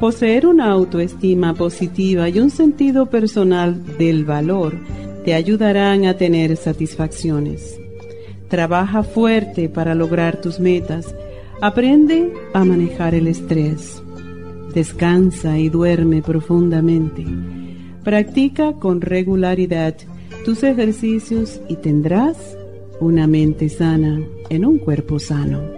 Poseer una autoestima positiva y un sentido personal del valor te ayudarán a tener satisfacciones. Trabaja fuerte para lograr tus metas. Aprende a manejar el estrés. Descansa y duerme profundamente. Practica con regularidad tus ejercicios y tendrás una mente sana en un cuerpo sano.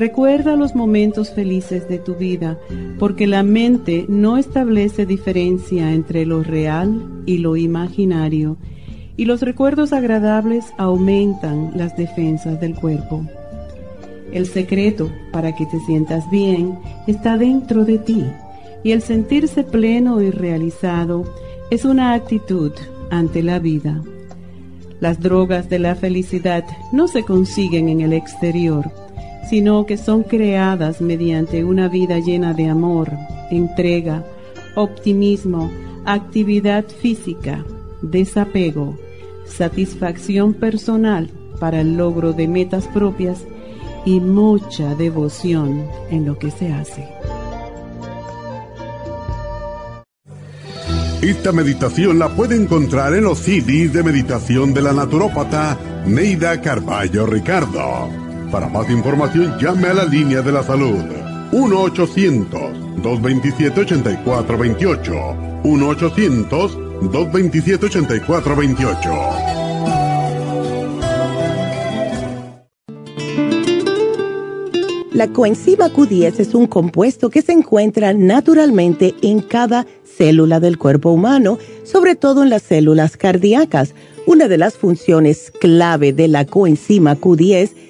Recuerda los momentos felices de tu vida, porque la mente no establece diferencia entre lo real y lo imaginario, y los recuerdos agradables aumentan las defensas del cuerpo. El secreto para que te sientas bien está dentro de ti, y el sentirse pleno y realizado es una actitud ante la vida. Las drogas de la felicidad no se consiguen en el exterior, sino que son creadas mediante una vida llena de amor, entrega, optimismo, actividad física, desapego, satisfacción personal para el logro de metas propias y mucha devoción en lo que se hace. Esta meditación la puede encontrar en los CDs de meditación de la naturópata Neida Carballo Ricardo. Para más información llame a la línea de la salud 1-800-227-8428. 1-800-227-8428. La coenzima Q10 es un compuesto que se encuentra naturalmente en cada célula del cuerpo humano, sobre todo en las células cardíacas. Una de las funciones clave de la coenzima Q10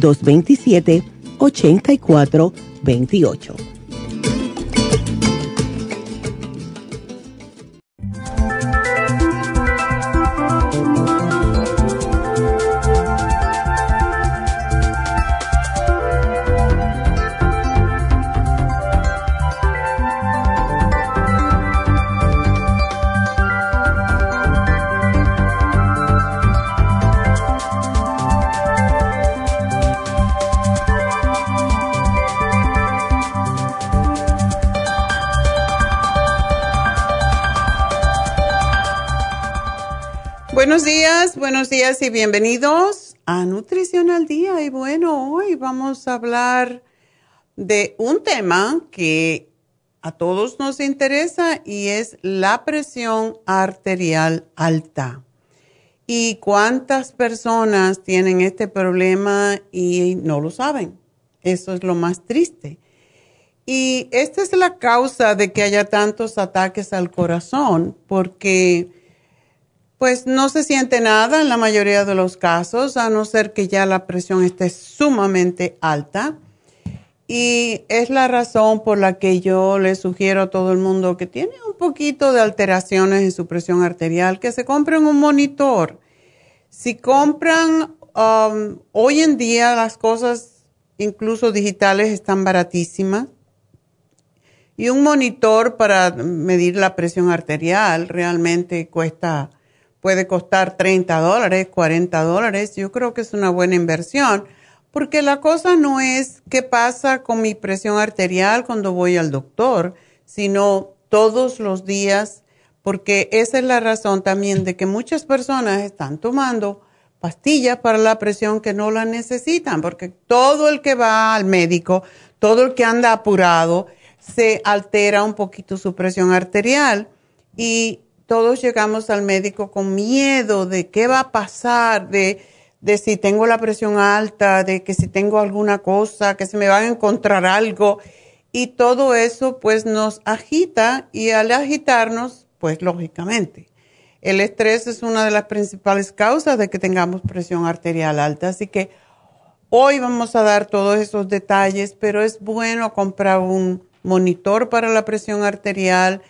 227 8428. Buenos días, buenos días y bienvenidos a Nutrición al Día. Y bueno, hoy vamos a hablar de un tema que a todos nos interesa y es la presión arterial alta. ¿Y cuántas personas tienen este problema y no lo saben? Eso es lo más triste. Y esta es la causa de que haya tantos ataques al corazón, porque pues no se siente nada en la mayoría de los casos, a no ser que ya la presión esté sumamente alta. Y es la razón por la que yo le sugiero a todo el mundo que tiene un poquito de alteraciones en su presión arterial, que se compren un monitor. Si compran um, hoy en día las cosas incluso digitales, están baratísimas. Y un monitor para medir la presión arterial realmente cuesta, puede costar 30 dólares, 40 dólares. Yo creo que es una buena inversión, porque la cosa no es qué pasa con mi presión arterial cuando voy al doctor, sino todos los días, porque esa es la razón también de que muchas personas están tomando pastillas para la presión que no la necesitan, porque todo el que va al médico, todo el que anda apurado, se altera un poquito su presión arterial y todos llegamos al médico con miedo de qué va a pasar, de, de si tengo la presión alta, de que si tengo alguna cosa, que se me va a encontrar algo. Y todo eso pues nos agita y al agitarnos, pues lógicamente, el estrés es una de las principales causas de que tengamos presión arterial alta. Así que hoy vamos a dar todos esos detalles, pero es bueno comprar un monitor para la presión arterial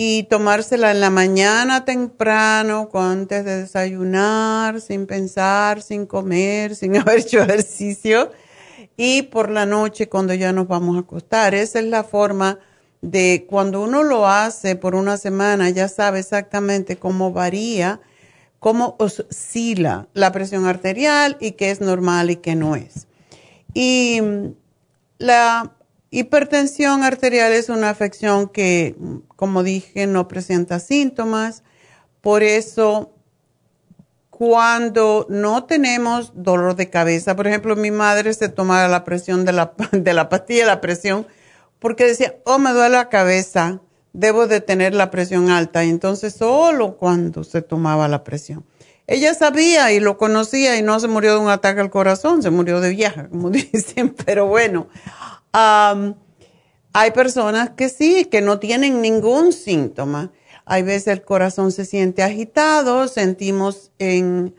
y tomársela en la mañana temprano, antes de desayunar, sin pensar, sin comer, sin haber hecho ejercicio, y por la noche cuando ya nos vamos a acostar. Esa es la forma de cuando uno lo hace por una semana, ya sabe exactamente cómo varía, cómo oscila la presión arterial y qué es normal y qué no es. Y la Hipertensión arterial es una afección que, como dije, no presenta síntomas. Por eso, cuando no tenemos dolor de cabeza, por ejemplo, mi madre se tomaba la presión de la, de la pastilla, la presión, porque decía, oh, me duele la cabeza, debo de tener la presión alta. Y entonces, solo cuando se tomaba la presión. Ella sabía y lo conocía y no se murió de un ataque al corazón, se murió de vieja, como dicen, pero bueno hay personas que sí, que no tienen ningún síntoma. Hay veces el corazón se siente agitado, sentimos en,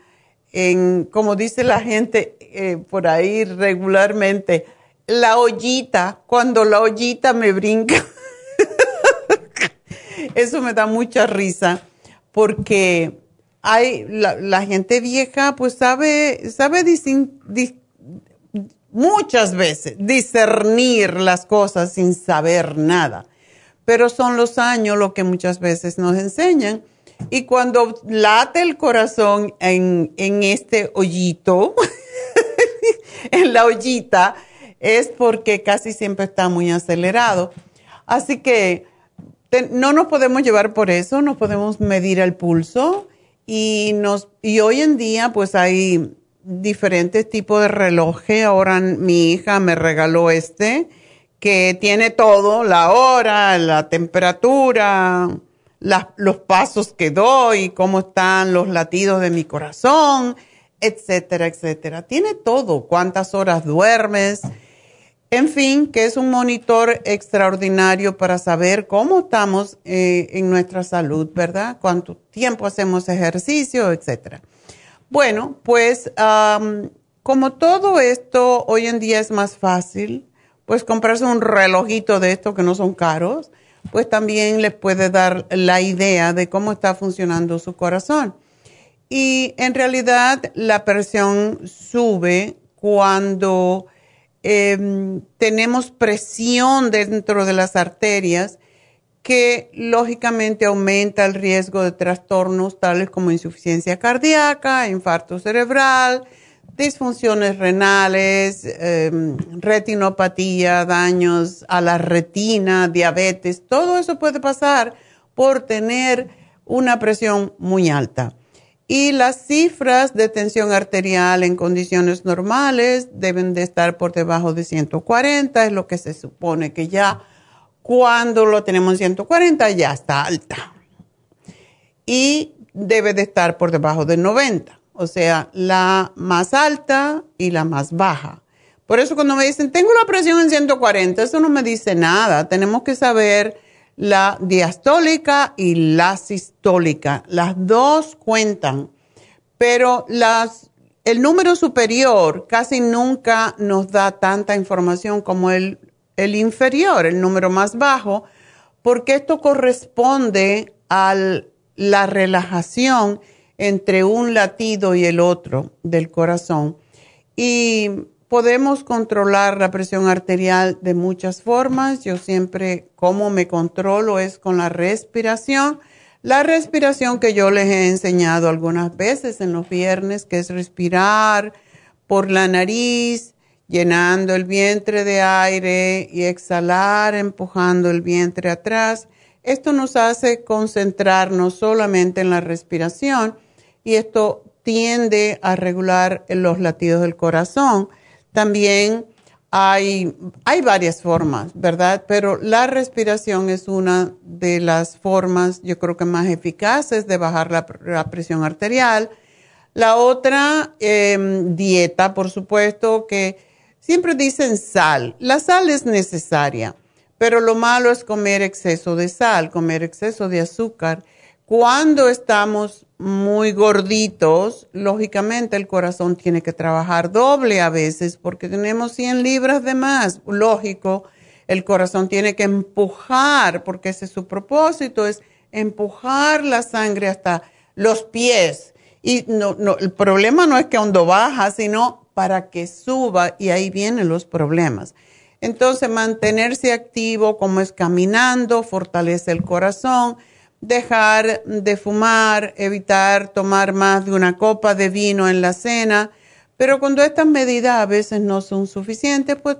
en como dice la gente eh, por ahí regularmente, la ollita, cuando la ollita me brinca. Eso me da mucha risa porque hay la, gente vieja pues sabe, sabe muchas veces discernir las cosas sin saber nada. Pero son los años lo que muchas veces nos enseñan. Y cuando late el corazón en, este hoyito, en la ollita, es porque casi siempre está muy acelerado. Así que no nos podemos llevar por eso, no podemos medir el pulso y, nos, y hoy en día pues hay diferentes tipos de relojes. Ahora mi hija me regaló este que tiene todo, la hora, la temperatura, los pasos que doy, cómo están los latidos de mi corazón, etcétera, etcétera. Tiene todo, cuántas horas duermes. En fin, que es un monitor extraordinario para saber cómo estamos eh, en nuestra salud, ¿verdad? Cuánto tiempo hacemos ejercicio, etcétera. Bueno, pues como todo esto hoy en día es más fácil, pues comprarse un relojito de estos que no son caros, pues también les puede dar la idea de cómo está funcionando su corazón. Y en realidad la presión sube cuando em, tenemos presión dentro de las arterias que lógicamente aumenta el riesgo de trastornos tales como insuficiencia cardíaca, infarto cerebral, disfunciones renales, em, retinopatía, daños a la retina, diabetes, todo eso puede pasar por tener una presión muy alta. Y las cifras de tensión arterial en condiciones normales deben de estar por debajo de 140, es lo que se supone que ya cuando lo tenemos en 140 ya está alta. Y debe de estar por debajo de 90. O sea, la más alta y la más baja. Por eso cuando me dicen, tengo la presión en 140, eso no me dice nada. Tenemos que saber la diastólica y la sistólica. Las dos cuentan, pero las, el número superior casi nunca nos da tanta información como el el inferior, el número más bajo, porque esto corresponde a la relajación entre un latido y el otro del corazón. Y podemos controlar la presión arterial de muchas formas. Yo siempre, como me controlo es con la respiración. La respiración que yo les he enseñado algunas veces en los viernes, que es respirar por la nariz, llenando el vientre de aire y exhalar, empujando el vientre atrás. Esto nos hace concentrarnos solamente en la respiración y esto tiende a regular los latidos del corazón también hay, hay varias formas, ¿verdad? Pero la respiración es una de las formas, yo creo que más eficaces de bajar la, presión arterial. La otra, em, dieta, por supuesto, que siempre dicen sal. La sal es necesaria, pero lo malo es comer exceso de sal, comer exceso de azúcar. Cuando estamos muy gorditos, lógicamente el corazón tiene que trabajar doble a veces porque tenemos 100 libras de más. Lógico, el corazón tiene que empujar, porque ese es su propósito, es empujar la sangre hasta los pies. Y no, no, el problema no es que cuando baja, sino para que suba y ahí vienen los problemas. Entonces, mantenerse activo como es caminando, fortalece el corazón dejar de fumar, evitar tomar más de una copa de vino en la cena, pero cuando estas medidas a veces no son suficientes, pues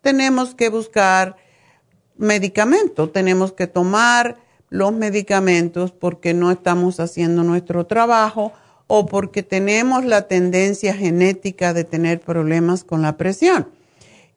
tenemos que buscar medicamentos, tenemos que tomar los medicamentos porque no estamos haciendo nuestro trabajo o porque tenemos la tendencia genética de tener problemas con la presión.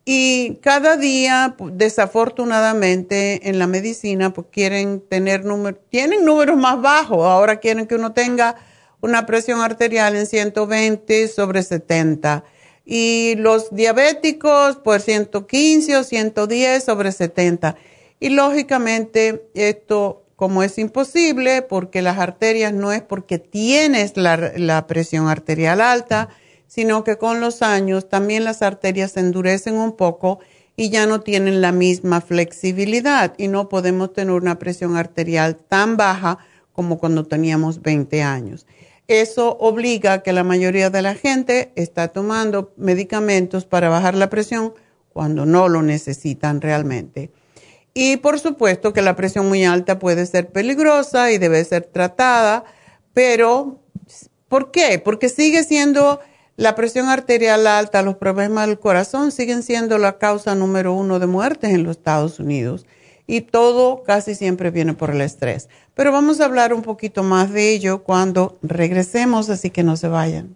Y cada día, desafortunadamente, en la medicina, pues quieren tener números, tienen números más bajos. Ahora quieren que uno tenga una presión arterial en 120 sobre 70. Y los diabéticos, pues 115 o 110 sobre 70. Y lógicamente, esto, como es imposible, porque las arterias no es porque tienes la, presión arterial alta, sino que con los años también las arterias se endurecen un poco y ya no tienen la misma flexibilidad y no podemos tener una presión arterial tan baja como cuando teníamos 20 años. Eso obliga a que la mayoría de la gente está tomando medicamentos para bajar la presión cuando no lo necesitan realmente. Y por supuesto que la presión muy alta puede ser peligrosa y debe ser tratada, pero ¿por qué? Porque sigue siendo la presión arterial alta, los problemas del corazón siguen siendo la causa número uno de muertes en los Estados Unidos y todo casi siempre viene por el estrés. Pero vamos a hablar un poquito más de ello cuando regresemos, así que no se vayan.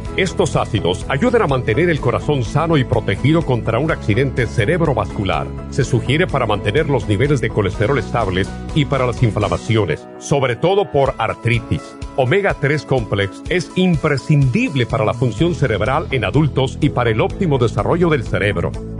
Estos ácidos ayudan a mantener el corazón sano y protegido contra un accidente cerebrovascular. Se sugiere para mantener los niveles de colesterol estables y para las inflamaciones, sobre todo por artritis. Omega 3 Complex es imprescindible para la función cerebral en adultos y para el óptimo desarrollo del cerebro,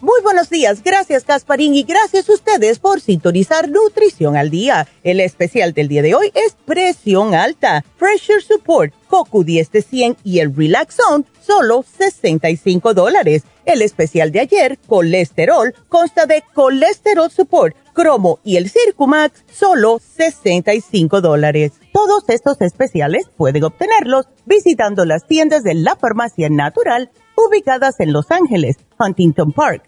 Muy buenos días, gracias Casparín y gracias a ustedes por sintonizar Nutrición al Día. El especial del día de hoy es presión alta, Pressure Support, Coco 10 de 100 y el Relax Zone, solo 65 dólares. El especial de ayer, colesterol, consta de colesterol support, cromo y el Circumax, solo 65 dólares. Todos estos especiales pueden obtenerlos visitando las tiendas de la farmacia natural ubicadas en Los Ángeles, Huntington Park,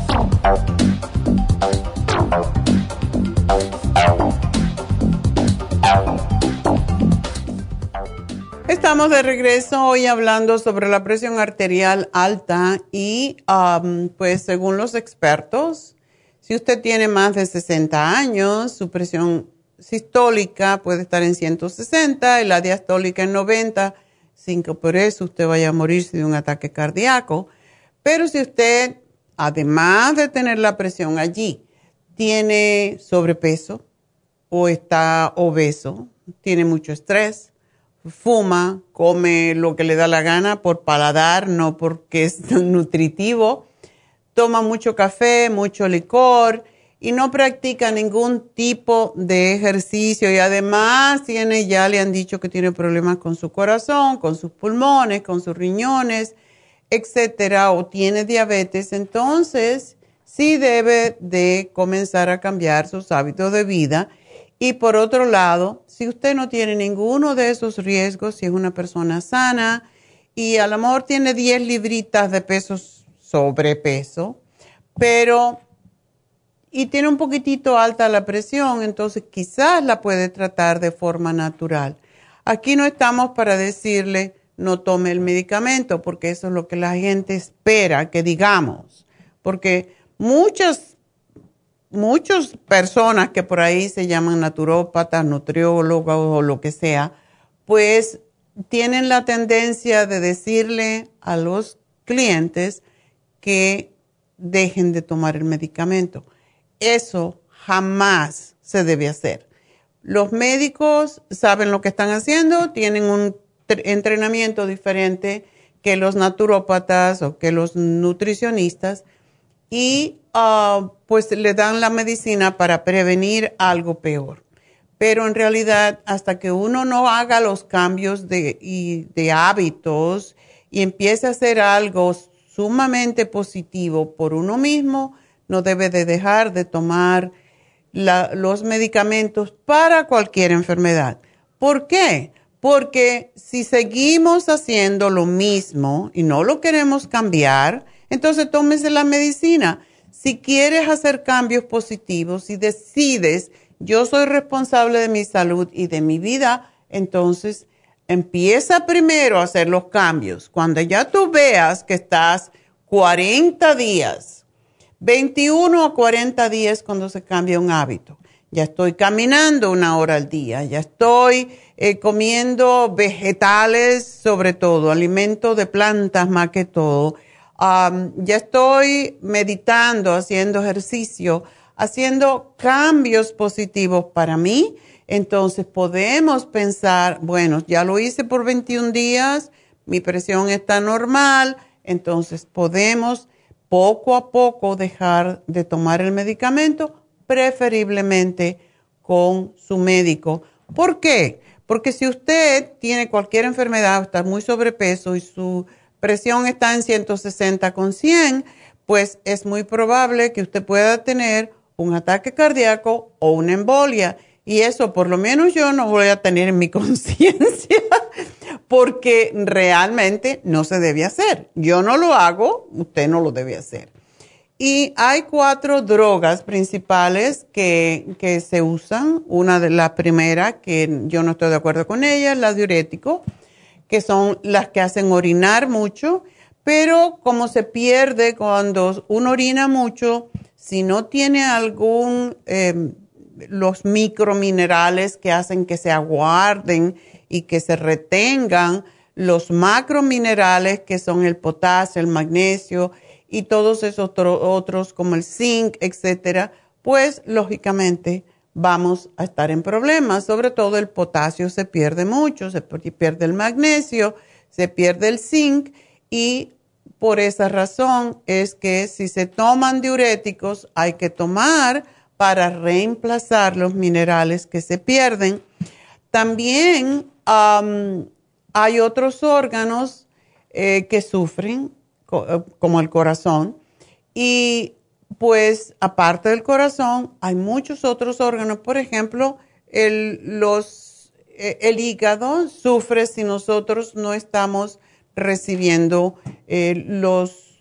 Estamos de regreso hoy hablando sobre la presión arterial alta y pues según los expertos, si usted tiene más de 60 años, su presión sistólica puede estar en 160 y la diastólica en 90 sin que por eso usted vaya a morirse de un ataque cardíaco. Pero si usted, además de tener la presión allí, tiene sobrepeso o está obeso, tiene mucho estrés, fuma, come lo que le da la gana por paladar, no porque es nutritivo, toma mucho café, mucho licor, y no practica ningún tipo de ejercicio y además tiene, ya le han dicho que tiene problemas con su corazón, con sus pulmones, con sus riñones, etcétera, o tiene diabetes, entonces sí debe de comenzar a cambiar sus hábitos de vida. Y por otro lado, si usted no tiene ninguno de esos riesgos, si es una persona sana y a lo mejor tiene 10 libritas de peso sobrepeso, pero y tiene un poquitito alta la presión, entonces quizás la puede tratar de forma natural. Aquí no estamos para decirle no tome el medicamento, porque eso es lo que la gente espera que digamos, porque muchas, muchas personas que por ahí se llaman naturópatas, nutriólogos o lo que sea, pues tienen la tendencia de decirle a los clientes que dejen de tomar el medicamento. Eso jamás se debe hacer. Los médicos saben lo que están haciendo, tienen un entrenamiento diferente que los naturópatas o que los nutricionistas y ah, pues le dan la medicina para prevenir algo peor. Pero en realidad, hasta que uno no haga los cambios de, de hábitos y empiece a hacer algo sumamente positivo por uno mismo, no debe de dejar de tomar los medicamentos para cualquier enfermedad. ¿Por qué? Porque si seguimos haciendo lo mismo y no lo queremos cambiar, entonces tómese la medicina. Si quieres hacer cambios positivos y decides, yo soy responsable de mi salud y de mi vida, entonces empieza primero a hacer los cambios. Cuando ya tú veas que estás 40 días 21 a 40 días cuando se cambia un hábito. Ya estoy caminando una hora al día, ya estoy eh, comiendo vegetales sobre todo, alimentos de plantas más que todo. ya estoy meditando, haciendo ejercicio, haciendo cambios positivos para mí. Entonces podemos pensar, bueno, ya lo hice por 21 días, mi presión está normal, entonces podemos poco a poco dejar de tomar el medicamento, preferiblemente con su médico. ¿Por qué? Porque si usted tiene cualquier enfermedad, está muy sobrepeso y su presión está en 160 con 100, pues es muy probable que usted pueda tener un ataque cardíaco o una embolia. Y eso por lo menos yo no voy a tener en mi conciencia porque realmente no se debe hacer. Yo no lo hago, usted no lo debe hacer. Y hay cuatro drogas principales que, que se usan. Una de las primeras, que yo no estoy de acuerdo con ella, es la diurético, que son las que hacen orinar mucho, pero como se pierde cuando uno orina mucho, si no tiene algún, em, los microminerales que hacen que se aguarden y que se retengan, los macrominerales que son el potasio, el magnesio y todos esos otros como el zinc, etcétera, pues lógicamente vamos a estar en problemas. Sobre todo el potasio se pierde mucho, se pierde el magnesio, se pierde el zinc y por esa razón es que si se toman diuréticos hay que tomar para reemplazar los minerales que se pierden. También hay otros órganos eh, que sufren, como el corazón, y pues aparte del corazón, hay muchos otros órganos. Por ejemplo, el, los, eh, el hígado sufre si nosotros no estamos recibiendo eh, los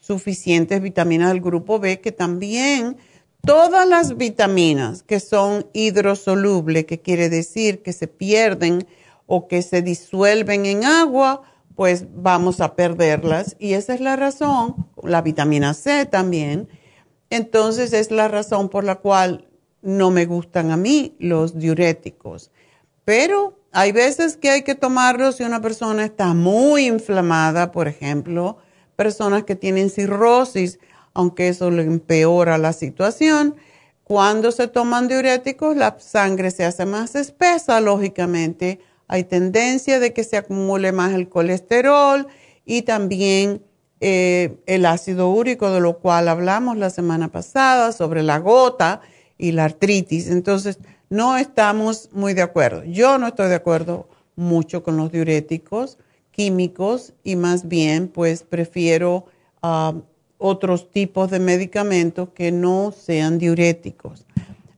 suficientes vitaminas del grupo B, que también todas las vitaminas que son hidrosolubles, que quiere decir que se pierden o que se disuelven en agua, pues vamos a perderlas. Y esa es la razón, la vitamina C también, entonces es la razón por la cual no me gustan a mí los diuréticos. Pero hay veces que hay que tomarlos si una persona está muy inflamada, por ejemplo, personas que tienen cirrosis, aunque eso le empeora la situación. Cuando se toman diuréticos, la sangre se hace más espesa, lógicamente. Hay tendencia de que se acumule más el colesterol y también eh, el ácido úrico, de lo cual hablamos la semana pasada, sobre la gota y la artritis. Entonces, no estamos muy de acuerdo. Yo no estoy de acuerdo mucho con los diuréticos químicos y más bien, pues prefiero ah, otros tipos de medicamentos que no sean diuréticos.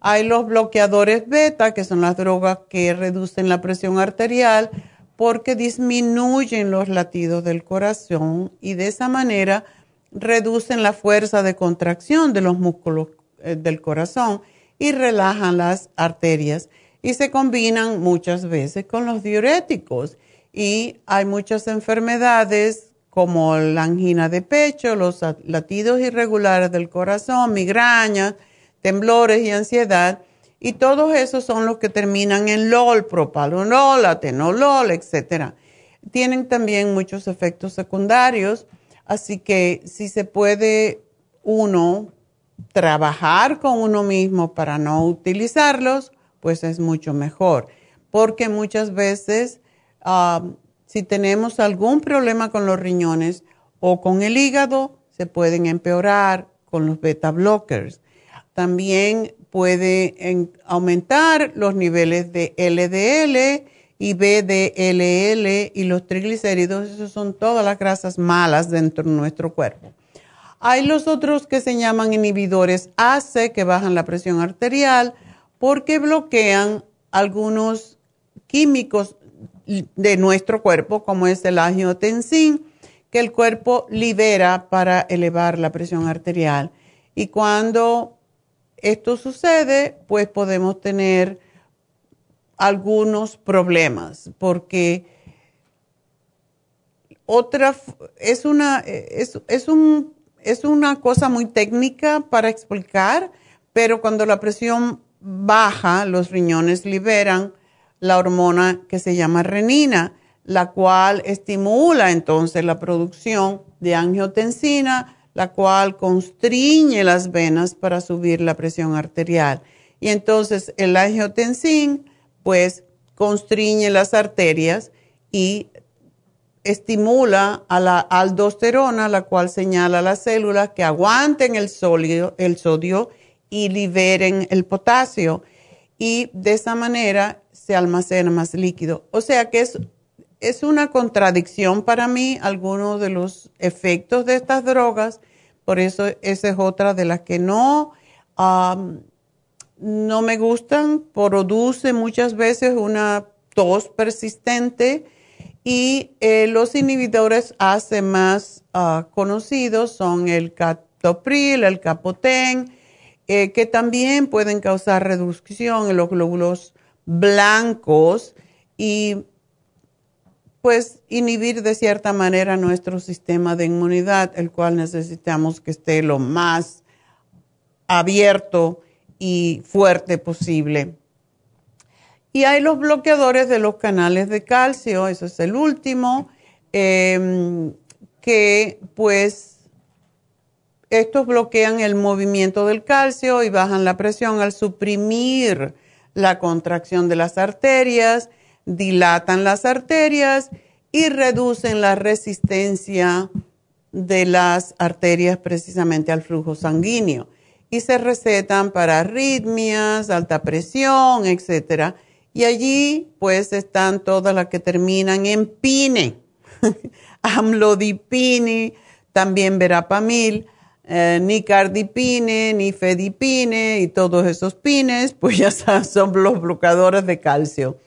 Hay los bloqueadores beta, que son las drogas que reducen la presión arterial porque disminuyen los latidos del corazón y de esa manera reducen la fuerza de contracción de los músculos eh, del corazón y relajan las arterias. Y se combinan muchas veces con los diuréticos. Y hay muchas enfermedades como la angina de pecho, los latidos irregulares del corazón, migrañas, temblores y ansiedad y todos esos son los que terminan en LOL, propanolol, atenolol, etc. Tienen también muchos efectos secundarios, así que si se puede uno trabajar con uno mismo para no utilizarlos, pues es mucho mejor. Porque muchas veces um, si tenemos algún problema con los riñones o con el hígado, se pueden empeorar con los beta blockers. También puede aumentar los niveles de LDL y BDLL y los triglicéridos, esos son todas las grasas malas dentro de nuestro cuerpo. Hay los otros que se llaman inhibidores AC que bajan la presión arterial porque bloquean algunos químicos de nuestro cuerpo, como es el angiotensin, que el cuerpo libera para elevar la presión arterial. Y cuando esto sucede, pues podemos tener algunos problemas, porque otra es una, es, un, es una cosa muy técnica para explicar, pero cuando la presión baja, los riñones liberan la hormona que se llama renina, la cual estimula entonces la producción de angiotensina, la cual constriñe las venas para subir la presión arterial. Y entonces el angiotensin, pues, constriñe las arterias y estimula a la aldosterona, la cual señala a las células que aguanten el, sodio, el sodio y liberen el potasio. Y de esa manera se almacena más líquido. O sea que es es una contradicción para mí algunos de los efectos de estas drogas, por eso esa es otra de las que no, no me gustan, produce muchas veces una tos persistente y eh, los inhibidores hace más ah, conocidos son el captopril, el capotén, eh, que también pueden causar reducción en los glóbulos blancos y pues inhibir de cierta manera nuestro sistema de inmunidad, el cual necesitamos que esté lo más abierto y fuerte posible. Y hay los bloqueadores de los canales de calcio, eso es el último, em, que pues estos bloquean el movimiento del calcio y bajan la presión al suprimir la contracción de las arterias, dilatan las arterias y reducen la resistencia de las arterias precisamente al flujo sanguíneo. Y se recetan para arritmias, alta presión, etc. Y allí pues están todas las que terminan en pine, amlodipine, también verapamil, eh, ni cardipine, ni fedipine y todos esos pines, pues ya son los bloqueadores de calcio.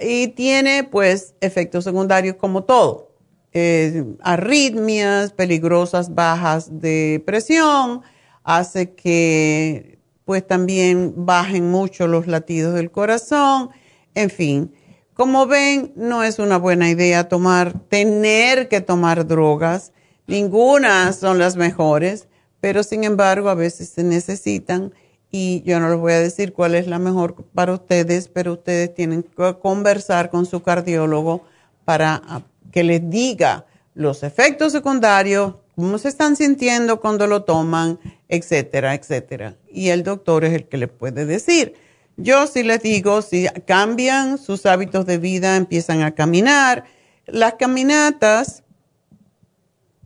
Y tiene pues efectos secundarios como todo, eh, arritmias, peligrosas bajas de presión, hace que pues también bajen mucho los latidos del corazón, en fin. Como ven, no es una buena idea tomar, tener que tomar drogas Ninguna son las mejores, pero sin embargo a veces se necesitan y yo no les voy a decir cuál es la mejor para ustedes, pero ustedes tienen que conversar con su cardiólogo para ah, que les diga los efectos secundarios, cómo se están sintiendo cuando lo toman, etcétera, etcétera. Y el doctor es el que les puede decir. Yo sí les digo, si cambian sus hábitos de vida, empiezan a caminar, las caminatas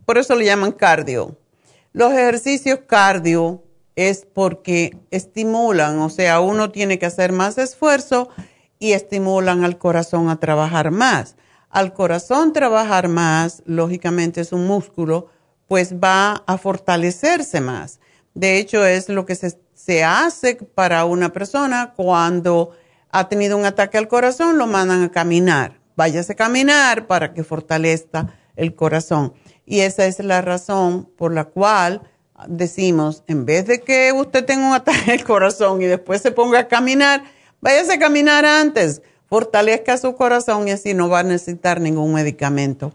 por eso le llaman cardio. Los ejercicios cardio es porque estimulan, o sea, uno tiene que hacer más esfuerzo y estimulan al corazón a trabajar más. Al corazón trabajar más, lógicamente es un músculo, pues va a fortalecerse más. De hecho, es lo que se, se hace para una persona cuando ha tenido un ataque al corazón, lo mandan a caminar. Váyase a caminar para que fortalezca el corazón. Y esa es la razón por la cual decimos, en vez de que usted tenga un ataque al corazón y después se ponga a caminar, váyase a caminar antes, fortalezca su corazón y así no va a necesitar ningún medicamento.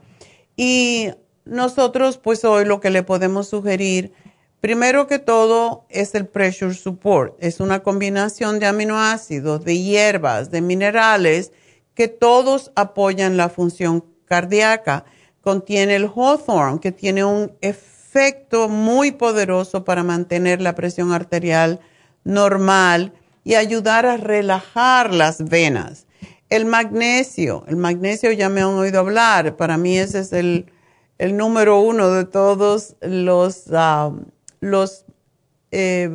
Y nosotros, pues hoy lo que le podemos sugerir, primero que todo, es el Pressure Support. Es una combinación de aminoácidos, de hierbas, de minerales, que todos apoyan la función cardíaca contiene el Hawthorne, que tiene un efecto muy poderoso para mantener la presión arterial normal y ayudar a relajar las venas. El magnesio, el magnesio ya me han oído hablar, para mí ese es el, número uno de todos los, ah, eh,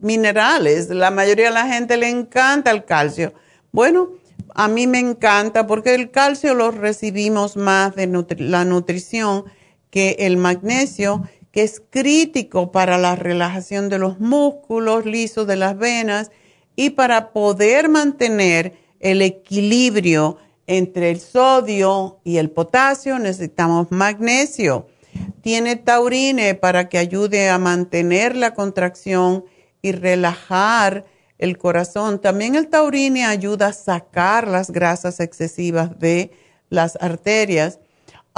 minerales. La mayoría de la gente le encanta el calcio. Bueno, a mí me encanta porque el calcio lo recibimos más de la nutrición que el magnesio, que es crítico para la relajación de los músculos lisos de las venas y para poder mantener el equilibrio entre el sodio y el potasio necesitamos magnesio. Tiene taurine para que ayude a mantener la contracción y relajar el corazón. También el taurine ayuda a sacar las grasas excesivas de las arterias.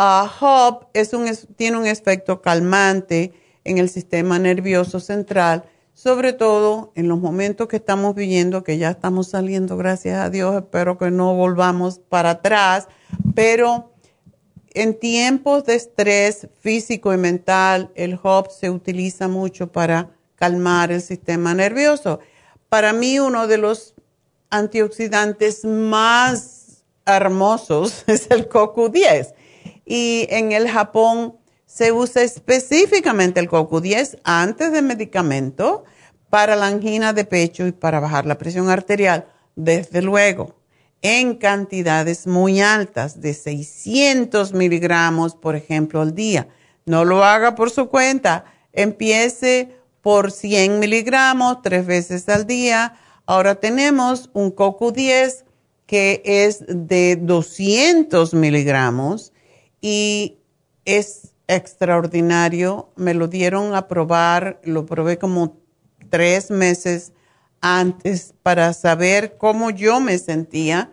Uh, es un, tiene un efecto calmante en el sistema nervioso central, sobre todo en los momentos que estamos viviendo, que ya estamos saliendo, gracias a Dios, espero que no volvamos para atrás, pero en tiempos de estrés físico y mental, el HOP se utiliza mucho para calmar el sistema nervioso para mí uno de los antioxidantes más hermosos es el CoQ10. Y en el Japón se usa específicamente el CoQ10 antes de medicamento para la angina de pecho y para bajar la presión arterial, desde luego, en cantidades muy altas, de 600 miligramos, por ejemplo, al día. No lo haga por su cuenta. Empiece por 100 miligramos tres veces al día. Ahora tenemos un CoQ10 que es de 200 miligramos y es extraordinario. Me lo dieron a probar, lo probé como tres meses antes para saber cómo yo me sentía.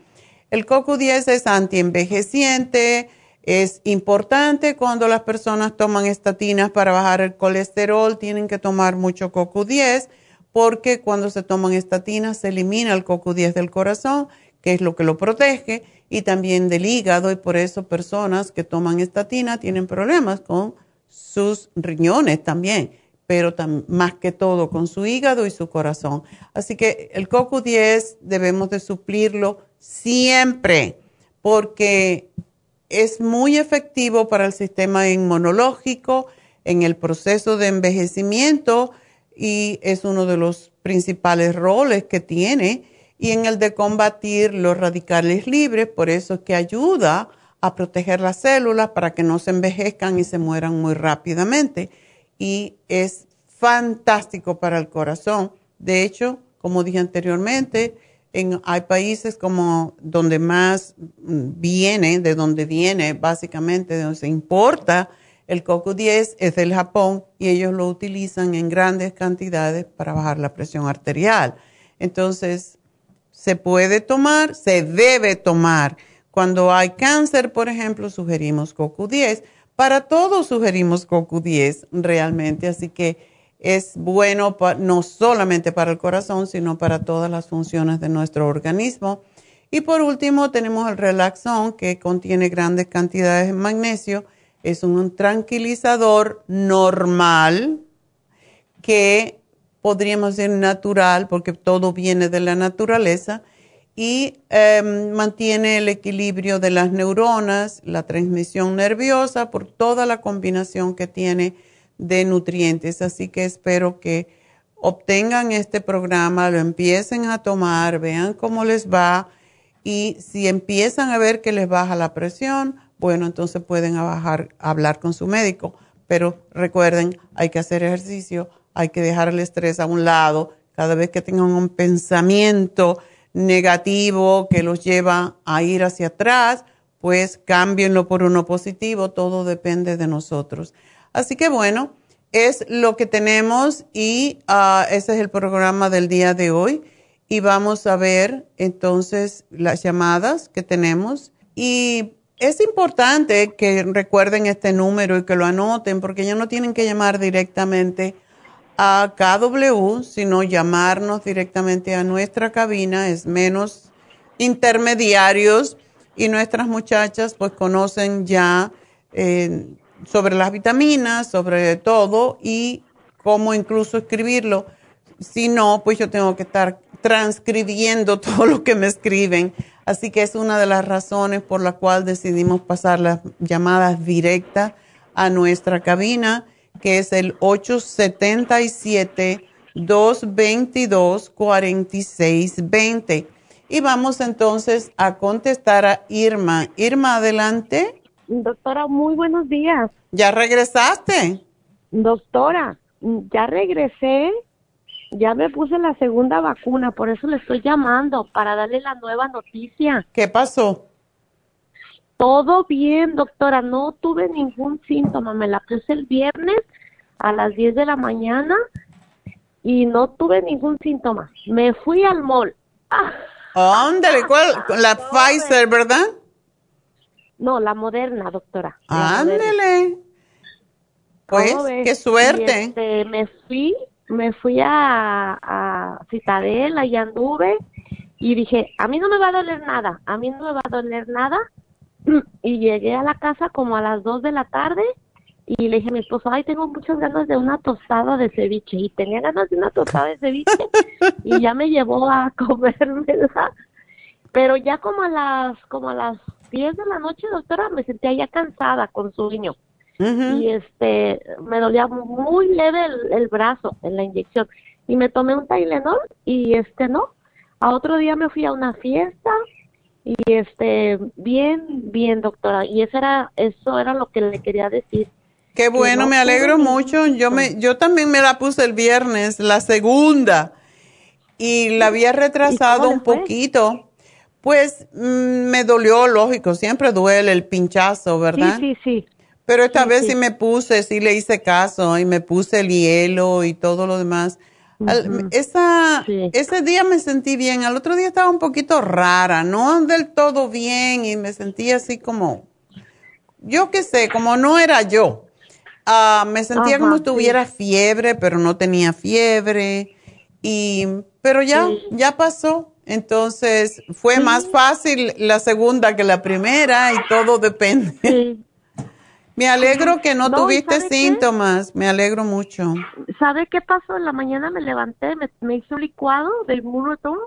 El CoQ10 es antienvejeciente, es importante cuando las personas toman estatinas para bajar el colesterol, tienen que tomar mucho CoQ10 porque cuando se toman estatinas se elimina el CoQ10 del corazón, que es lo que lo protege, y también del hígado, y por eso personas que toman estatina tienen problemas con sus riñones también, pero más que todo con su hígado y su corazón. Así que el CoQ10 debemos de suplirlo siempre, porque es muy efectivo para el sistema inmunológico en el proceso de envejecimiento y es uno de los principales roles que tiene y en el de combatir los radicales libres, por eso es que ayuda a proteger las células para que no se envejezcan y se mueran muy rápidamente. Y es fantástico para el corazón. De hecho, como dije anteriormente, en, hay países como donde más viene, de donde viene básicamente, de donde se importa el coco 10 es del Japón y ellos lo utilizan en grandes cantidades para bajar la presión arterial. Entonces, se puede tomar, se debe tomar. Cuando hay cáncer, por ejemplo, sugerimos CoQ10. Para todos sugerimos CoQ10 realmente, así que es bueno no solamente para el corazón, sino para todas las funciones de nuestro organismo. Y por último, tenemos el Relaxón, que contiene grandes cantidades de magnesio. Es un tranquilizador normal que podríamos decir natural, porque todo viene de la naturaleza, y em, mantiene el equilibrio de las neuronas, la transmisión nerviosa, por toda la combinación que tiene de nutrientes. Así que espero que obtengan este programa, lo empiecen a tomar, vean cómo les va y si empiezan a ver que les baja la presión, bueno, entonces pueden hablar con su médico. Pero recuerden, hay que hacer ejercicio, hay que dejar el estrés a un lado. Cada vez que tengan un pensamiento negativo que los lleva a ir hacia atrás, pues cámbienlo por uno positivo. Todo depende de nosotros. Así que bueno, es lo que tenemos y uh, ese es el programa del día de hoy. Y vamos a ver entonces las llamadas que tenemos. Y es importante que recuerden este número y que lo anoten porque ya no tienen que llamar directamente a KW, sino llamarnos directamente a nuestra cabina, es menos intermediarios y nuestras muchachas pues conocen ya eh, sobre las vitaminas, sobre todo y cómo incluso escribirlo. Si no, pues yo tengo que estar transcribiendo todo lo que me escriben. Así que es una de las razones por la cual decidimos pasar las llamadas directas a nuestra cabina que es el 877-222-4620. Y vamos entonces a contestar a Irma. Irma, adelante. Doctora, muy buenos días. ¿Ya regresaste? Doctora, ya regresé, ya me puse la segunda vacuna, por eso le estoy llamando, para darle la nueva noticia. ¿Qué pasó? Todo bien, doctora, no tuve ningún síntoma. Me la puse el viernes a las 10 de la mañana y no tuve ningún síntoma. Me fui al mall. Ah. Ándale, ¿cuál? La Pfizer, ¿verdad? No, la moderna, doctora. Ándale. Pues, qué suerte. Este, me fui, me fui a, a Citadela y anduve y dije, a mí no me va a doler nada, a mí no me va a doler nada y llegué a la casa como a las 2 de la tarde y le dije a mi esposo, ay, tengo muchas ganas de una tostada de ceviche y tenía ganas de una tostada de ceviche y ya me llevó a comérmela. Pero ya como a las como a las 10 de la noche, doctora, me sentía ya cansada con sueño. Y este, me dolía muy leve el, el, brazo en la inyección. Y me tomé un Tylenol y este no. A otro día me fui a una fiesta y este bien bien doctora. Y eso era eso era lo que le quería decir. Qué bueno me alegro mucho. yo me yo también me la puse el viernes la segunda y la había retrasado un poquito. Pues mm, me dolió lógico siempre duele el pinchazo verdad sí sí. Sí pero esta vez sí. sí me puse sí le hice caso y me puse el hielo y todo lo demás esa, sí. Ese día me sentí bien, al otro día estaba un poquito rara, no del todo bien y me sentía así como, yo qué sé, como no era yo. Uh, me sentía Ajá, como si tuviera fiebre, pero no tenía fiebre Y, pero ya, ya pasó. Entonces fue más fácil la segunda que la primera y todo depende. Me alegro que no, tuviste síntomas, me alegro mucho. ¿Sabe qué pasó? En la mañana me levanté, me, hice un licuado de inmunotón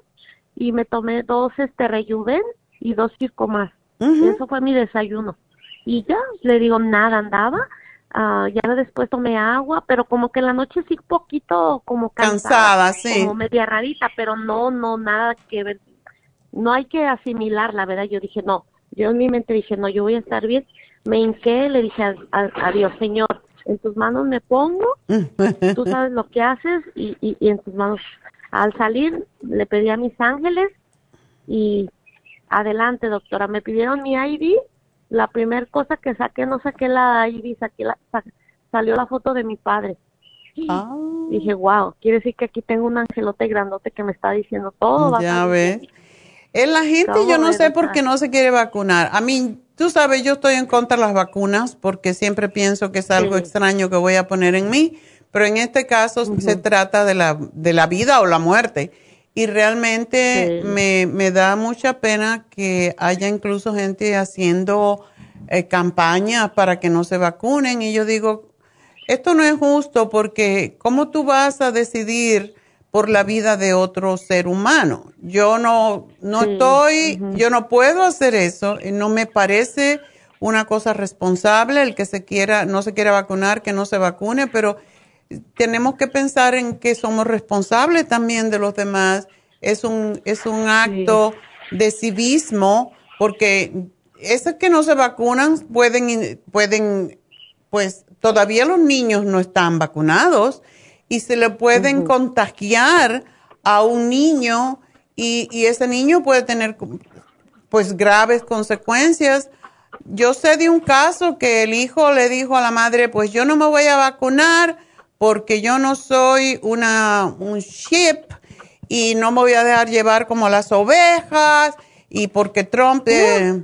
y me tomé dos este rejuven y dos circo más. Eso fue mi desayuno. Y ya, le digo, nada andaba. Uh, ya después tomé agua, pero como que en la noche sí poquito como cansada, cansada sí. como media rarita, pero no, no, nada que ver. No hay que asimilar, la verdad. Yo dije, no, yo en mi mente dije, no, yo voy a estar bien me hinqué, le dije a, Dios, Señor, en tus manos me pongo, tú sabes lo que haces y, y, en tus manos. Al salir le pedí a mis ángeles y adelante, doctora, me pidieron mi ID, la primera cosa que saqué, no saqué la ID, saqué la, salió la foto de mi padre. Ah. Dije, wow, quiere decir que aquí tengo un angelote grandote que me está diciendo todo. Ya ves. En la gente yo no sé por qué no se quiere vacunar. A mí, tú sabes, yo estoy en contra de las vacunas porque siempre pienso que es algo extraño que voy a poner en mí, pero en este caso se trata de la, de la vida o la muerte. Y realmente me, me, da mucha pena que haya incluso gente haciendo eh, campañas para que no se vacunen. Y yo digo, esto no es justo porque ¿cómo tú vas a decidir? Por la vida de otro ser humano. Yo no, no estoy, yo no puedo hacer eso, no me parece una cosa responsable el que se quiera, no se quiera vacunar, que no se vacune, pero tenemos que pensar en que somos responsables también de los demás. Es un, es un acto de civismo, porque esos que no se vacunan pueden, pueden, pues todavía los niños no están vacunados y se le pueden contagiar a un niño y, y, ese niño puede tener pues graves consecuencias. Yo sé de un caso que el hijo le dijo a la madre, pues yo no me voy a vacunar porque yo no soy una, un ship y no me voy a dejar llevar como las ovejas y porque Trump... Eh,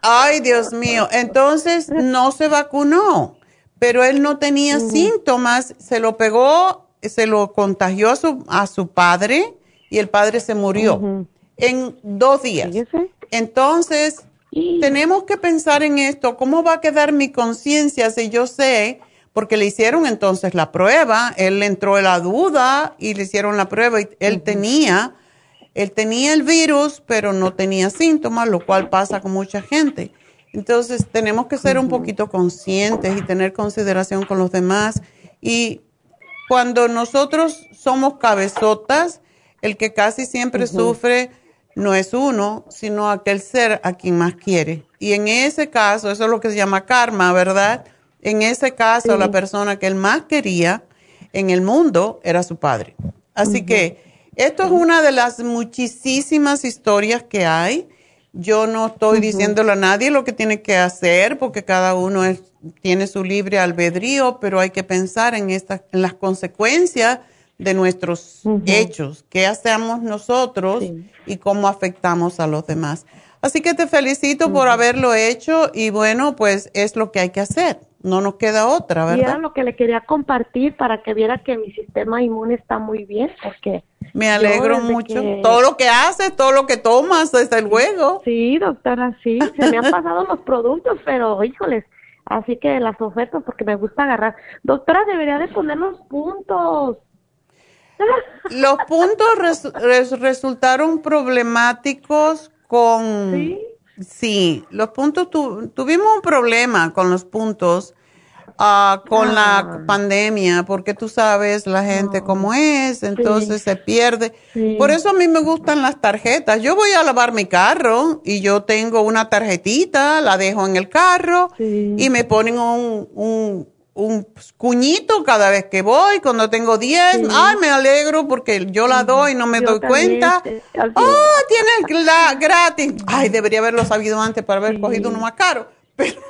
ay, Dios mío. Entonces no se vacunó pero él no tenía síntomas, se lo pegó, se lo contagió a su, a su padre y el padre se murió en dos días. Entonces, tenemos que pensar en esto, ¿cómo va a quedar mi conciencia si yo sé, porque le hicieron entonces la prueba, él entró en la duda y le hicieron la prueba y él tenía, él tenía el virus, pero no tenía síntomas, lo cual pasa con mucha gente. Entonces tenemos que ser un poquito conscientes y tener consideración con los demás. Y cuando nosotros somos cabezotas, el que casi siempre sufre no es uno, sino aquel ser a quien más quiere. Y en ese caso, eso es lo que se llama karma, ¿verdad? En ese caso, la persona que él más quería en el mundo era su padre. Así que esto es una de las muchísimas historias que hay yo no estoy diciéndole a nadie lo que tiene que hacer porque cada uno tiene su libre albedrío, pero hay que pensar en, estas, en las consecuencias de nuestros hechos, qué hacemos nosotros y cómo afectamos a los demás. Así que te felicito por haberlo hecho y bueno, pues es lo que hay que hacer no nos queda otra, ¿verdad? Y era lo que le quería compartir para que viera que mi sistema inmune está muy bien, porque... Me alegro mucho. Todo lo que haces, todo lo que tomas, desde luego. Sí, doctora, sí. Se me han pasado los productos, pero híjoles, así que las ofertas, porque me gusta agarrar. Doctora, debería de poner los puntos. Los puntos resultaron problemáticos con... ¿Sí? Sí, los puntos, tuvimos un problema con los puntos ah, con la ah. pandemia, porque tú sabes la gente ah. cómo es, entonces se pierde. Por eso a mí me gustan las tarjetas. Yo voy a lavar mi carro y yo tengo una tarjetita, la dejo en el carro y me ponen un, un cuñito cada vez que voy, cuando tengo 10, ay, me alegro porque yo la doy y no me doy cuenta. Oh, tienes la gratis. Ay, debería haberlo sabido antes para haber cogido uno más caro. Pero,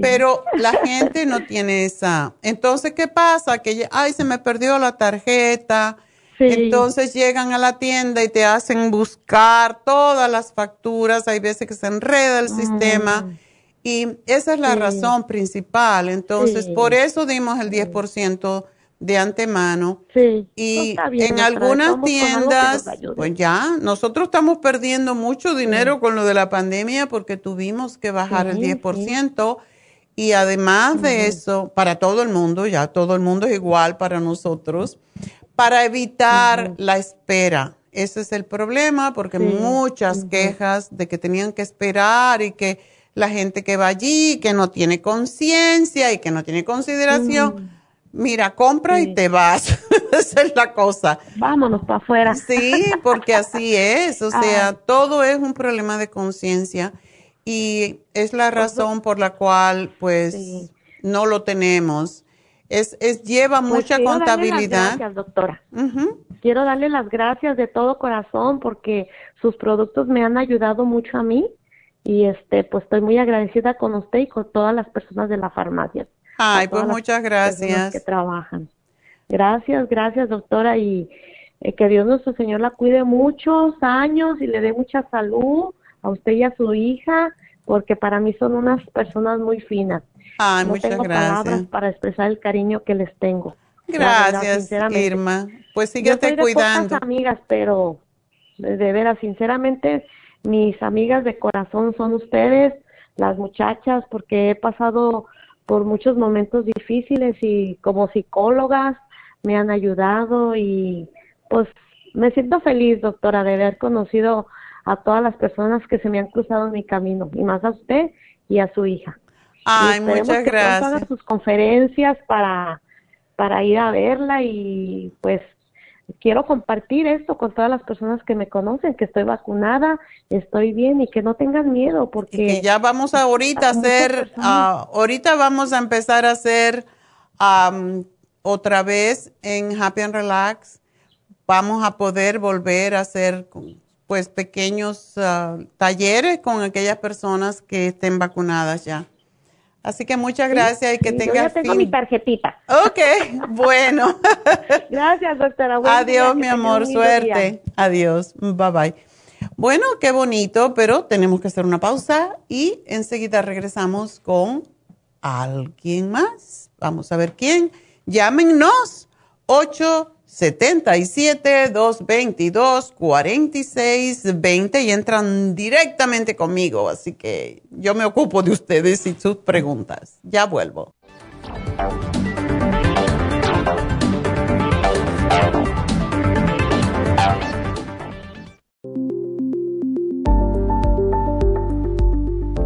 pero la gente no tiene esa. Entonces, ¿qué pasa? Que, ay, se me perdió la tarjeta. Entonces llegan a la tienda y te hacen buscar todas las facturas. Hay veces que se enreda el sistema mm. Y esa es la razón principal. Entonces, por eso dimos el 10% de antemano. Sí. Y No, bien, en algunas tiendas, pues ya, nosotros estamos perdiendo mucho dinero con lo de la pandemia porque tuvimos que bajar el Sí, 10%. Y además de eso, para todo el mundo, ya todo el mundo es igual para nosotros, para evitar la espera. Ese es el problema porque muchas quejas de que tenían que esperar y que la gente que va allí, que no tiene conciencia y que no tiene consideración, mira, compra y te vas. Esa es la cosa. Vámonos para afuera. Sí, porque así es. O sea, Ah. todo es un problema de conciencia y es la razón por la cual, pues, Sí. no lo tenemos. Es, es lleva Pues mucha quiero darle las contabilidad. Gracias, doctora. Ujú. Quiero darle las gracias de todo corazón porque sus productos me han ayudado mucho a mí y este pues estoy muy agradecida con usted y con todas las personas de la farmacia. Ay, pues muchas gracias. que trabajan. Gracias, gracias, doctora y eh, que Dios nuestro Señor la cuide muchos años y le dé mucha salud a usted y a su hija porque para mí son unas personas muy finas. Ay, no muchas tengo gracias. palabras para expresar el cariño que les tengo. Verdad, Gracias, sinceramente. Irma. Pues Yo soy síguete de cuidando. pocas amigas, pero de veras, sinceramente, mis amigas de corazón son ustedes, las muchachas, porque he pasado por muchos momentos difíciles y como psicólogas me han ayudado y pues me siento feliz, doctora, de haber conocido a todas las personas que se me han cruzado en mi camino, y más a usted y a su hija. Ay, muchas que gracias. sus conferencias para, para ir a verla y pues quiero compartir esto con todas las personas que me conocen, que estoy vacunada, estoy bien y que no tengan miedo Y porque que ya vamos a ahorita a hacer, ah, ahorita vamos a empezar a hacer am, otra vez en Happy and Relax. Vamos a poder volver a hacer pues pequeños ah, talleres con aquellas personas que estén vacunadas ya. Así que muchas gracias y que Sí, yo tengas ya tengo mi tarjetita. Ok, bueno. Gracias, doctora. Buen Adiós, día, mi amor, suerte. Adiós, bye bye. Bueno, qué bonito, pero tenemos que hacer una pausa y enseguida regresamos con alguien más. Vamos a ver quién. Llámenos 877-222-4620 y entran directamente conmigo. Así que yo me ocupo de ustedes y sus preguntas. Ya vuelvo.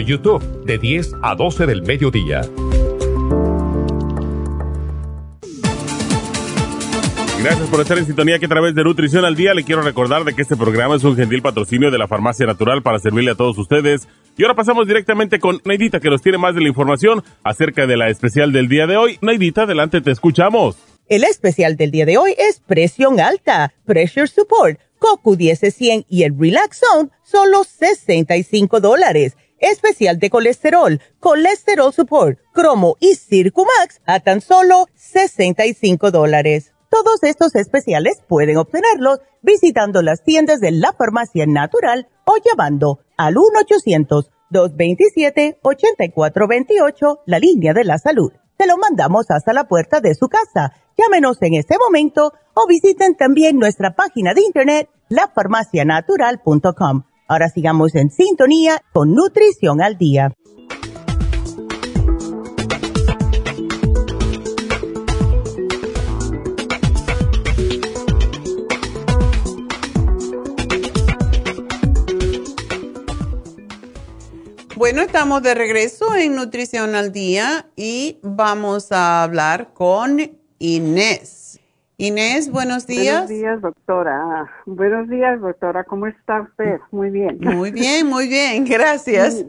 YouTube de 10 a 12 del mediodía. Gracias por estar en sintonía que a través de Nutrición al Día le quiero recordar de que este programa es un gentil patrocinio de la Farmacia Natural para servirle a todos ustedes. Y ahora pasamos directamente con Neidita que nos tiene más de la información acerca de la especial del día de hoy. Neidita, adelante, te escuchamos. El especial del día de hoy es presión alta, pressure support, coco 10 100 y el relax zone, solo 65 dólares. Especial de colesterol, colesterol support, cromo y circumax a tan solo 65 dólares. Todos estos especiales pueden obtenerlos visitando las tiendas de la farmacia natural o llamando al 1-800-227-8428, la línea de la salud. Se lo mandamos hasta la puerta de su casa. Llámenos en este momento o visiten también nuestra página de internet, lafarmacianatural.com. Ahora sigamos en sintonía con Nutrición al Día. Bueno, estamos de regreso en Nutrición al Día y vamos a hablar con Inés. Inés, buenos días. Buenos días, doctora. Buenos días, doctora. ¿Cómo está usted? Muy bien. Muy bien, muy bien. Gracias.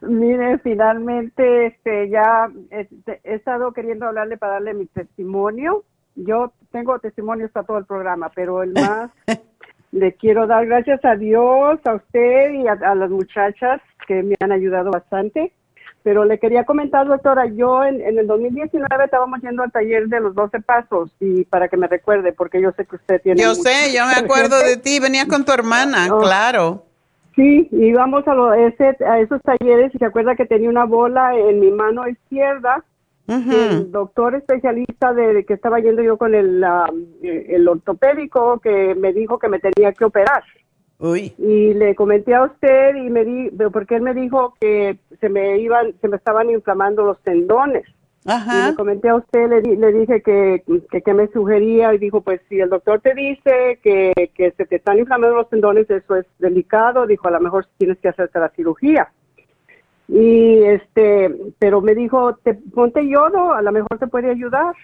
mire, finalmente este, ya este, he estado queriendo hablarle para darle mi testimonio. Yo tengo testimonios para todo el programa, pero el más le quiero dar gracias a Dios, a usted y a, las muchachas que me han ayudado bastante. Pero le quería comentar, doctora, yo en, el 2019 estábamos yendo al taller de los 12 pasos y para que me recuerde, porque yo sé que usted tiene... Yo sé, yo me acuerdo de ti, venías con tu hermana, oh. claro. Sí, íbamos a, ese, a esos talleres y se acuerda que tenía una bola en mi mano izquierda el doctor especialista de, que estaba yendo yo con el, el ortopédico que me dijo que me tenía que operar. Y le comenté a usted y me di, porque él me dijo que se me iban, se me estaban inflamando los tendones. Y le comenté a usted, le, le dije que, que, me sugería y dijo, pues si el doctor te dice que, que se te están inflamando los tendones, eso es delicado, dijo, a lo mejor tienes que hacerte la cirugía. Y este pero me dijo te ponte yodo a lo mejor te puede ayudar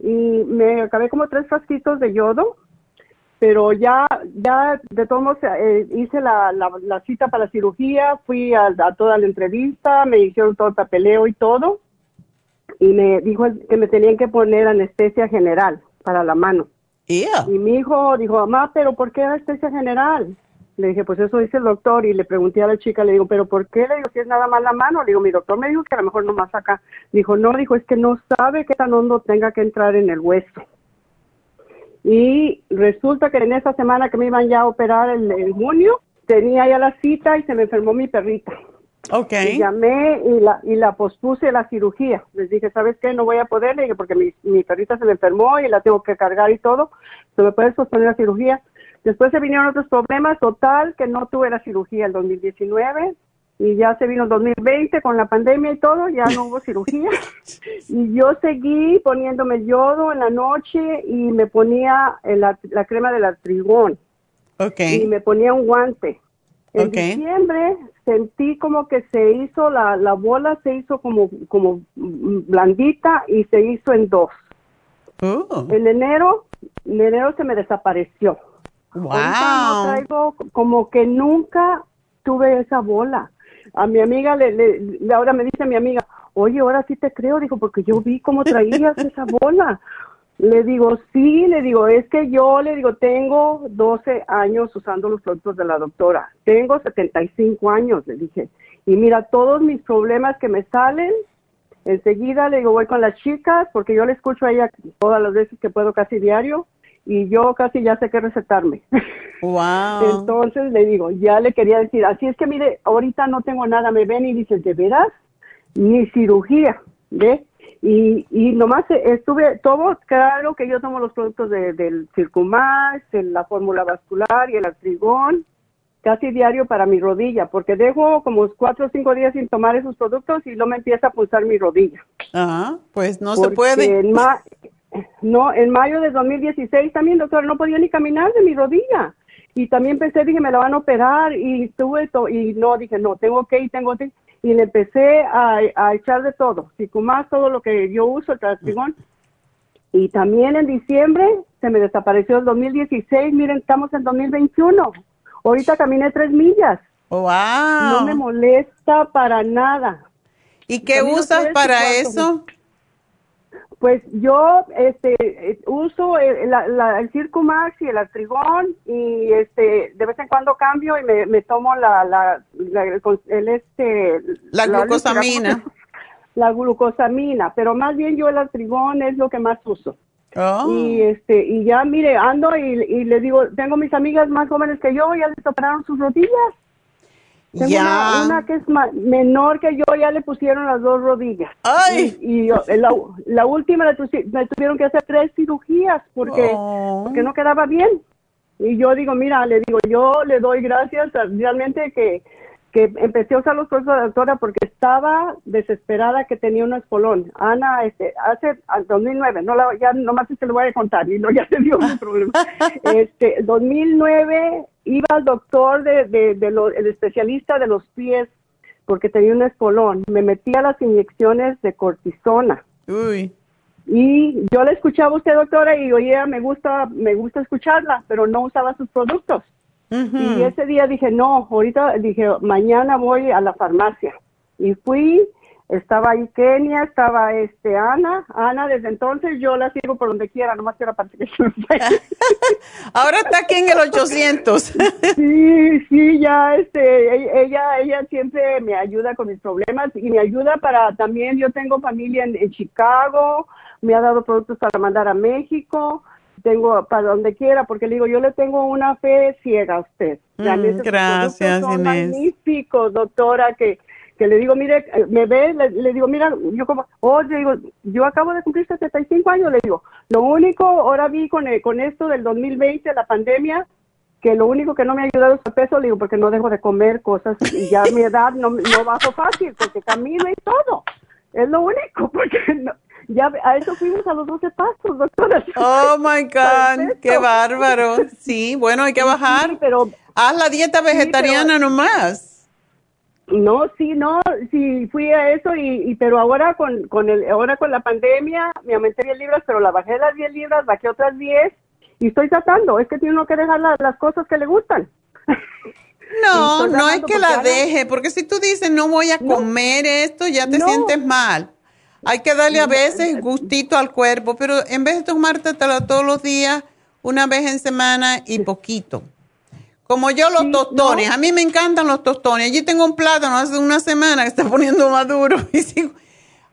y me acabé como tres frasquitos de yodo pero ya ya de todos modos eh, hice la, la, cita para la cirugía fui a, toda la entrevista me hicieron todo el papeleo y todo y me dijo que me tenían que poner anestesia general para la mano y mi hijo dijo mamá pero por qué anestesia general le dije, pues eso dice el doctor y le pregunté a la chica, le digo, pero ¿por qué? Le digo, si es nada más la mano. Le digo, mi doctor me dijo que a lo mejor no más acá. Dijo, no, dijo, es que no sabe que tan hondo tenga que entrar en el hueso. Y resulta que en esa semana que me iban ya a operar el, el junio, tenía ya la cita y se me enfermó mi perrita. Ok. Y llamé y la, y la pospuse la cirugía. Les dije, ¿sabes qué? No voy a poder. Le dije, porque mi, mi perrita se me enfermó y la tengo que cargar y todo. ¿Se me puede posponer la cirugía? Después se vinieron otros problemas, total, que no tuve la cirugía el 2019 y ya se vino el 2020 con la pandemia y todo, ya no hubo cirugía. y yo seguí poniéndome yodo en la noche y me ponía la, la crema del artrigón. Okay. Y me ponía un guante. En diciembre sentí como que se hizo, la, la bola se hizo como, como blandita y se hizo en dos. Oh. En enero, en enero se me desapareció. Wow. traigo como que nunca tuve esa bola. A mi amiga le, le, ahora me dice mi amiga, oye, ahora sí te creo, dijo, porque yo vi cómo traías esa bola. Le digo, sí, le digo, es que yo le digo, tengo 12 años usando los productos de la doctora, tengo 75 años, le dije, y mira, todos mis problemas que me salen, enseguida le digo, voy con las chicas, porque yo le escucho a ella todas las veces que puedo, casi diario, y yo casi ya sé qué recetarme. Wow. Entonces le digo, ya le quería decir, así es que mire, ahorita no tengo nada, me ven y dicen, ¿de veras? Ni cirugía, ¿ve? Y, y nomás estuve, todo, claro que yo tomo los productos de, del Circumax, la fórmula vascular y el artrigón, casi diario para mi rodilla, porque dejo como cuatro o cinco días sin tomar esos productos y no me empieza a pulsar mi rodilla. Ajá, pues no se puede. No, en mayo de 2016 también, doctor, no podía ni caminar de mi rodilla. Y también pensé, dije, me la van a operar y estuve, y no, dije, no, tengo que ir, tengo que Y le empecé a, echar de todo, más todo lo que yo uso, el trastigón. Y también en diciembre se me desapareció el 2016, miren, estamos en 2021. Ahorita caminé tres millas. ¡Wow! No me molesta para nada. ¿Y qué usas para eso? Pues yo este uso el, la, el Circumax y el Artrigón y este de vez en cuando cambio y me, me tomo la, la, el este la glucosamina. La, glucosamina, pero más bien yo el Artrigón es lo que más uso. Oh. Y este y ya mire, ando y, y le digo, tengo mis amigas más jóvenes que yo, ya les operaron sus rodillas. Tengo ya. Una, que es menor que yo, ya le pusieron las dos rodillas. ¡Ay! Y, la, la, última me tuvieron que hacer tres cirugías porque, Oh. porque no quedaba bien. Y yo digo, mira, le digo, yo le doy gracias a- realmente que, que empecé a usar los productos de la doctora porque estaba desesperada que tenía un espolón. Ana, este, hace al 2009, no la, ya nomás se lo voy a contar y no ya te dio un problema. Este, 2009 iba al doctor de, de, de lo- el especialista de los pies porque tenía un espolón. Me metía las inyecciones de cortisona. Uy. Y yo la escuchaba a usted, doctora, y oye, me gusta, me gusta escucharla, pero no usaba sus productos. Y ese día dije, no, ahorita dije, mañana voy a la farmacia. Y fui, estaba ahí Kenia, estaba este Ana. Ana, desde entonces yo la sigo por donde quiera, nomás quiero aparte que se me fue. Ahora está aquí en el 800. Sí, sí, ya, este, e- ella, ella siempre me ayuda con mis problemas y me ayuda para también, yo tengo familia en, en Chicago, me ha dado productos para mandar a México, tengo para donde quiera, porque le digo, yo le tengo una fe ciega a usted. Sus gracias, son Inés. magníficos, doctora, que, que le digo, mire, eh, me ve, le, le digo, mira, yo como, oh, le digo, yo acabo de cumplir 75 años, le digo, lo único, ahora vi con, el- con esto del 2020, la pandemia, que lo único que no me ha ayudado es el peso, le digo, porque no dejo de comer cosas y ya mi edad no, no bajo fácil, porque camino y todo. Es lo único, porque no- ya a eso fuimos a los 12 pasos, doctora. Oh my God, qué bárbaro. Sí, bueno, hay que bajar. Sí, pero Haz la dieta vegetariana nomás. No, sí, no, sí fui a eso y, y pero ahora con, con el ahora con la pandemia me aumenté 10 libras, pero la bajé las 10 libras, bajé otras 10 y estoy tratando, es que tiene uno que dejar la- las cosas que le gustan. No, no es tratando que la ahora- deje, porque si tú dices no voy a No. comer esto, ya te No. sientes mal. Hay que darle a veces gustito al cuerpo, pero en vez de tomártela todos los días, una vez en semana y poquito. Como yo los Sí, tostones, no. a mí me encantan los tostones. Allí tengo un plátano hace una semana que está poniendo maduro y sigo,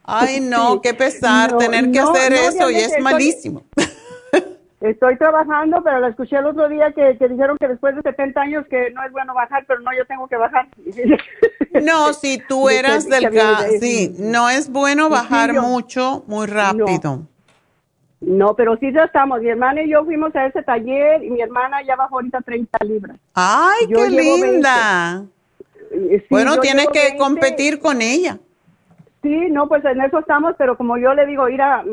ay no, Sí. qué pesar No, tener que no, hacer eso y es estoy- malísimo. Estoy trabajando, pero la escuché el otro día que, que dijeron que después de 70 años que no es bueno bajar, pero no, yo tengo que bajar. No, si tú eras delgada, había- sí, no es bueno bajar mucho, muy rápido. No, pero sí ya estamos. Mi hermana y yo fuimos a ese taller y mi hermana ya bajó ahorita 30 libras. Ay, Yo qué linda. Eh, sí, bueno, tienes que 20. competir con ella. Sí, no, pues en eso estamos, pero como yo le digo, mira,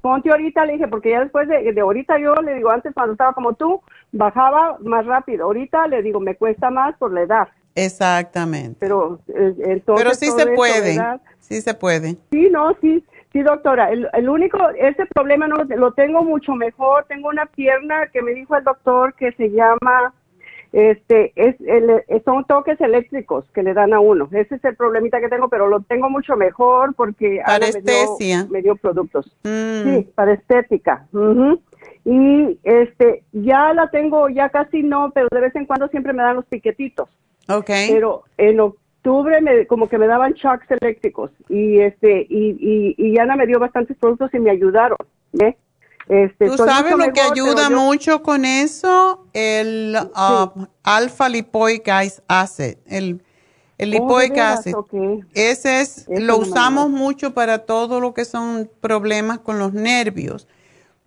ponte ahorita, le dije, porque ya después de, de ahorita yo le digo, antes cuando estaba como tú, bajaba más rápido. Ahorita le digo, me cuesta más por la edad, Exactamente. pero eh, entonces... Pero sí se puede, sí se puede. Sí, no, sí, sí, doctora. El, el único, ese problema no lo- tengo mucho mejor. Tengo una pierna que me dijo el doctor que se llama, este, es, el, son toques eléctricos que le dan a uno. Ese es el problemita que tengo, pero lo tengo mucho mejor porque me dio- me dio productos. Mm, Sí, para estética. Y este, ya la tengo, ya casi no, pero de vez en cuando siempre me dan los piquetitos Ok. pero en octubre me, como que me daban shocks eléctricos y este y, y, y Ana me dio bastantes productos y me ayudaron este Tú sabes lo que ayuda mucho con eso, el um, alfa lipoic acid, el, el Oh, ¿de lipoic acid. Ok. Ese es, Ese lo usamos mucho para todo lo que son problemas con los nervios,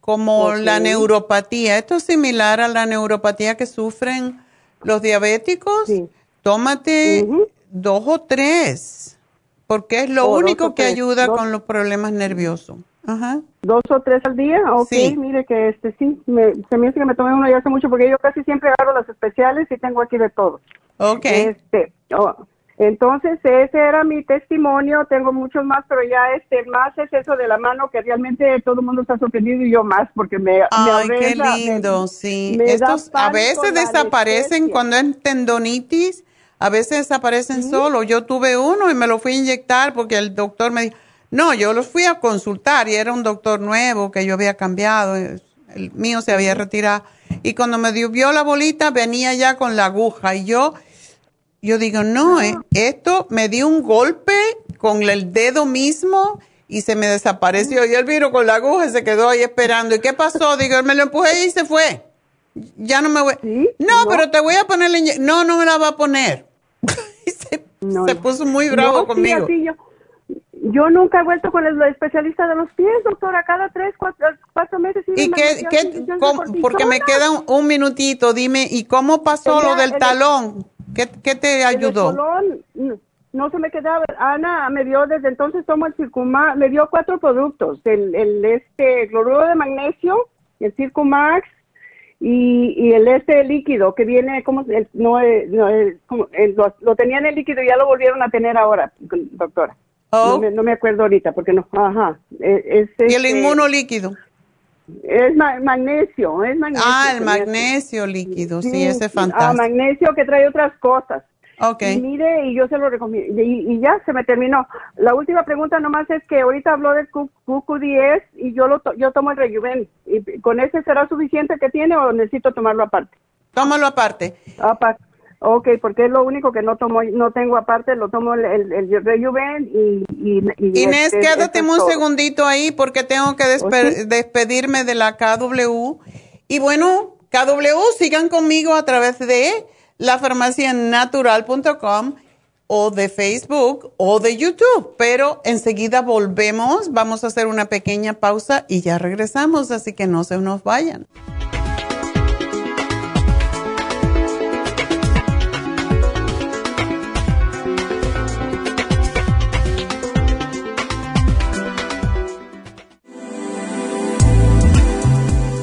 como la neuropatía. Esto es similar a la neuropatía que sufren los diabéticos. Sí. Tómate. Dos o tres, porque es lo Oh, único que ayuda Dos. con los problemas nerviosos. Ajá. dos o tres al día ok Sí. mire que este sí me, se me hace que me tomé uno ya hace mucho porque yo casi siempre agarro las especiales y tengo aquí de todo Ok. Este, oh, entonces ese era mi testimonio, tengo muchos más, pero ya este más es eso de la mano que realmente todo el mundo está sorprendido y yo más porque me, me Ay, ahorré qué me- lindo, sí. me Estos a veces desaparecen anestesia. cuando es tendonitis, a veces desaparecen solo. Yo tuve uno y me lo fui a inyectar porque el doctor me dijo, No, yo los fui a consultar y era un doctor nuevo que yo había cambiado, el mío se había retirado. Y cuando me dio, vio la bolita, venía ya con la aguja. Y yo, yo digo, no, eh, esto me dio un golpe con el dedo mismo y se me desapareció. Y él vino con la aguja y se quedó ahí esperando. ¿Y qué pasó? Digo, me lo empujé y se fue. Ya no me voy. No, pero te voy a poner la No, no me la va a poner. Se, puso muy bravo conmigo. yo, nunca he vuelto con el especialista de los pies, doctora, cada tres, cuatro, cuatro meses. ¿Y qué? porque me queda un, minutito, dime, ¿y cómo pasó lo del talón? ¿Qué, te ayudó? El talón, no se me quedaba. Ana me dio desde entonces tomo el Circumax, me dio cuatro productos, el, el este cloruro de magnesio, el Circumax y, y el este líquido que viene como el, no, no como, lo, tenían el líquido y ya lo volvieron a tener ahora, doctora. No, oh. me, no, me, acuerdo ahorita porque no, ajá. E, ¿Y el este, inmunolíquido? Es magnesio, es magnesio. Ah, el magnesio líquido, sí, ese es fantástico. Ah, magnesio que trae otras cosas. Ok. Y mire, y yo se lo recomiendo. Y, ya se me terminó. La última pregunta nomás es que ahorita habló del QQ10 y yo lo yo tomo el Rejuven. ¿Y ¿Con ese será suficiente que tiene o necesito tomarlo aparte? Tómalo aparte. Aparte. Ok, porque es lo único que no tomo, no tengo aparte, lo tomo el, el, Rejuven y, y, Inés, este, quédate un segundito ahí porque tengo que despedirme de la KW. Y bueno, KW, sigan conmigo a través de lafarmacianatural.com o de Facebook o de YouTube. Pero enseguida volvemos, vamos a hacer una pequeña pausa y ya regresamos, así que no se nos vayan.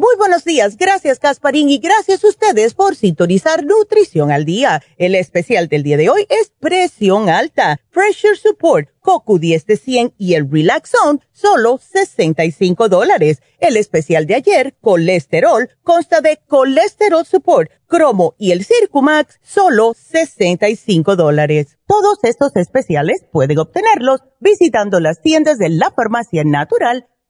Muy buenos días, gracias Casparín y gracias a ustedes por sintonizar Nutrición al Día. El especial del día de hoy es presión alta, Pressure Support, Coco 10 de 100 y el Relax Zone, solo 65 dólares. El especial de ayer, colesterol, consta de colesterol support, cromo y el Circumax, solo 65 dólares. Todos estos especiales pueden obtenerlos visitando las tiendas de la farmacia natural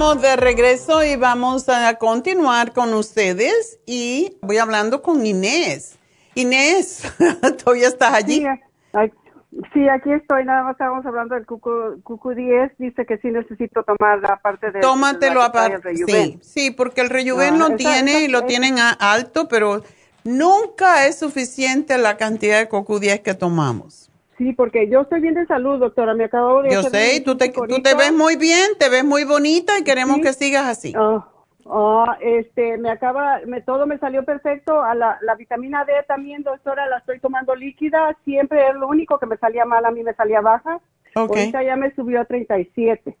Estamos de regreso y vamos a continuar con ustedes y voy hablando con Inés. Inés, ¿todavía estás allí? Sí, aquí estoy, nada más estábamos hablando del cucu, 10, dice que sí necesito tomar la parte de... Tómatelo aparte, sí, sí, porque el rejuven lo tiene y lo tienen alto, pero nunca es suficiente la cantidad de cucu 10 que tomamos. Sí, porque yo estoy bien de salud, doctora. Me acabo de. Yo sé, tú te, tú te ves muy bien, te ves muy bonita y queremos que sigas así. Oh, este, me acaba, me, todo me salió perfecto. A la, la vitamina D también, doctora, la estoy tomando líquida. Siempre es lo único que me salía mal, a mí me salía baja. Ahorita ya me subió a 37.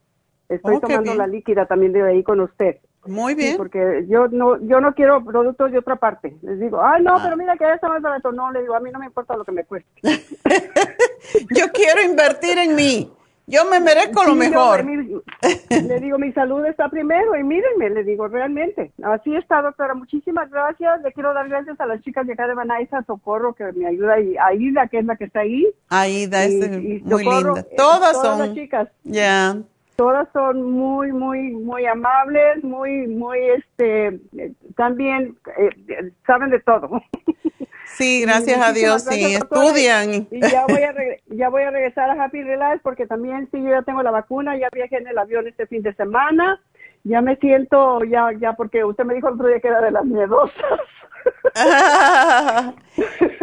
Estoy Oh, tomando la líquida también de ahí con usted. Muy Sí, bien. porque yo no, yo no quiero productos de otra parte. Les digo, ay, no, pero mira que ya está más barato. No, le digo, a mí no me importa lo que me cueste. Yo quiero invertir en mí. Yo me merezco lo Sí, mejor. le digo, mi salud está primero y mírenme, le digo, realmente. Así está, doctora. Muchísimas gracias. Le quiero dar gracias a las chicas de acá de Banaiza, Socorro, que me ayuda, y a Aida, que es la que está ahí. Aida es Y- eh, y muy Socorro, linda. eh, Todas todas las son. chicas. Ya. Todas son muy, muy, muy amables, muy, muy, este, también eh, saben de todo. Sí, gracias a Dios, sí, estudian. Y ya voy, a ya voy a regresar a Happy Relax porque también sí, yo ya tengo la vacuna, ya viajé en el avión este fin de semana, ya me siento, ya, ya, porque usted me dijo el otro día que era de las miedosas.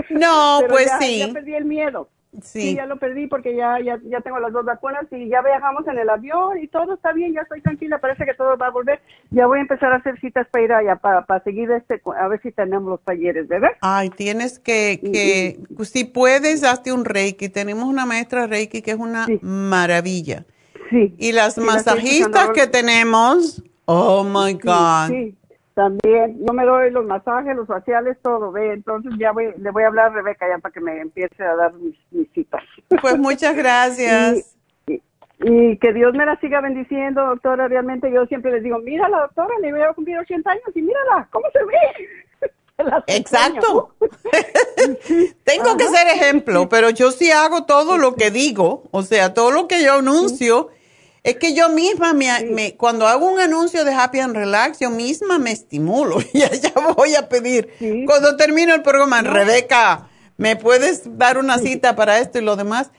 No, Pero pues ya- sí. Ya perdí el miedo. Sí. ya lo perdí porque ya, ya, ya tengo las dos vacunas y ya viajamos en el avión y todo está bien, ya estoy tranquila, parece que todo va a volver. Ya voy a empezar a hacer citas para ir allá, para, para seguir este, a ver si tenemos los talleres, ¿verdad? Ay, tienes que, que si puedes, hazte un Reiki. Tenemos una maestra Reiki que es una maravilla. Sí. Y las Sí, masajistas que tenemos, oh my God. Sí, también. Yo me doy los masajes, los faciales, todo, ¿ve? Entonces ya voy, le voy a hablar a Rebeca ya para que me empiece a dar mis, mis citas. Pues muchas gracias. Y, y que Dios me la siga bendiciendo, doctora. Realmente yo siempre les digo, mira la doctora, le voy a cumplir 80 años y mírala, ¿cómo se ve? Exacto. Tengo que ser ejemplo, pero yo sí hago todo lo que digo, o sea, todo lo que yo anuncio. Es que yo misma, me, me- cuando hago un anuncio de Happy and Relax, yo misma me estimulo y ya voy a pedir. Cuando termino el programa, Rebeca, ¿me puedes dar una cita para esto y lo demás?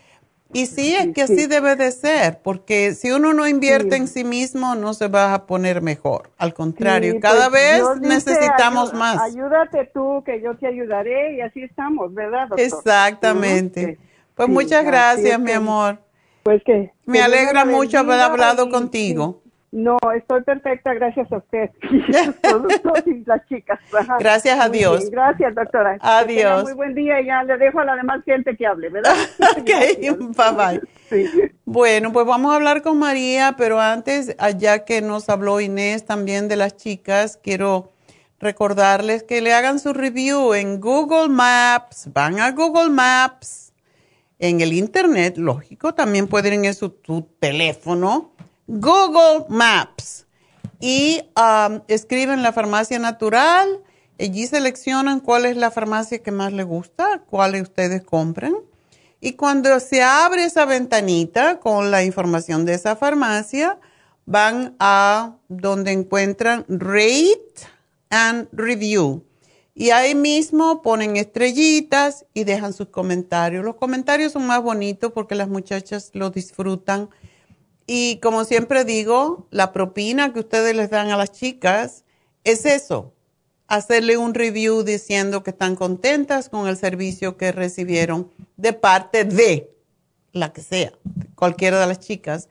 Y sí, es que así debe de ser, porque si uno no invierte en sí mismo, no se va a poner mejor. Al contrario, Sí, cada pues, vez dice, necesitamos "Ayu- más. Ayúdate tú, que yo te ayudaré y así estamos, ¿verdad, doctor? Exactamente. Ujú, Pues muchas gracias, mi amor. Pues que... Me que alegra mucho haber hablado y- contigo. No, estoy perfecta, gracias a usted. Y las chicas. Ajá. Gracias a Dios. bien, Gracias, doctora. Adiós. muy buen día y ya le dejo a la demás gente que hable, ¿verdad? ok, bye bye. Bueno, pues vamos a hablar con María, pero antes, allá que nos habló Inés también de las chicas, quiero recordarles que le hagan su review en Google Maps. Van a Google Maps, en el Internet, lógico, también pueden ir en su tu teléfono. Google Maps y um, escriben la farmacia natural. Allí seleccionan cuál es la farmacia que más les gusta, cuál ustedes compran. Y cuando se abre esa ventanita con la información de esa farmacia, van a donde encuentran Rate and Review. Y ahí mismo ponen estrellitas y dejan sus comentarios. Los comentarios son más bonitos porque las muchachas lo disfrutan. Y como siempre digo, la propina que ustedes les dan a las chicas es eso, hacerle un review diciendo que están contentas con el servicio que recibieron de parte de la que sea, cualquiera de las chicas,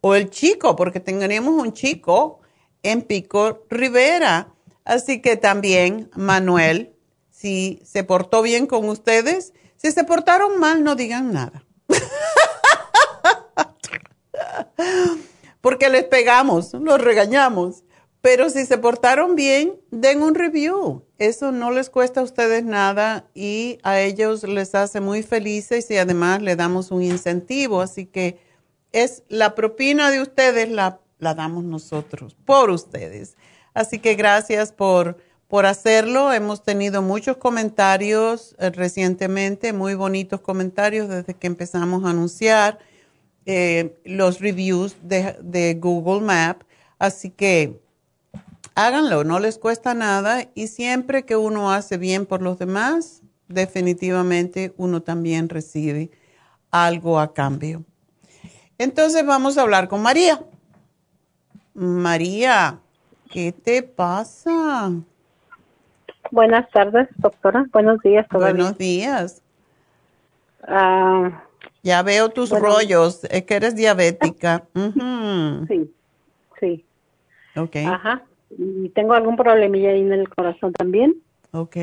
o el chico, porque tenemos un chico en Pico Rivera. Así que también, Manuel, si se portó bien con ustedes, si se portaron mal, no digan nada. porque les pegamos, los regañamos. Pero si se portaron bien, den un review. Eso no les cuesta a ustedes nada y a ellos les hace muy felices y además le damos un incentivo. Así que es la propina de ustedes, la, la damos nosotros, por ustedes. Así que gracias por, por hacerlo. Hemos tenido muchos comentarios eh, recientemente, muy bonitos comentarios desde que empezamos a anunciar eh, los reviews de, de Google Map. Así que háganlo, no les cuesta nada y siempre que uno hace bien por los demás, definitivamente uno también recibe algo a cambio. Entonces vamos a hablar con María. María, ¿qué te pasa? Buenas tardes, doctora. Buenos días todavía. Buenos días. Ah, Ya veo tus Bueno. rollos, es que eres diabética. Sí, sí. Ok. Ajá. y tengo algún problemilla ahí en el corazón también. Ok.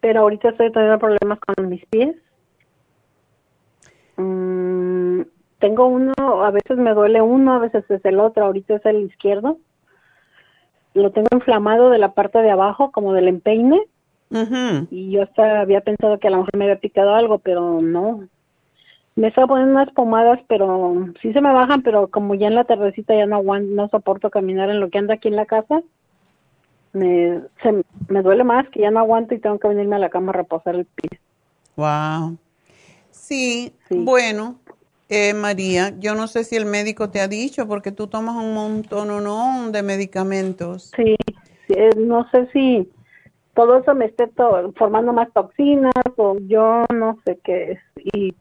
Pero ahorita estoy teniendo problemas con mis pies. Tengo uno, a veces me duele uno, a veces es el otro, ahorita es el izquierdo. Lo tengo inflamado de la parte de abajo, como del empeine. Y yo hasta había pensado que a lo mejor me había picado algo, pero no. Me estaba poniendo unas pomadas, pero sí se me bajan, pero como ya en la tardecita ya no aguanto, no soporto caminar en lo que anda aquí en la casa, me, se, me duele más que ya no aguanto y tengo que venirme a la cama a reposar el pie. Wow. Sí, bueno, eh, María, yo no sé si el médico te ha dicho, porque tú tomas un montón o no de medicamentos. Sí, eh, no sé si todo eso me esté formando más toxinas o yo no sé qué es. Y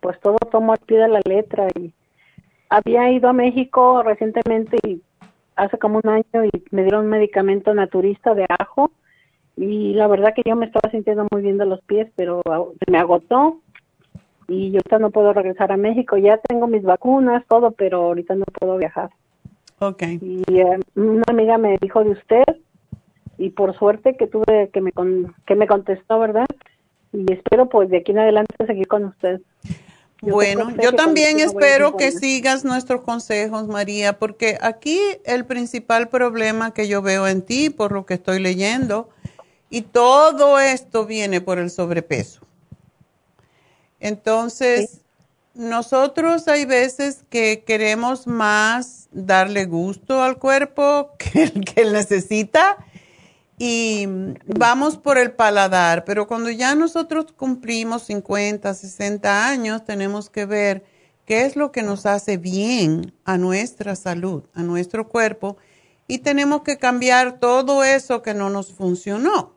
pues todo tomo al pie de la letra. Y había ido a México recientemente y hace como un año y me dieron un medicamento naturista de ajo y la verdad que yo me estaba sintiendo muy bien de los pies, pero me agotó y yo ahorita no puedo regresar a México. Ya tengo mis vacunas, todo, pero ahorita no puedo viajar. Ok. Y eh, una amiga me dijo de usted y por suerte que tuve que me que me contestó, ¿verdad? Y espero pues de aquí en adelante seguir con usted. bueno, yo también espero que sigas nuestros consejos, María, porque aquí el principal problema que yo veo en ti, por lo que estoy leyendo, y todo esto viene por el sobrepeso. Entonces, nosotros hay veces que queremos más darle gusto al cuerpo que el que él necesita y vamos por el paladar, pero cuando ya nosotros cumplimos 50, 60 años, tenemos que ver qué es lo que nos hace bien a nuestra salud, a nuestro cuerpo, y tenemos que cambiar todo eso que no nos funcionó.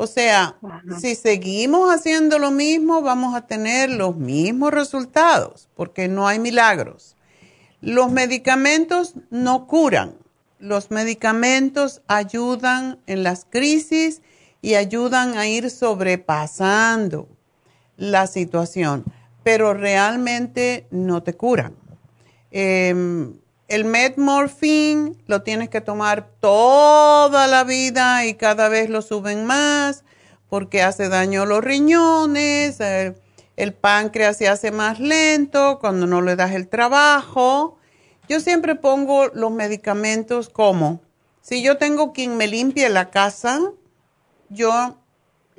O sea, si seguimos haciendo lo mismo, vamos a tener los mismos resultados, porque no hay milagros. Los medicamentos no curan, los medicamentos ayudan en las crisis y ayudan a ir sobrepasando la situación, pero realmente no te curan. Eh, el Metmorphine lo tienes que tomar toda la vida y cada vez lo suben más porque hace daño a los riñones, el páncreas se hace más lento cuando no le das el trabajo yo siempre pongo los medicamentos como, si yo tengo quien me limpie la casa, yo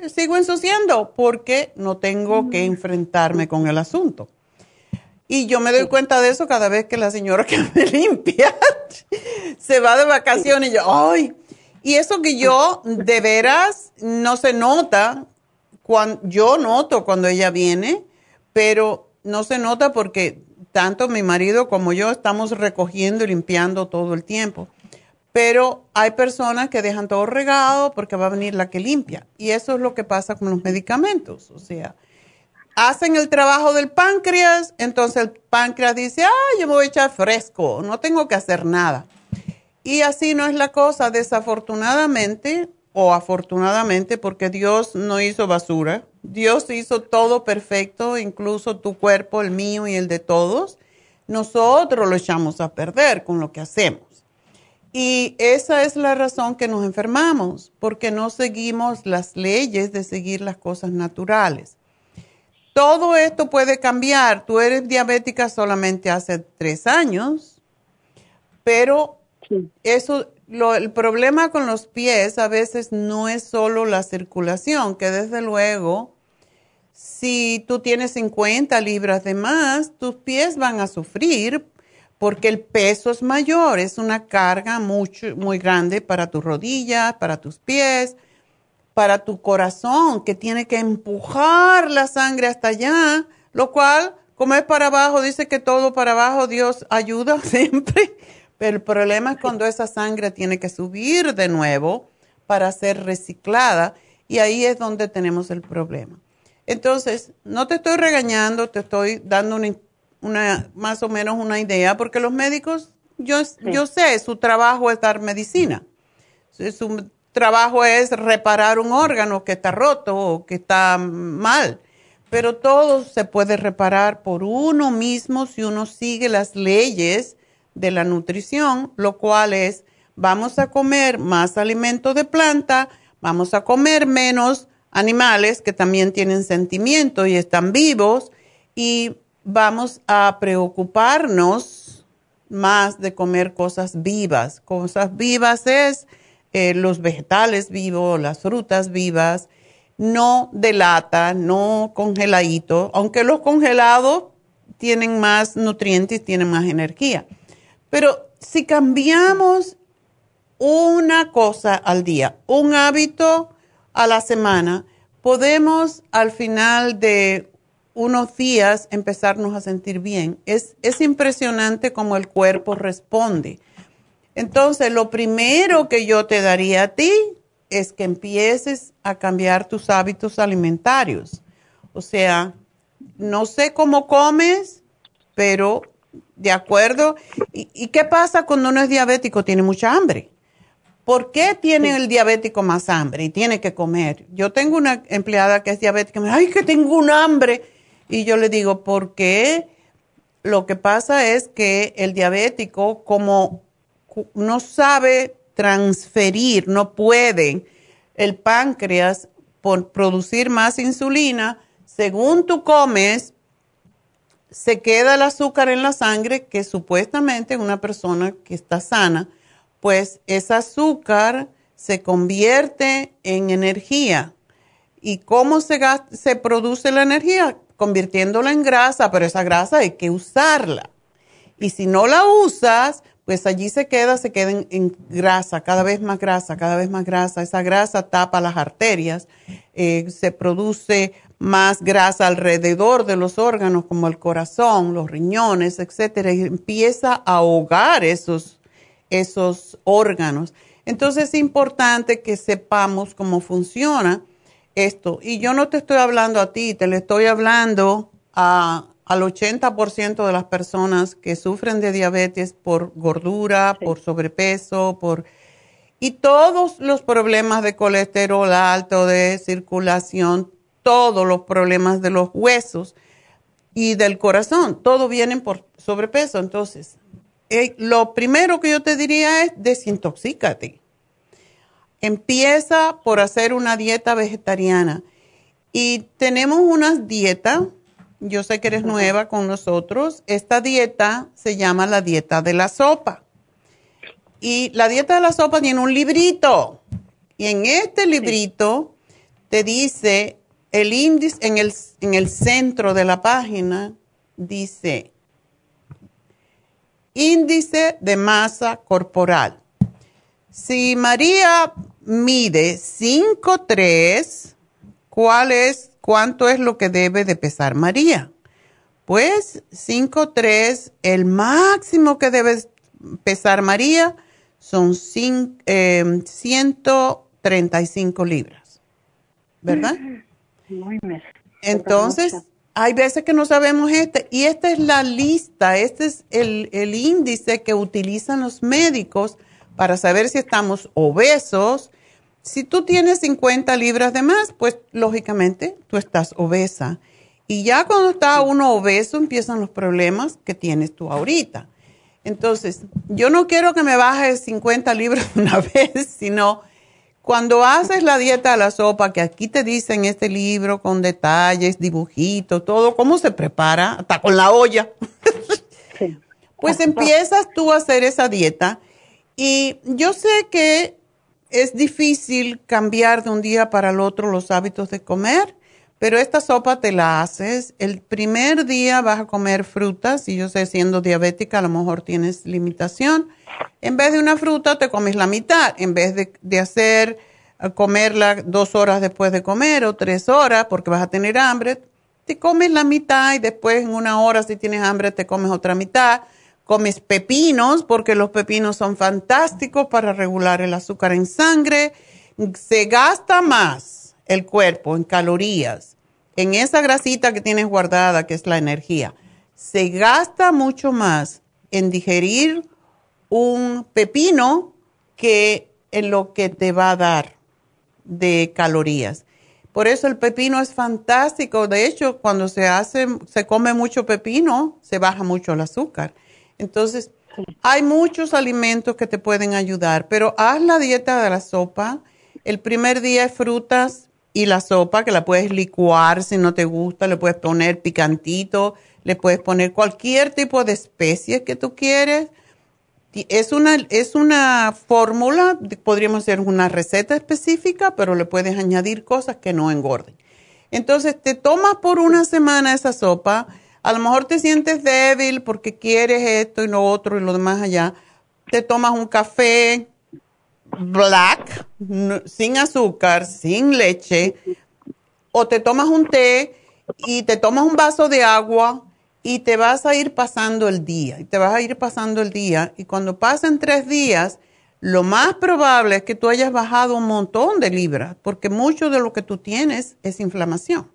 sigo ensuciando porque no tengo que enfrentarme con el asunto. Y yo me doy cuenta de eso cada vez que la señora que me limpia se va de vacaciones y yo, ¡ay! Y eso que yo de veras no se nota, cuando, yo noto cuando ella viene, pero no se nota porque tanto mi marido como yo estamos recogiendo y limpiando todo el tiempo. Pero hay personas que dejan todo regado porque va a venir la que limpia. Y eso es lo que pasa con los medicamentos. O sea, hacen el trabajo del páncreas, entonces el páncreas dice, ah, yo me voy a echar fresco, no tengo que hacer nada. Y así no es la cosa. Desafortunadamente, o afortunadamente, porque Dios no hizo basura, Dios hizo todo perfecto, incluso tu cuerpo, el mío y el de todos. Nosotros lo echamos a perder con lo que hacemos. Y esa es la razón que nos enfermamos, porque no seguimos las leyes de seguir las cosas naturales. Todo esto puede cambiar. Tú eres diabética solamente hace tres años, pero eso el problema con los pies a veces no es solo la circulación, que desde luego, si tú tienes 50 libras de más, tus pies van a sufrir porque el peso es mayor, es una carga mucho, muy grande para tus rodillas, para tus pies, para tu corazón, que tiene que empujar la sangre hasta allá, lo cual, como es para abajo, dice que todo para abajo, Dios ayuda siempre pero el problema es cuando esa sangre tiene que subir de nuevo para ser reciclada y ahí es donde tenemos el problema. Entonces, no te estoy regañando, te estoy dando una, más o menos una idea, porque los médicos, yo, yo sé, su trabajo es dar medicina. Su trabajo es reparar un órgano que está roto o que está mal. Pero todo se puede reparar por uno mismo si uno sigue las leyes de la nutrición, lo cual es, vamos a comer más alimento de planta, vamos a comer menos animales que también tienen sentimiento y están vivos y vamos a preocuparnos más de comer cosas vivas. Cosas vivas es eh, los vegetales vivos, las frutas vivas, no de lata, no congeladito, aunque los congelados tienen más nutrientes, tienen más energía. Pero si cambiamos una cosa al día, un hábito a la semana, podemos al final de unos días empezarnos a sentir bien. Es, es impresionante cómo el cuerpo responde. Entonces, lo primero que yo te daría a ti es que empieces a cambiar tus hábitos alimentarios. O sea, no sé cómo comes, pero de acuerdo. ¿Y, qué pasa cuando uno es diabético? Tiene mucha hambre. ¿Por qué tiene el diabético más hambre y tiene que comer? Yo tengo una empleada que es diabética y me dice, ay, que tengo un hambre. Y yo le digo, ¿por qué? Lo que pasa es que el diabético, como no sabe transferir, no puede el páncreas por producir más insulina, según tú comes, se queda el azúcar en la sangre que supuestamente una persona que está sana, pues ese azúcar se convierte en energía. ¿Y cómo se, se produce la energía? Convirtiéndola en grasa, pero esa grasa hay que usarla. Y si no la usas, pues allí se queda, se queda en, grasa, cada vez más grasa, cada vez más grasa. Esa grasa tapa las arterias, eh, se produce más grasa alrededor de los órganos como el corazón, los riñones, etcétera, y empieza a ahogar esos, esos órganos. Entonces es importante que sepamos cómo funciona esto. Y yo no te estoy hablando a ti, te le estoy hablando a al 80% de las personas que sufren de diabetes por gordura, por sobrepeso, por y todos los problemas de colesterol alto, de circulación, todos los problemas de los huesos y del corazón, todo vienen por sobrepeso. Entonces, eh, lo primero que yo te diría es desintoxícate. Empieza por hacer una dieta vegetariana. Y tenemos unas dietas yo sé que eres nueva con nosotros. Esta dieta se llama la dieta de la sopa. Y la dieta de la sopa tiene un librito. Y en este librito te dice el índice, en el, en el centro de la página, dice índice de masa corporal. Si María mide 5'3", ¿cuál es ¿Cuánto es lo que debe de pesar María? Pues 5,3, el máximo que debe pesar María son 135 eh, libras, ¿verdad? Muy Entonces, hay veces que no sabemos este, y esta es la lista, este es el, el índice que utilizan los médicos para saber si estamos obesos, si tú tienes 50 libras de más, pues lógicamente tú estás obesa. Y ya cuando está uno obeso empiezan los problemas que tienes tú ahorita. Entonces, yo no quiero que me bajes 50 libras una vez, sino cuando haces la dieta a la sopa, que aquí te dicen este libro con detalles, dibujitos, todo, cómo se prepara, hasta con la olla. pues empiezas tú a hacer esa dieta. Y yo sé que es difícil cambiar de un día para el otro los hábitos de comer, pero esta sopa te la haces. El primer día vas a comer frutas, y yo sé, siendo diabética, a lo mejor tienes limitación. En vez de una fruta, te comes la mitad. En vez de, de hacer eh, comerla dos horas después de comer o tres horas, porque vas a tener hambre, te comes la mitad y después en una hora, si tienes hambre, te comes otra mitad comes pepinos, porque los pepinos son fantásticos para regular el azúcar en sangre. Se gasta más el cuerpo en calorías, en esa grasita que tienes guardada, que es la energía. Se gasta mucho más en digerir un pepino que en lo que te va a dar de calorías. Por eso el pepino es fantástico. De hecho, cuando se hace, se come mucho pepino, se baja mucho el azúcar. Entonces, Hay muchos alimentos que te pueden ayudar, pero haz la dieta de la sopa. El primer día es frutas y la sopa, que la puedes licuar si no te gusta, le puedes poner picantito, le puedes poner cualquier tipo de especie que tú quieres. Es una, es una fórmula, podríamos hacer una receta específica, pero le puedes añadir cosas que no engorden. Entonces te tomas por una semana esa sopa, a lo mejor te sientes débil porque quieres esto y lo otro y lo demás allá. Te tomas un café black, sin azúcar, sin leche, o te tomas un té y te tomas un vaso de agua y te vas a ir pasando el día, y te vas a ir pasando el día, y cuando pasen tres días, lo más probable es que tú hayas bajado un montón de libras, porque mucho de lo que tú tienes es inflamación.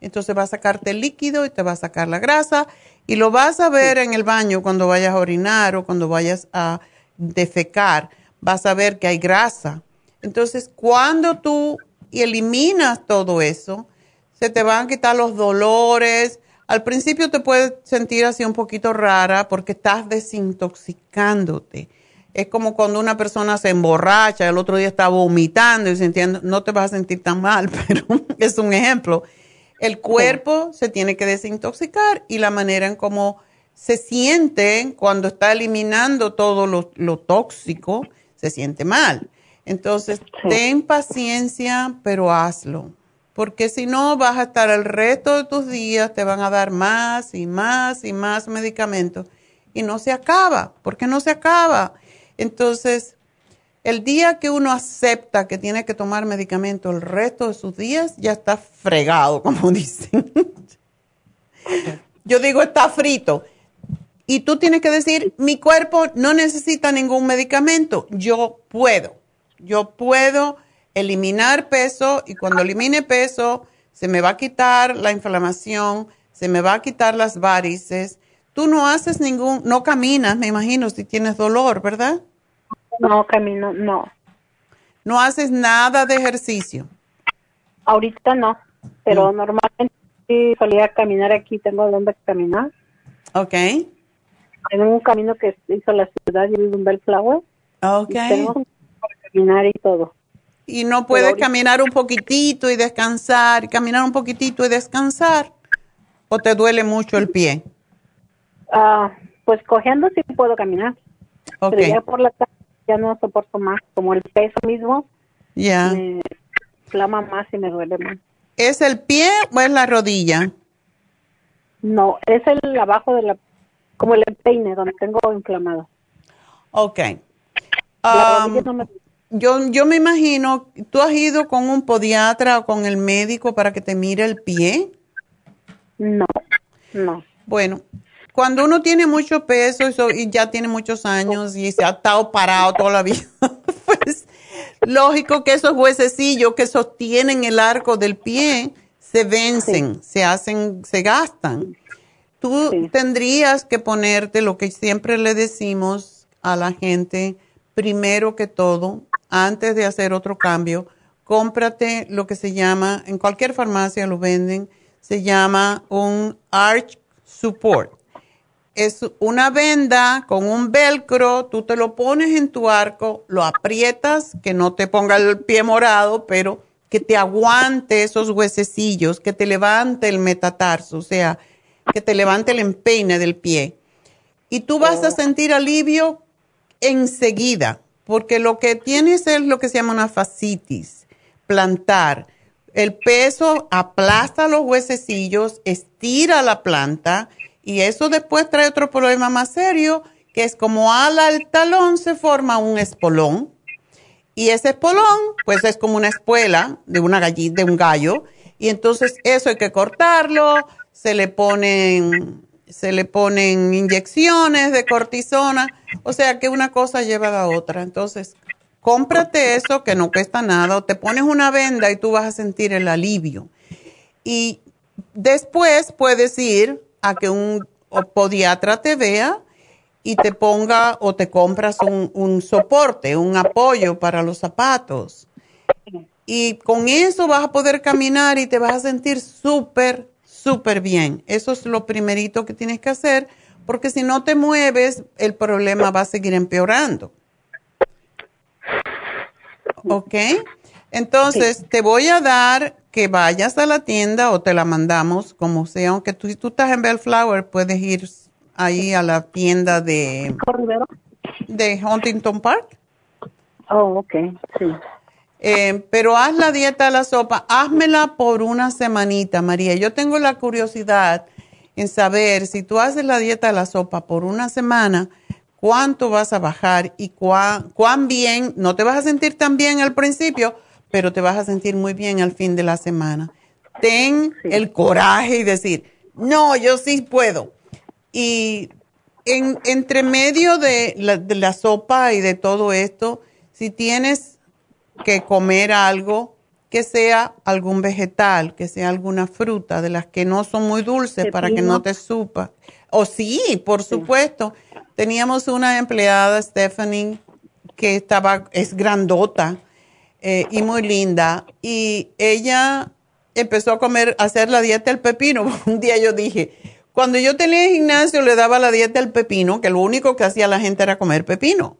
Entonces va a sacarte el líquido y te va a sacar la grasa, y lo vas a ver en el baño cuando vayas a orinar o cuando vayas a defecar, vas a ver que hay grasa. Entonces, cuando tú eliminas todo eso, se te van a quitar los dolores, al principio te puedes sentir así un poquito rara porque estás desintoxicándote. Es como cuando una persona se emborracha, el otro día está vomitando y sintiendo, no te vas a sentir tan mal, pero es un ejemplo. El cuerpo se tiene que desintoxicar y la manera en cómo se siente cuando está eliminando todo lo, tóxico, se siente mal. Entonces, ten paciencia, pero hazlo porque si no vas a estar el resto de tus días, te van a dar más y más y más medicamentos y no se acaba, porque no se acaba. Entonces, el día que uno acepta que tiene que tomar medicamento el resto de sus días, ya está fregado, como dicen. Yo digo, está frito. Y tú tienes que decir, mi cuerpo no necesita ningún medicamento, yo puedo, yo puedo eliminar peso y cuando elimine peso se me va a quitar la inflamación, se me va a quitar las varices. Tú no haces ningún, no caminas, me imagino, si tienes dolor, ¿verdad? No, camino, no. No haces nada de ejercicio. Ahorita no, pero mm. normalmente sí solía caminar aquí, tengo donde caminar. Ok. En un camino que hizo la ciudad y un Bellflower. Ok. tengo caminar y todo y no puedes caminar un poquitito y descansar, caminar un poquitito y descansar, o te duele mucho el pie? Ah, pues cogiendo sí puedo caminar. Pero ya por la tarde ya no soporto más, como el peso mismo. Ya. Me inflama más y me duele más. ¿Es el pie o es la rodilla? No, es el abajo de la, como el peine donde tengo inflamado. Ok. Um, yo, yo me imagino, ¿tú has ido con un podiatra o con el médico para que te mire el pie? No, no. Bueno, cuando uno tiene mucho peso y ya tiene muchos años y se ha estado parado toda la vida, pues lógico que esos huesecillos que sostienen el arco del pie se vencen, se hacen, se gastan. Tú tendrías que ponerte lo que siempre le decimos a la gente, primero que todo, antes de hacer otro cambio, cómprate lo que se llama, en cualquier farmacia lo venden, se llama un Arch Support. Es una venda con un velcro, tú te lo pones en tu arco, lo aprietas, que no te ponga el pie morado, pero que te aguante esos huesecillos, que te levante el metatarso, o sea, que te levante el empeine del pie. Y tú vas a oh. sentir alivio enseguida porque lo que tienes es lo que se llama una fascitis, plantar. El peso aplasta los huesecillos, estira la planta y eso después trae otro problema más serio, que es como ala al talón se forma un espolón. Y ese espolón, pues es como una espuela de una gallina, de un gallo. Y entonces eso hay que cortarlo, se le ponen se le ponen inyecciones de cortisona, o sea que una cosa lleva a la otra. Entonces, cómprate eso que no cuesta nada, o te pones una venda y tú vas a sentir el alivio. Y después puedes ir a que un podiatra te vea y te ponga o te compras un, un soporte, un apoyo para los zapatos. Y con eso vas a poder caminar y te vas a sentir súper súper bien. Eso es lo primerito que tienes que hacer porque si no te mueves, el problema va a seguir empeorando. ¿Ok? Entonces, te voy a dar que vayas a la tienda o te la mandamos, como sea, aunque tú, si tú estás en Bellflower, puedes ir ahí a la tienda de, de Huntington Park. Oh, ok, sí. Eh, pero haz la dieta de la sopa, házmela por una semanita, María. Yo tengo la curiosidad en saber si tú haces la dieta de la sopa por una semana, cuánto vas a bajar y cuán, cuán bien, no te vas a sentir tan bien al principio, pero te vas a sentir muy bien al fin de la semana. Ten el coraje y decir, no, yo sí puedo. Y en, entre medio de la, de la sopa y de todo esto, si tienes que comer algo, que sea algún vegetal, que sea alguna fruta de las que no son muy dulces para que no te supa. O sí, por supuesto. Teníamos una empleada, Stephanie, que estaba, es grandota eh, y muy linda. Y ella empezó a comer, a hacer la dieta del pepino. Un día yo dije, cuando yo tenía el gimnasio le daba la dieta del pepino, que lo único que hacía la gente era comer pepino.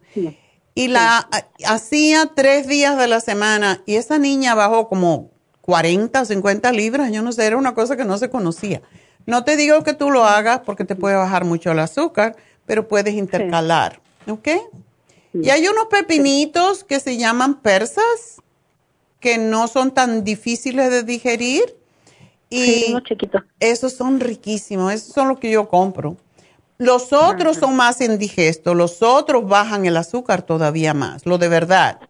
Y la hacía tres días de la semana y esa niña bajó como 40 o 50 libras, yo no sé, era una cosa que no se conocía. No te digo que tú lo hagas porque te puede bajar mucho el azúcar, pero puedes intercalar, ¿ok? Y hay unos pepinitos que se llaman persas, que no son tan difíciles de digerir. Y esos son riquísimos, esos son los que yo compro. Los otros son más indigestos, los otros bajan el azúcar todavía más, lo de verdad.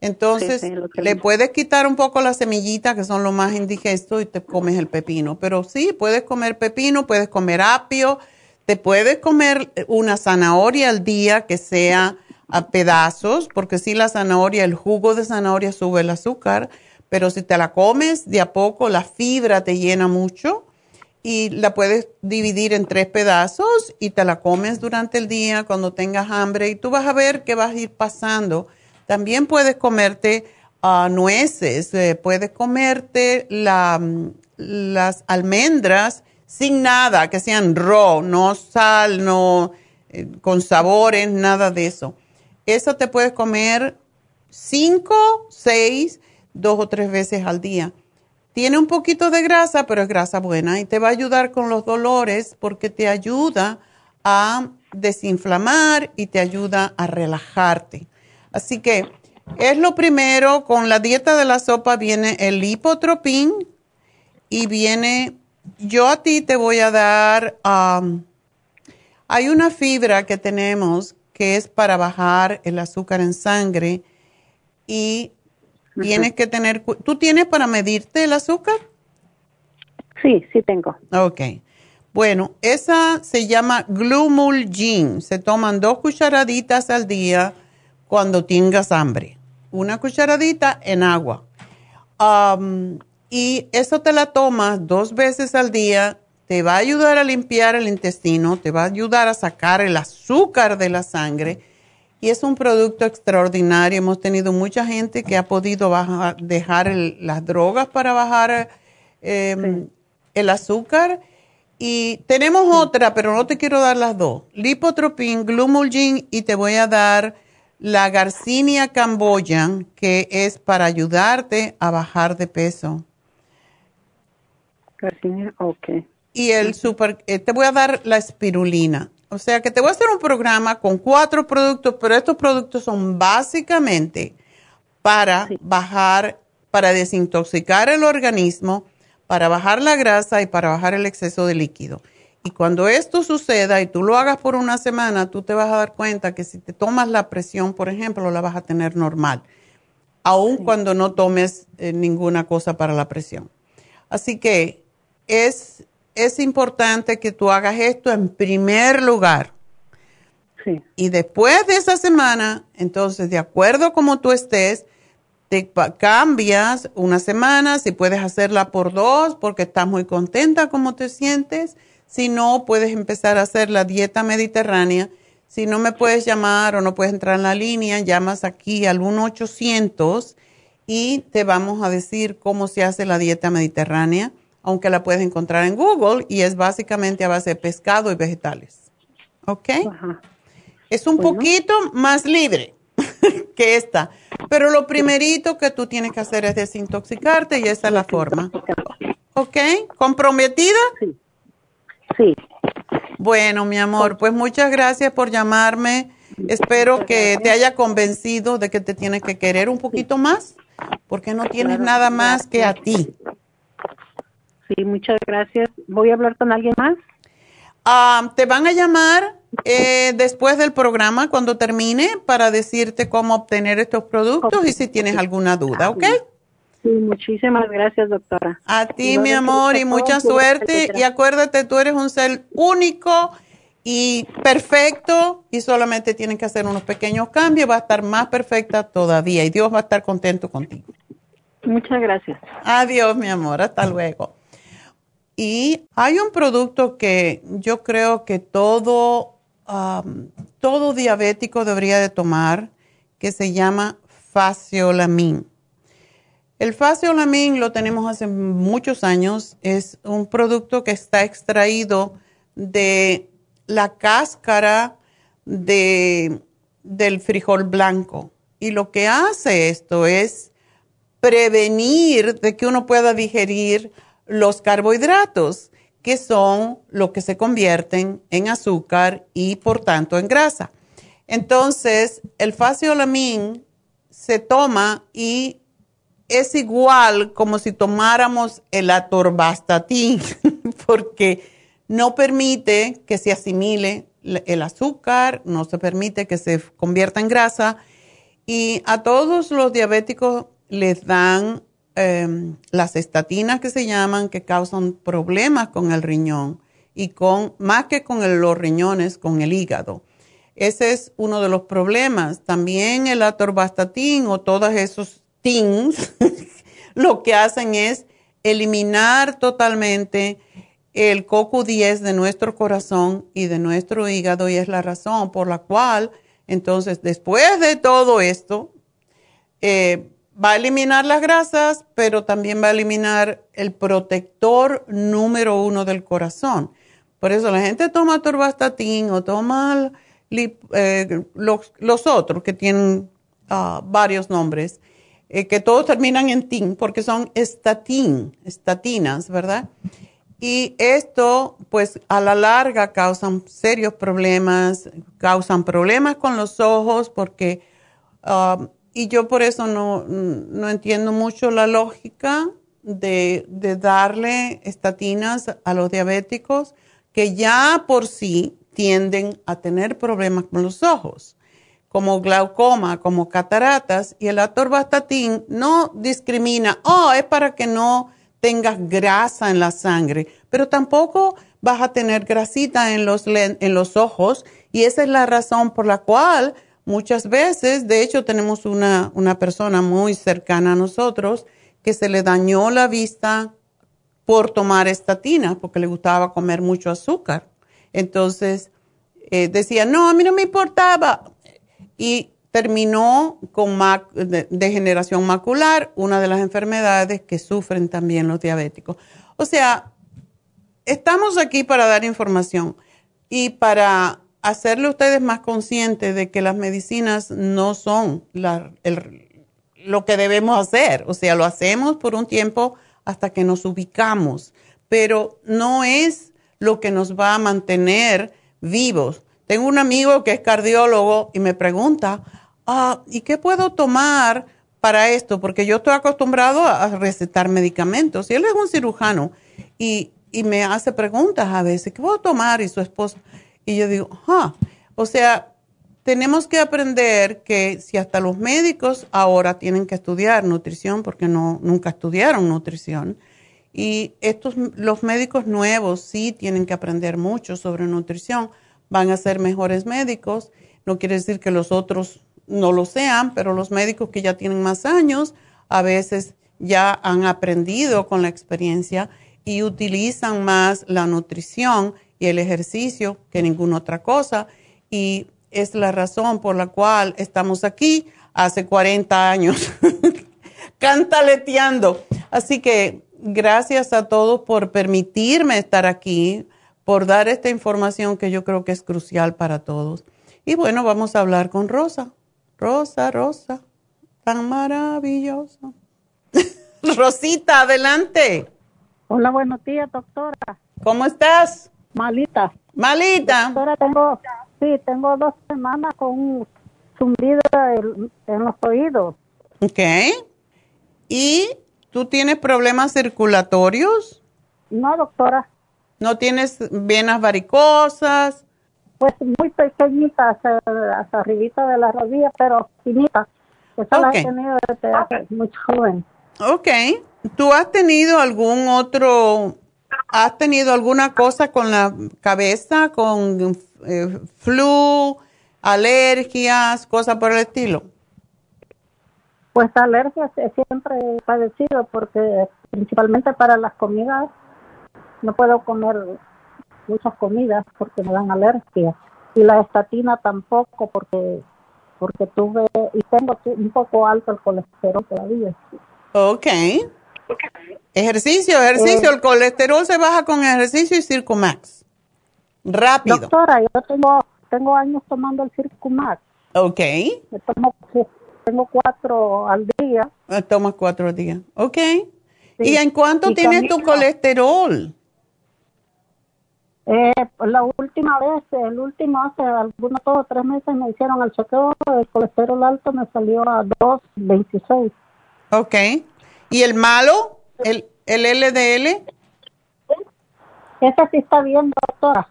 Entonces, le puedes quitar un poco las semillitas, que son lo más indigestos, y te comes el pepino. Pero sí, puedes comer pepino, puedes comer apio, te puedes comer una zanahoria al día que sea a pedazos, porque si la zanahoria, el jugo de zanahoria sube el azúcar, pero si te la comes de a poco, la fibra te llena mucho y la puedes dividir en tres pedazos y te la comes durante el día cuando tengas hambre y tú vas a ver qué vas a ir pasando. También puedes comerte ah, nueces, eh, puedes comerte la, las almendras sin nada, que sean raw, no sal, no eh, con sabores, nada de eso. Eso te puedes comer cinco, seis, dos o tres veces al día. Tiene un poquito de grasa, pero es grasa buena y te va a ayudar con los dolores porque te ayuda a desinflamar y te ayuda a relajarte. Así que es lo primero, con la dieta de la sopa viene el lipotropín y viene, yo a ti te voy a dar, hay una fibra que tenemos que es para bajar el azúcar en sangre y tienes que tener, ¿tú tienes para medirte el azúcar? Sí, sí tengo. Ok. Bueno, esa se llama Glumulgin. Se toman dos cucharaditas al día cuando tengas hambre. Una cucharadita en agua. Um, y eso te la tomas dos veces al día te va a ayudar a limpiar el intestino, te va a ayudar a sacar el azúcar de la sangre y es un producto extraordinario. Hemos tenido mucha gente que ha podido dejar las drogas para bajar em, el azúcar. Y tenemos otra, pero no te quiero dar las dos. Lipotropin, Glumulgin y te voy a dar la Garcinia camboyan, que es para ayudarte a bajar de peso. Garcinia, ok y el super, eh, te voy a dar la espirulina. O sea que te voy a hacer un programa con cuatro productos, pero estos productos son básicamente para bajar, para desintoxicar el organismo, para bajar la grasa y para bajar el exceso de líquido. Y cuando esto suceda y tú lo hagas por una semana, tú te vas a dar cuenta que si te tomas la presión, por ejemplo, la vas a tener normal, aun cuando no tomes eh, ninguna cosa para la presión. Así que es es importante que tú hagas esto en primer lugar. Sí. Y después de esa semana, entonces, de acuerdo a como tú estés, te cambias una semana, si puedes hacerla por dos, porque estás muy contenta como te sientes. Si no, puedes empezar a hacer la dieta mediterránea. Si no me puedes llamar o no puedes entrar en la línea, llamas aquí al 1-800 y te vamos a decir cómo se hace la dieta mediterránea aunque la puedes encontrar en Google y es básicamente a base de pescado y vegetales. ¿Ok? Es un poquito más libre que esta. Pero lo primerito que tú tienes que hacer es desintoxicarte y esa es la forma. ¿Ok? ¿Comprometida? Sí. Sí. Bueno, mi amor, pues muchas gracias por llamarme. Espero que te haya convencido de que te tienes que querer un poquito más, porque no tienes nada más que a ti. Sí, muchas gracias. ¿Voy a hablar con alguien más? Ah, te van a llamar eh, después del programa, cuando termine, para decirte cómo obtener estos productos y si tienes alguna duda, ¿ok? Sí, muchísimas gracias, doctora. A ti, mi amor, y mucha suerte. Y acuérdate, tú eres un ser único y perfecto y solamente tienes que hacer unos pequeños cambios. Va a estar más perfecta todavía y Dios va a estar contento contigo. Muchas gracias. Adiós, mi amor. Hasta luego. Y hay un producto que yo creo que todo, todo diabético debería de tomar, que se llama faciolamin. El faciolamin lo tenemos hace muchos años. Es un producto que está extraído de la cáscara de, del frijol blanco. Y lo que hace esto es prevenir de que uno pueda digerir los carbohidratos, que son lo que se convierten en azúcar y por tanto en grasa. Entonces, el faciolamin se toma y es igual como si tomáramos el atorvastatin, porque no permite que se asimile el azúcar, no se permite que se convierta en grasa y a todos los diabéticos les dan Em, las estatinas que se llaman, que causan problemas con el riñón y con, más que con los riñones, con el hígado. Ese es uno de los problemas. También el atorvastatin o todos esos TINs lo que hacen es eliminar totalmente el CoQ10 de nuestro corazón y de nuestro hígado y es la razón por la cual entonces después de todo esto eh, va a eliminar las grasas, pero también va a eliminar el protector número uno del corazón. Por eso la gente toma torvastatin o toma eh, los, otros que tienen ah, varios nombres, eh, que todos terminan en tin porque son estatin, estatinas, ¿verdad? Y esto, pues a la larga causan serios problemas, causan problemas con los ojos porque... Ah, y yo por eso no, entiendo mucho la lógica de, darle estatinas a los diabéticos que ya por sí tienden a tener problemas con los ojos, como glaucoma, como cataratas, y el atorvastatin no discrimina, oh, es para que no tengas grasa en la sangre, pero tampoco vas a tener grasita en los, en los ojos, y esa es la razón por la cual Muchas veces, de hecho, tenemos una, persona muy cercana a nosotros que se le dañó la vista por tomar estatina, porque le gustaba comer mucho azúcar. Entonces, eh, decía, no, a mí no me importaba. Y terminó con degeneración macular, una de las enfermedades que sufren también los diabéticos. O sea, estamos aquí para dar información y para hacerle ustedes más conscientes de que las medicinas no son lo que debemos hacer. O sea, lo hacemos por un tiempo hasta que nos ubicamos, pero no es lo que nos va a mantener vivos. Tengo un amigo que es cardiólogo y me pregunta, ah, ¿y qué puedo tomar para esto? Porque yo estoy acostumbrado a recetar medicamentos y él es un cirujano y, y me hace preguntas a veces, ¿qué puedo tomar? Y su esposa, y yo digo, ah, o sea, tenemos que aprender que si hasta los médicos ahora tienen que estudiar nutrición, porque no, nunca estudiaron nutrición, y estos, los médicos nuevos sí tienen que aprender mucho sobre nutrición, van a ser mejores médicos, no quiere decir que los otros no lo sean, pero los médicos que ya tienen más años a veces ya han aprendido con la experiencia y utilizan más la nutrición y el ejercicio que ninguna otra cosa. Y es la razón por la cual estamos aquí hace 40 años, cantaleteando. Así que gracias a todos por permitirme estar aquí, por dar esta información que yo creo que es crucial para todos. Y bueno, vamos a hablar con Rosa. Rosa, Rosa, tan maravillosa. Rosita, adelante. Hola, buenos días, doctora. ¿Cómo estás? Malita. Malita. Doctora, tengo, sí, tengo dos semanas con un zumbido en, los oídos. Ok. ¿Y tú tienes problemas circulatorios? No, doctora. ¿No tienes venas varicosas? Pues muy pequeñitas, hasta, arribita de la rodilla, pero finitas. Esa la he tenido desde hace mucho joven. Ok. ¿Tú has tenido algún otro, has tenido alguna cosa con la cabeza, con eh, flu, alergias, cosas por el estilo? Pues alergias siempre he padecido porque principalmente para las comidas no puedo comer muchas comidas porque me dan alergia y la estatina tampoco porque porque tuve y tengo un poco alto el colesterol todavía. Ok. Ejercicio, ejercicio. Eh, el colesterol se baja con ejercicio y Circumax. Rápido. Doctora, yo tengo, tengo años tomando el Circumax. Ok. tengo cuatro al día. Ah, tomas cuatro al día. Ok. ¿Y en cuánto tienes tu colesterol? Eh, la última vez, el último hace algunos dos o tres meses me hicieron el chequeo, el colesterol alto me salió a 2.26. Ok. ¿Y el malo? ¿El, el LDL? Ese sí está bien, doctora.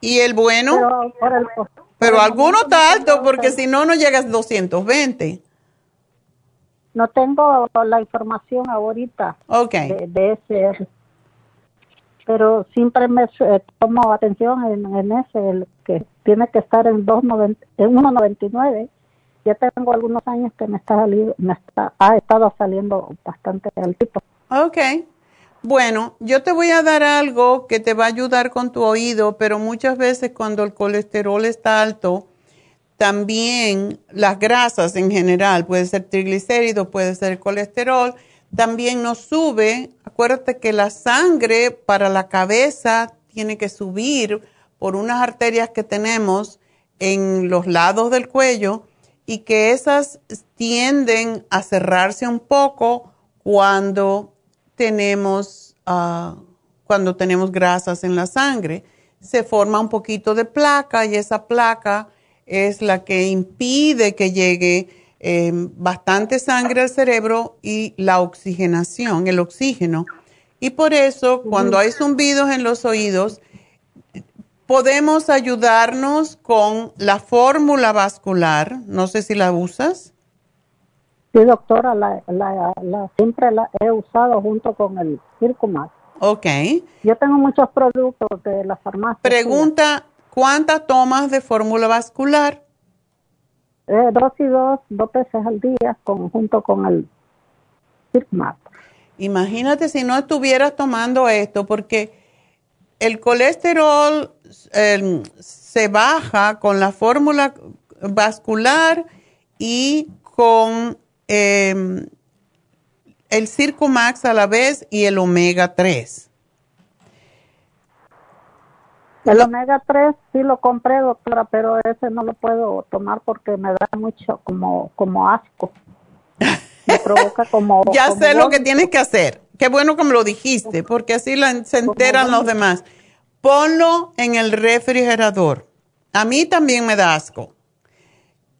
¿Y el bueno? Pero, alguno está alto porque si no, no llegas a 220. No tengo la información ahorita okay. de, ese. Pero siempre me eh, tomo atención en, ese, el que tiene que estar en, 2.90, en 1.99 ya tengo algunos años que me está saliendo, me ha estado saliendo bastante altito. Ok. Bueno, yo te voy a dar algo que te va a ayudar con tu oído, pero muchas veces cuando el colesterol está alto, también las grasas en general, puede ser triglicéridos, puede ser colesterol, también nos sube. Acuérdate que la sangre para la cabeza tiene que subir por unas arterias que tenemos en los lados del cuello y que esas tienden a cerrarse un poco cuando tenemos, ah, cuando tenemos grasas en la sangre. Se forma un poquito de placa y esa placa es la que impide que llegue em, bastante sangre al cerebro y la oxigenación, el oxígeno. Y por eso, cuando hay zumbidos en los oídos, podemos ayudarnos con la fórmula vascular. No sé si la usas. Sí, doctora, la, siempre la he usado junto con el Circumax. Ok. Yo tengo muchos productos de la farmacia. Pregunta, ¿cuántas tomas de fórmula vascular? Eh, dos y dos, dos veces al día con, junto con el Circumax. Imagínate si no estuvieras tomando esto, porque el colesterol em, se baja con la fórmula vascular y con eh, el Circumax a la vez y el omega 3. El omega 3 sí lo compré, doctora, pero ese no lo puedo tomar porque me da mucho como, como asco. Me provoca como... ya sé lo que tienes que hacer. Qué bueno que me lo dijiste, porque así se enteran los demás. Ponlo en el refrigerador. A mí también me da asco.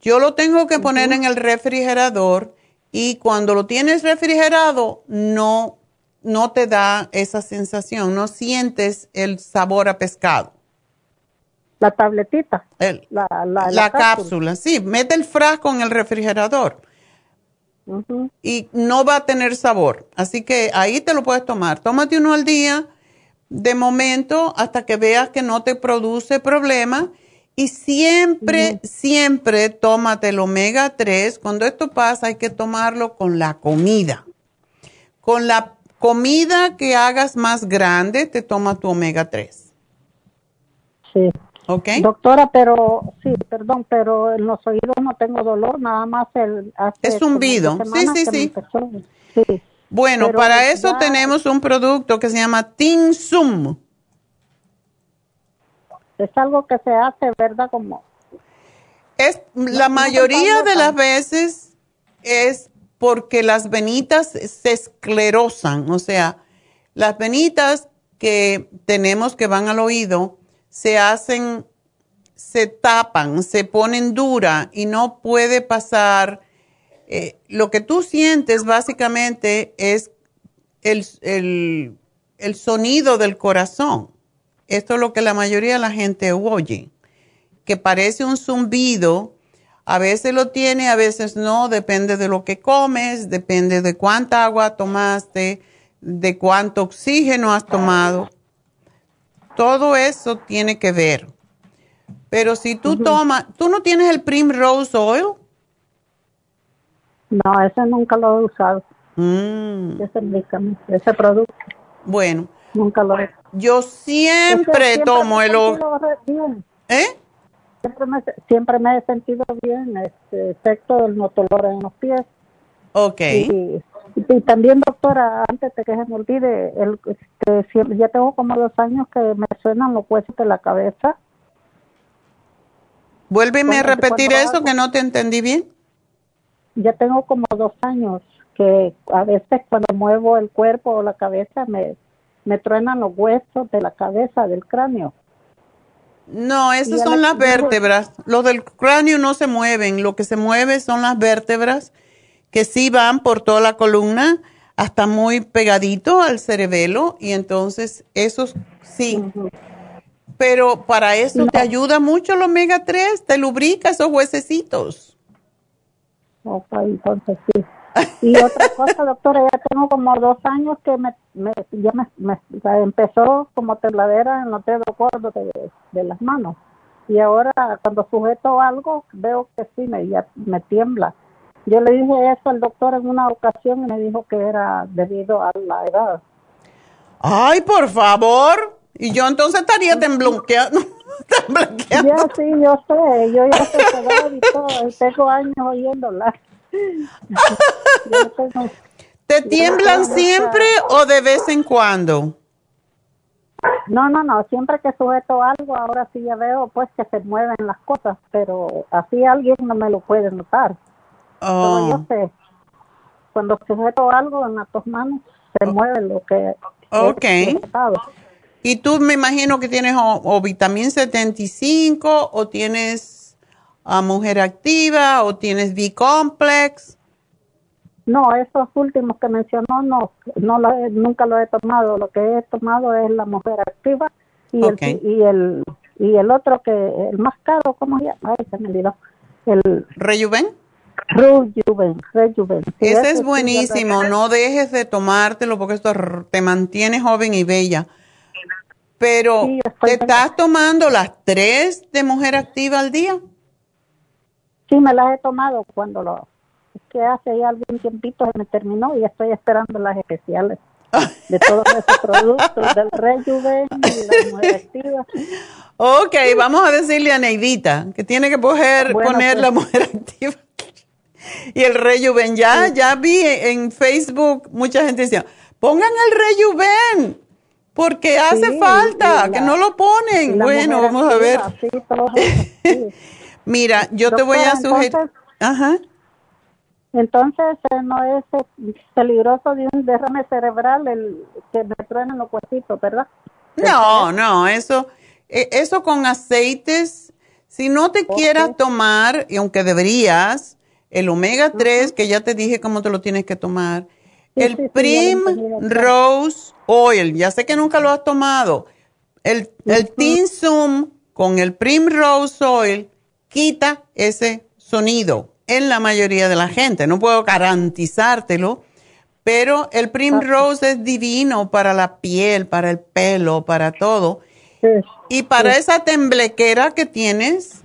Yo lo tengo que poner en el refrigerador y cuando lo tienes refrigerado no, no te da esa sensación, no sientes el sabor a pescado. La tabletita. la, cápsula. sí. Mete el frasco en el refrigerador y no va a tener sabor. Así que ahí te lo puedes tomar. Tómate uno al día de momento hasta que veas que no te produce problema. Y siempre, siempre tómate el omega 3. Cuando esto pasa hay que tomarlo con la comida. Con la comida que hagas más grande, te toma tu omega 3. Sí. Doctora, pero, sí, perdón, pero en los oídos no tengo dolor, nada más el... es zumbido, sí, sí, sí. Bueno, para eso tenemos un producto que se llama Tinsum. es algo que se hace, ¿verdad? Como es la mayoría de las veces es porque las venitas se esclerosan, o sea, las venitas que tenemos que van al oído se hacen, se tapan, se ponen dura y no puede pasar. Eh, lo que tú sientes básicamente es el, el, el sonido del corazón. Esto es lo que la mayoría de la gente oye, que parece un zumbido. A veces lo tiene, a veces no, depende de lo que comes, depende de cuánta agua tomaste, de cuánto oxígeno has tomado. Todo eso tiene que ver. Pero si tú tomas, ¿tú no tienes el Primrose Oil? No, ese nunca lo he usado. Mm. Ese, ese producto. Bueno. Nunca lo he Yo siempre, tomo el oil. ¿Eh? Siempre me, siempre me he sentido bien, este efecto del notolor en los pies. Ok. Y, y, también, doctora, antes de que se me olvide, el, este, ya tengo como dos años que me suenan los huesos de la cabeza. Vuélveme a repetir eso, que no te entendí bien. Ya tengo como dos años que a veces cuando muevo el cuerpo o la cabeza me, me truenan los huesos de la cabeza, del cráneo. No, esas son las vértebras. Los del cráneo no se mueven. Lo que se mueve son las vértebras que sí van por toda la columna hasta muy pegadito al cerebelo y entonces esos sí. Pero para eso te ayuda mucho el omega 3, te lubrica esos huesecitos. Ok, entonces sí. Y otra cosa, doctora, ya tengo como dos años que me, ya me, empezó como tembladera en los dedos gordos de, las manos. Y ahora cuando sujeto algo, veo que sí, me, ya, me tiembla. Yo le dije eso al doctor en una ocasión y me dijo que era debido a la edad. Ay, por favor. Y yo entonces estaría temblanqueando. Ya, sí, yo sé. Yo ya sé edad y todo. tengo años oyéndola. ¿Te tiemblan siempre o de vez en cuando? No, no, no, siempre que sujeto algo, ahora sí ya veo pues que se mueven las cosas, pero así alguien no me lo puede notar. Oh. yo sé, cuando sujeto algo en las dos manos, se oh. mueve lo que... Ok. y tú me imagino que tienes o, vitamina 75 o tienes a mujer activa o tienes B-complex. No, esos últimos que mencionó no, no lo nunca lo he tomado. Lo que he tomado es la mujer activa y el y el y el otro que el más caro, ¿cómo se llama? Ay, se me olvidó. El Rejuven. Rejuven, Rejuven. ese, es buenísimo. No dejes de tomártelo porque esto te mantiene joven y bella. Pero, ¿te estás tomando las tres de mujer activa al día? Sí, me las he tomado cuando lo que hace ya algún tiempito se me terminó y estoy esperando las especiales de todos esos productos, del Rejuven y la mujer activa. Ok, vamos a decirle a Neidita que tiene que poner, poner la pues. mujer activa y el Rejuven. Ya, ya vi en Facebook mucha gente diciendo, pongan el Rejuven porque hace falta, que no lo ponen. Bueno, vamos a ver. Mira, yo te voy a sugerir. Ajá. Entonces, eh, no es eh, peligroso de un derrame cerebral el que me truenen los huesitos, ¿verdad? No, no, eso, e, eso con aceites, si no te quieras tomar, y aunque deberías, el omega 3, que ya te dije cómo te lo tienes que tomar, el Prim Rose Oil, ya sé que nunca lo has tomado, el, el Tinsum con el Prim Rose Oil quita ese sonido en la mayoría de la gente. No puedo garantizártelo, pero el Primrose es divino para la piel, para el pelo, para todo. y para esa temblequera que tienes,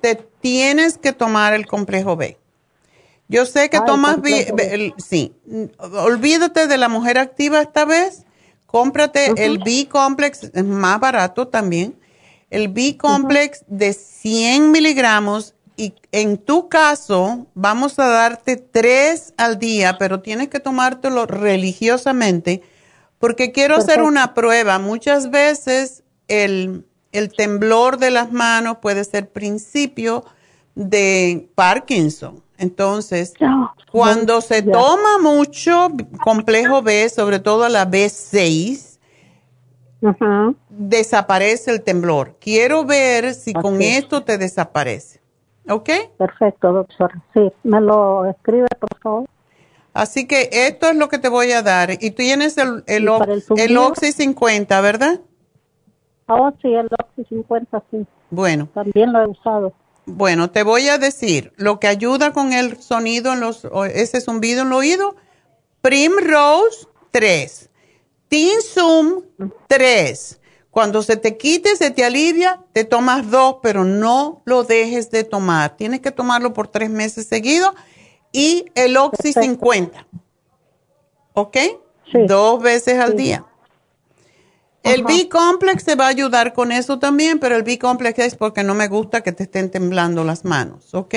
te tienes que tomar el complejo B. Yo sé que tomas, B, sí, olvídate de la mujer activa esta vez, cómprate el B-complex, es más barato también, el B-complex de 100 miligramos y en tu caso vamos a darte tres al día, pero tienes que tomártelo religiosamente porque quiero hacer una prueba. Muchas veces el el temblor de las manos puede ser principio de Parkinson. Entonces, cuando se toma mucho complejo B, sobre todo la B6, desaparece el temblor. Quiero ver si con esto te desaparece. ¿Ok? Perfecto, doctor. Sí, me lo escribe, por favor. Así que esto es lo que te voy a dar. Y tú tienes el, el, el, Oxy 50, ¿verdad? Oh, sí, el Oxy 50, sí. Bueno. También lo he usado. Bueno, te voy a decir, lo que ayuda con el sonido en los, ese zumbido en el oído, Primrose 3, Tinsum 3. Cuando se te quite, se te alivia, te tomas dos, pero no lo dejes de tomar. Tienes que tomarlo por tres meses seguidos. Y el Oxy 50. ¿Ok? Dos veces al día. El B-Complex te va a ayudar con eso también, pero el B-Complex es porque no me gusta que te estén temblando las manos, ¿ok?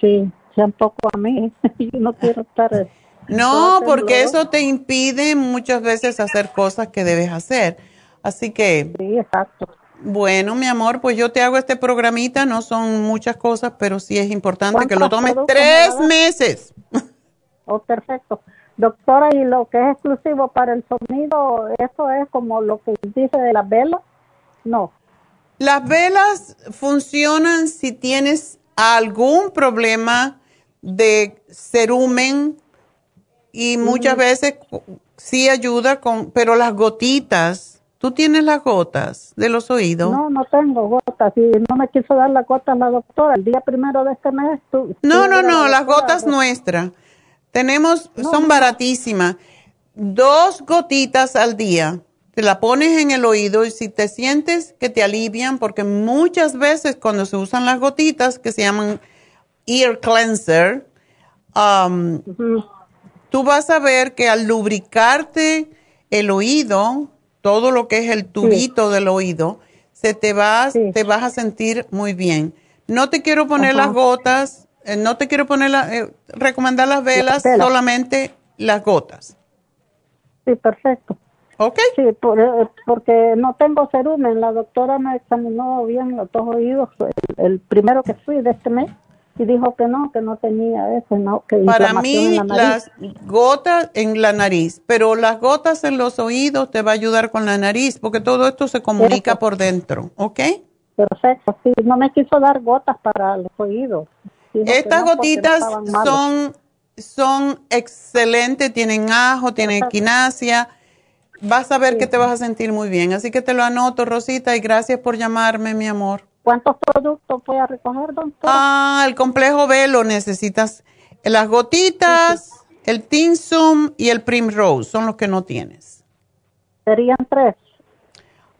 Sí, tampoco a mí. Yo no quiero estar... No, porque eso te impide muchas veces hacer cosas que debes hacer. Así que... Sí, exacto. Bueno, mi amor, pues yo te hago este programita, no son muchas cosas, pero sí es importante que lo tomes tres meses. Oh, perfecto. Doctora, ¿y lo que es exclusivo para el sonido, eso es como lo que dice de las velas? No. Las velas funcionan si tienes algún problema de cerumen y muchas veces sí ayuda con, pero las gotitas, ¿tú tienes las gotas de los oídos? No, no tengo gotas y no me quiso dar las gotas la doctora. El día primero de este mes tú... No, no, no, las gotas nuestras. Tenemos, son baratísimas. Dos gotitas al día. Te la pones en el oído y si te sientes que te alivian, porque muchas veces cuando se usan las gotitas que se llaman ear cleanser, um, tú vas a ver que al lubricarte el oído, todo lo que es el tubito del oído, se te va, te vas a sentir muy bien. No te quiero poner las gotas eh, no te quiero poner la, eh, recomendar las velas, solamente las gotas. Sí, perfecto. ¿Ok? Sí, eh, porque no tengo cerumen. La doctora me examinó bien los dos oídos el, primero que fui de este mes y dijo que no, que no tenía eso, no, que Para mí las gotas en la nariz, pero las gotas en los oídos te va a ayudar con la nariz porque todo esto se comunica por dentro, ¿ok? Perfecto, sí, no me quiso dar gotas para los oídos. Estas gotitas son, son excelentes, tienen ajo, tienen equinacia. Vas a ver que te vas a sentir muy bien. Así que te lo anoto, Rosita, y gracias por llamarme, mi amor. ¿Cuántos productos voy a recoger, doctor? Ah, el complejo B lo necesitas. Las gotitas, el Tinsum y el Primrose son los que no tienes. Serían tres.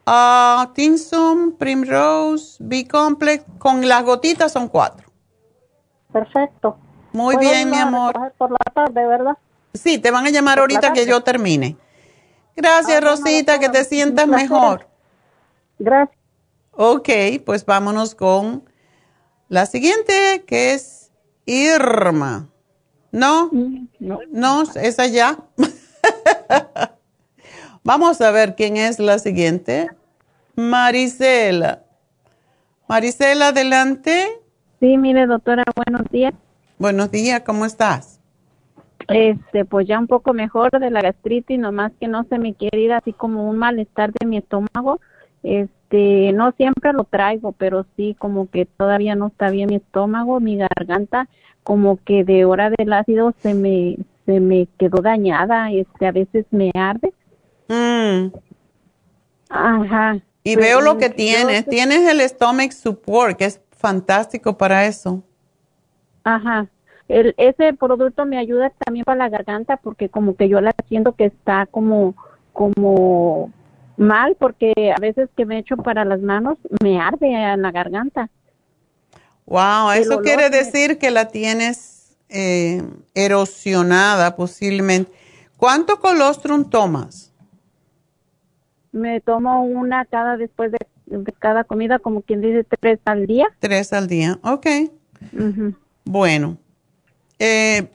Ah, Tinsum, Primrose, B-Complex, con las gotitas son cuatro. Perfecto. Muy bien, mi amor. Por la tarde, ¿verdad? Sí, te van a llamar ahorita que yo termine. Gracias, ah, Rosita, que te sientas mejor. Gracias. Ok, pues vámonos con la siguiente, que es Irma. ¿No? No, no es allá. Vamos a ver quién es la siguiente. Marisela. Marisela, adelante. Sí, mire, doctora, buenos días. Buenos días, ¿cómo estás? Este, pues ya un poco mejor de la gastritis, nomás que no se me quiere ir así como un malestar de mi estómago. Este, no siempre lo traigo, pero sí como que todavía no está bien mi estómago, mi garganta, como que de hora del ácido se me se me quedó dañada, este, a veces me arde. Mm. Ajá. Y veo lo que tienes. Tienes el stomach support, que es fantástico para eso. Ajá. El, ese producto me ayuda también para la garganta porque como que yo la siento que está como como mal porque a veces que me echo para las manos me arde en la garganta. Wow, eso quiere decir que la tienes eh, erosionada posiblemente. ¿Cuánto colostrum tomas? Me tomo una cada después de de cada comida, como quien dice, tres al día. Tres al día, ok. Bueno, eh,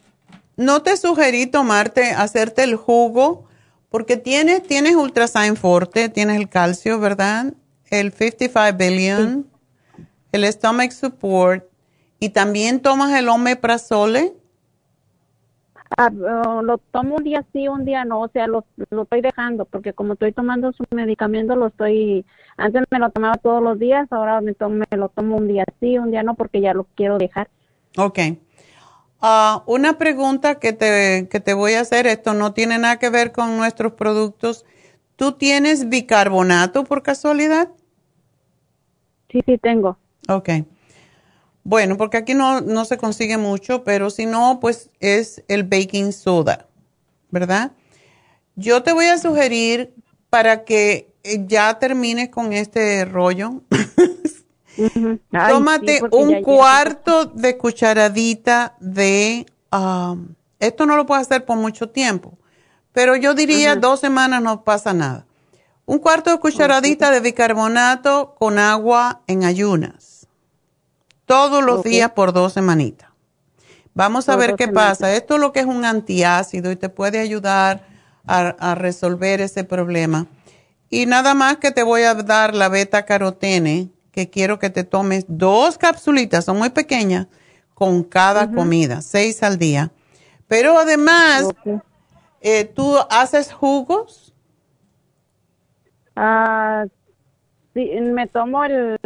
no te sugerí tomarte, hacerte el jugo, porque tienes, tienes Ultrasign Forte, tienes el calcio, ¿verdad? el 55 billion, el stomach support y también tomas el omeprazole. Ah, oh, lo tomo un día sí, un día no, o sea, lo, lo estoy dejando porque como estoy tomando su medicamento, lo estoy, antes me lo tomaba todos los días, ahora me, tomo, me lo tomo un día sí, un día no, porque ya lo quiero dejar. Ok. Ah, una pregunta que te, que te voy a hacer, esto no tiene nada que ver con nuestros productos. ¿Tú tienes bicarbonato por casualidad? Sí, sí tengo. Ok. Bueno, porque aquí no, no se consigue mucho, pero si no, pues es el baking soda, ¿verdad? Yo te voy a sugerir para que ya termines con este rollo. Tómate un cuarto de cucharadita de... Um, esto no lo puedes hacer por mucho tiempo, pero yo diría dos semanas no pasa nada. Un cuarto de cucharadita de bicarbonato con agua en ayunas todos los días por dos semanitas. Vamos a ver qué pasa. Esto es lo que es un antiácido y te puede ayudar a, resolver ese problema. Y nada más que te voy a dar la beta carotene, que quiero que te tomes dos capsulitas, son muy pequeñas, con cada comida, seis al día. Pero además, eh, ¿tú haces jugos? Ah, Sí, me tomo el,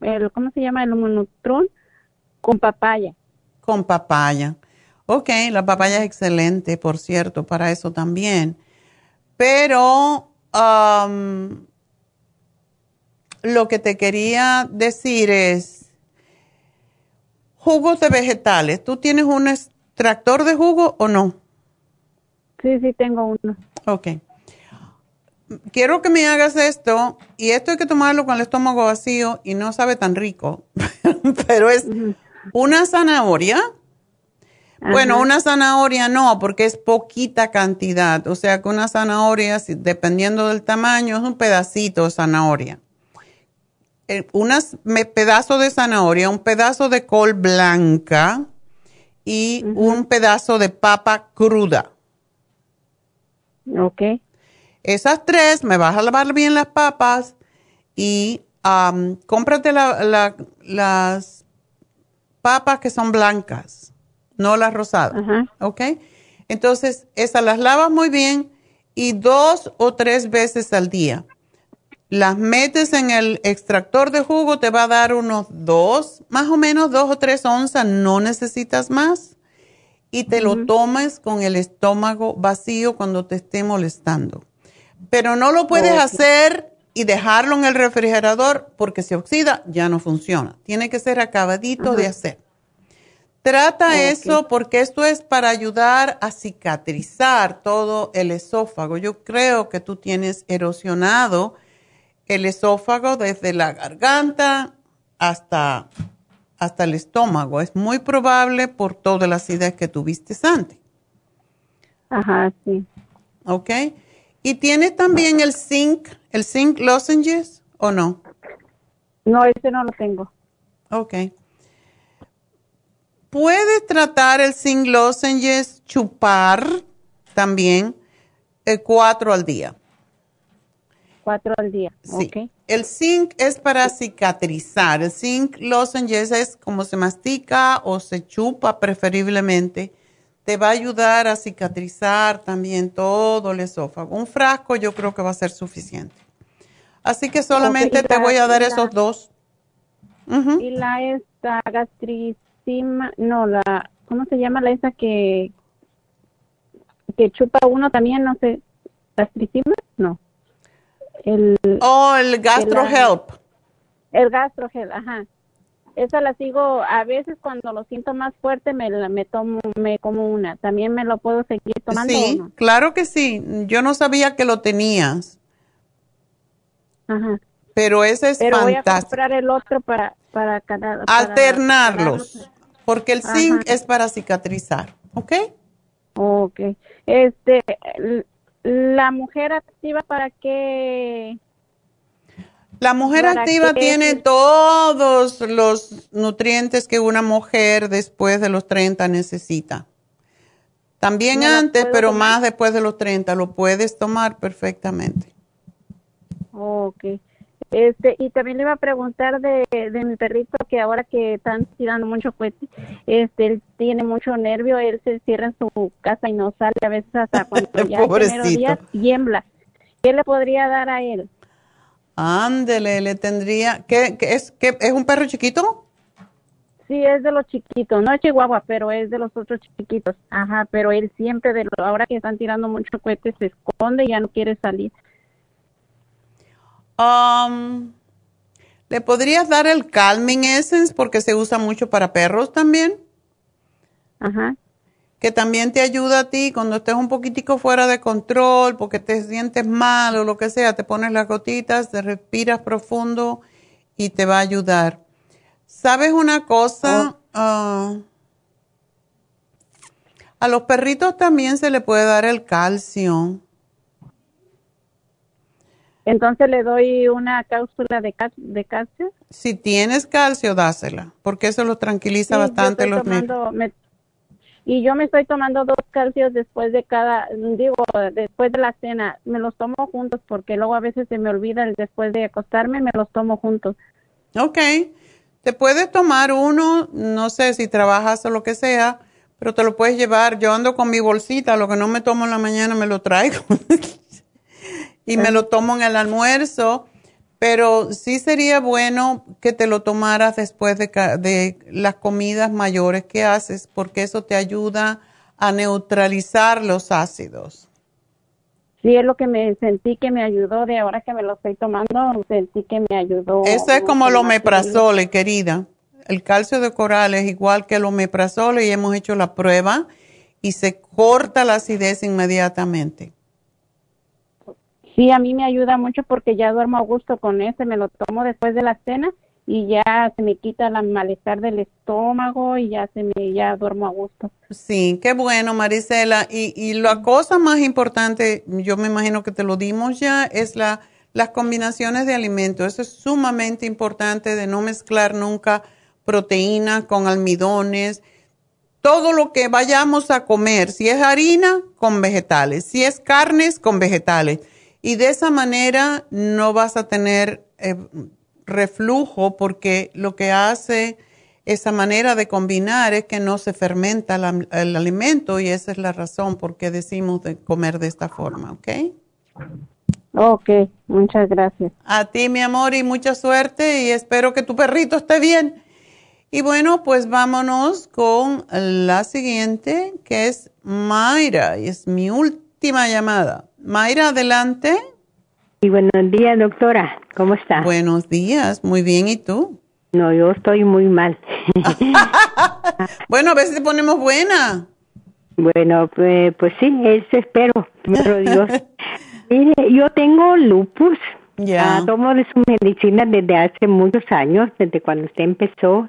el ¿cómo se llama? El monotron con papaya. Con papaya. Ok, la papaya es excelente, por cierto, para eso también. Pero um, lo que te quería decir es, jugos de vegetales, ¿tú tienes un extractor de jugo o no? Sí, sí, tengo uno. Ok quiero que me hagas esto, y esto hay que tomarlo con el estómago vacío y no sabe tan rico, pero es una zanahoria. Bueno, una zanahoria no, porque es poquita cantidad. O sea que una zanahoria, dependiendo del tamaño, es un pedacito de zanahoria. Eh, un pedazo de zanahoria, un pedazo de col blanca y un pedazo de papa cruda. Ok. Esas tres, me vas a lavar bien las papas y cómprate las papas que son blancas, no las rosadas. ¿Ok? Entonces, esas las lavas muy bien y dos o tres veces al día. Las metes en el extractor de jugo, te va a dar unos dos, más o menos dos o tres onzas, no necesitas más. Y te lo tomes con el estómago vacío cuando te esté molestando. Pero no lo puedes hacer y dejarlo en el refrigerador porque se oxida, ya no funciona. Tiene que ser acabadito de hacer. Trata eso porque esto es para ayudar a cicatrizar todo el esófago. Yo creo que tú tienes erosionado el esófago desde la garganta hasta, hasta el estómago. Es muy probable por todas las ideas que tuviste antes. Ajá, sí. ¿Ok? ¿Y tienes también el zinc, el zinc lozenges o no? No, ese no lo tengo. Ok. Puedes tratar el zinc lozenges, chupar también, eh, cuatro al día. Cuatro al día, sí. El zinc es para cicatrizar. El zinc lozenges es como se mastica o se chupa preferiblemente te va a ayudar a cicatrizar también todo el esófago. Un frasco yo creo que va a ser suficiente. Así que solamente te voy a dar esos dos. Y la esta no, la, ¿cómo se llama la esa que, que chupa uno también? No sé, gastricima, no. El, oh, el GastroHelp. El GastroHelp, ajá. Esa la sigo, a veces cuando lo siento más fuerte me, me tomo, me como una. ¿También me lo puedo seguir tomando? Sí, claro que sí. Yo no sabía que lo tenías. Ajá. Pero ese es Pero voy a comprar el otro para, para, alternarlos. porque el zinc es para cicatrizar, ¿ok? Ok. Este, la mujer activa para qué la mujer activa tiene todos los nutrientes que una mujer después de los 30 necesita. También antes, pero más después de los 30, lo puedes tomar perfectamente. Ok. Este, y también le iba a preguntar de, de mi perrito que ahora que están tirando mucho cohete, este, él tiene mucho nervio, él se cierra en su casa y no sale a veces hasta cuando ya el día tiembla. ¿Qué le podría dar a él? Ándele, le tendría, ¿qué, qué es, qué, es un perro chiquito? Sí, es de los chiquitos, no es chihuahua, pero es de los otros chiquitos. Ajá, pero él siempre, de lo, ahora que están tirando mucho cohete, se esconde y ya no quiere salir. Um, ¿Le podrías dar el Calming Essence porque se usa mucho para perros también? Ajá. Que también te ayuda a ti cuando estés un poquitico fuera de control, porque te sientes mal o lo que sea, te pones las gotitas, te respiras profundo y te va a ayudar. ¿Sabes una cosa? Oh. Ah, a los perritos también se le puede dar el calcio. Entonces le doy una cápsula de, de calcio. Si tienes calcio, dásela, porque eso los tranquiliza bastante los tomando, Y yo me estoy tomando dos calcios después de cada, digo, después de la cena. Me los tomo juntos porque luego a veces se me olvida el después de acostarme, me los tomo juntos. Ok. Te puedes tomar uno, no sé si trabajas o lo que sea, pero te lo puedes llevar. Yo ando con mi bolsita, lo que no me tomo en la mañana me lo traigo. y me lo tomo en el almuerzo, pero sí sería bueno que te lo tomaras después de, de las comidas mayores que haces, porque eso te ayuda a neutralizar los ácidos. Sí, es lo que me sentí que me ayudó de ahora que me lo estoy tomando, sentí que me ayudó. Eso es como el omeprazole, querida. El calcio de coral es igual que el omeprazole y hemos hecho la prueba y se corta la acidez inmediatamente. Sí, a mí me ayuda mucho porque ya duermo a gusto con ese, me lo tomo después de la cena y ya se me quita el malestar del estómago y ya se me ya duermo a gusto. Sí, qué bueno, Marisela. Y, y la cosa más importante, yo me imagino que te lo dimos ya, es la las combinaciones de alimentos. Eso es sumamente importante de no mezclar nunca proteínas con almidones. Todo lo que vayamos a comer, si es harina, con vegetales, si es carnes, con vegetales. Y de esa manera no vas a tener eh, reflujo porque lo que hace esa manera de combinar es que no se fermenta el alimento y esa es la razón por qué decimos de comer de esta forma, ¿ok? Ok, muchas gracias. A ti, mi amor, y mucha suerte y espero que tu perrito esté bien. Y bueno, pues vámonos con la siguiente, que es Mayra, y es mi última llamada. Mayra, adelante. Y buenos días, doctora. ¿Cómo está? Buenos días. Muy bien. ¿Y tú? No, yo estoy muy mal. bueno, a veces te ponemos buena. Bueno, pues, pues sí, eso espero. Pero Dios. Mire, yo tengo lupus. Ya. Ah, tomo de su medicina desde hace muchos años, desde cuando usted empezó.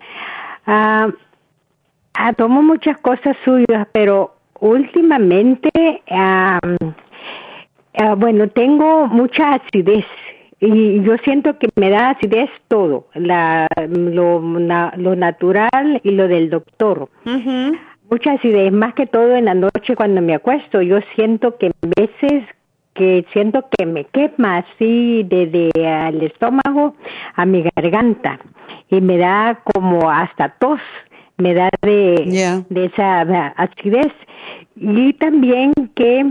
Ah, ah tomo muchas cosas suyas, pero últimamente Ah, bueno, tengo mucha acidez y yo siento que me da acidez todo, la, lo, lo natural y lo del doctor. Mucha acidez, más que todo en la noche cuando me acuesto. Yo siento que a veces que siento que me quema así desde el estómago a mi garganta y me da como hasta tos, me da de, de esa acidez. Y también que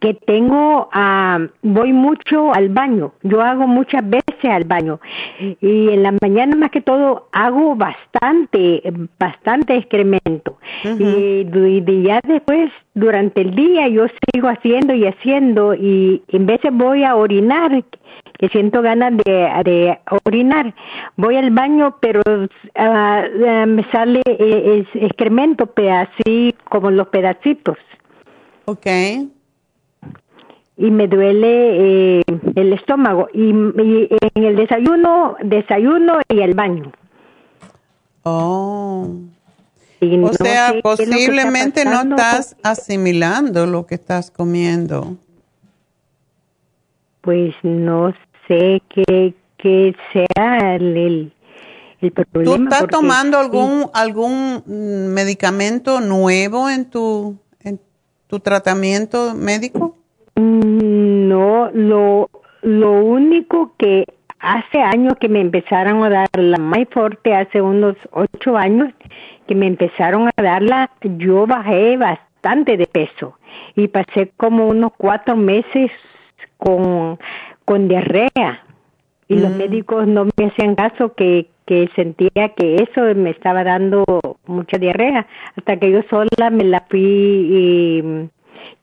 que tengo, uh, voy mucho al baño, yo hago muchas veces al baño. Y en la mañana más que todo hago bastante, bastante excremento. Y, y, ya después durante el día yo sigo haciendo y haciendo. Y en veces voy a orinar, que siento ganas de, de orinar, voy al baño pero ah, me sale eh, excremento, así como los pedacitos. Okay y me duele eh, el estómago. Y, en el desayuno desayuno y el baño. Oh. O sea posiblemente no estás asimilando lo que estás comiendo. Pues no sé qué qué sea el, el, problema tú estás tomando algún algún medicamento nuevo en tu en tu tratamiento médico no, lo, lo único que hace años que me empezaron a dar la más fuerte, hace unos ocho años que me empezaron a darla, yo bajé bastante de peso y pasé como unos cuatro meses con, con diarrea y los mm. médicos no me hacían caso que, que sentía que eso me estaba dando mucha diarrea hasta que yo sola me la fui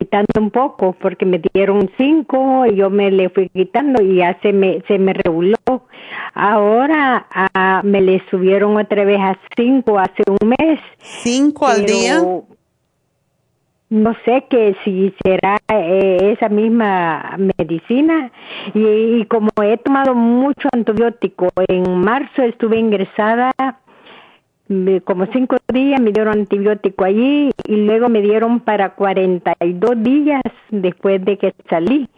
quitando un poco porque me dieron cinco y yo me le fui quitando y ya se me se me reguló. Ahora ah, me le subieron otra vez a cinco hace un mes. Cinco al día no sé que si será eh, esa misma medicina. Y, como he tomado mucho antibiótico en marzo estuve ingresada como cinco días me dieron antibiótico allí y luego me dieron para 42 días después de que salí.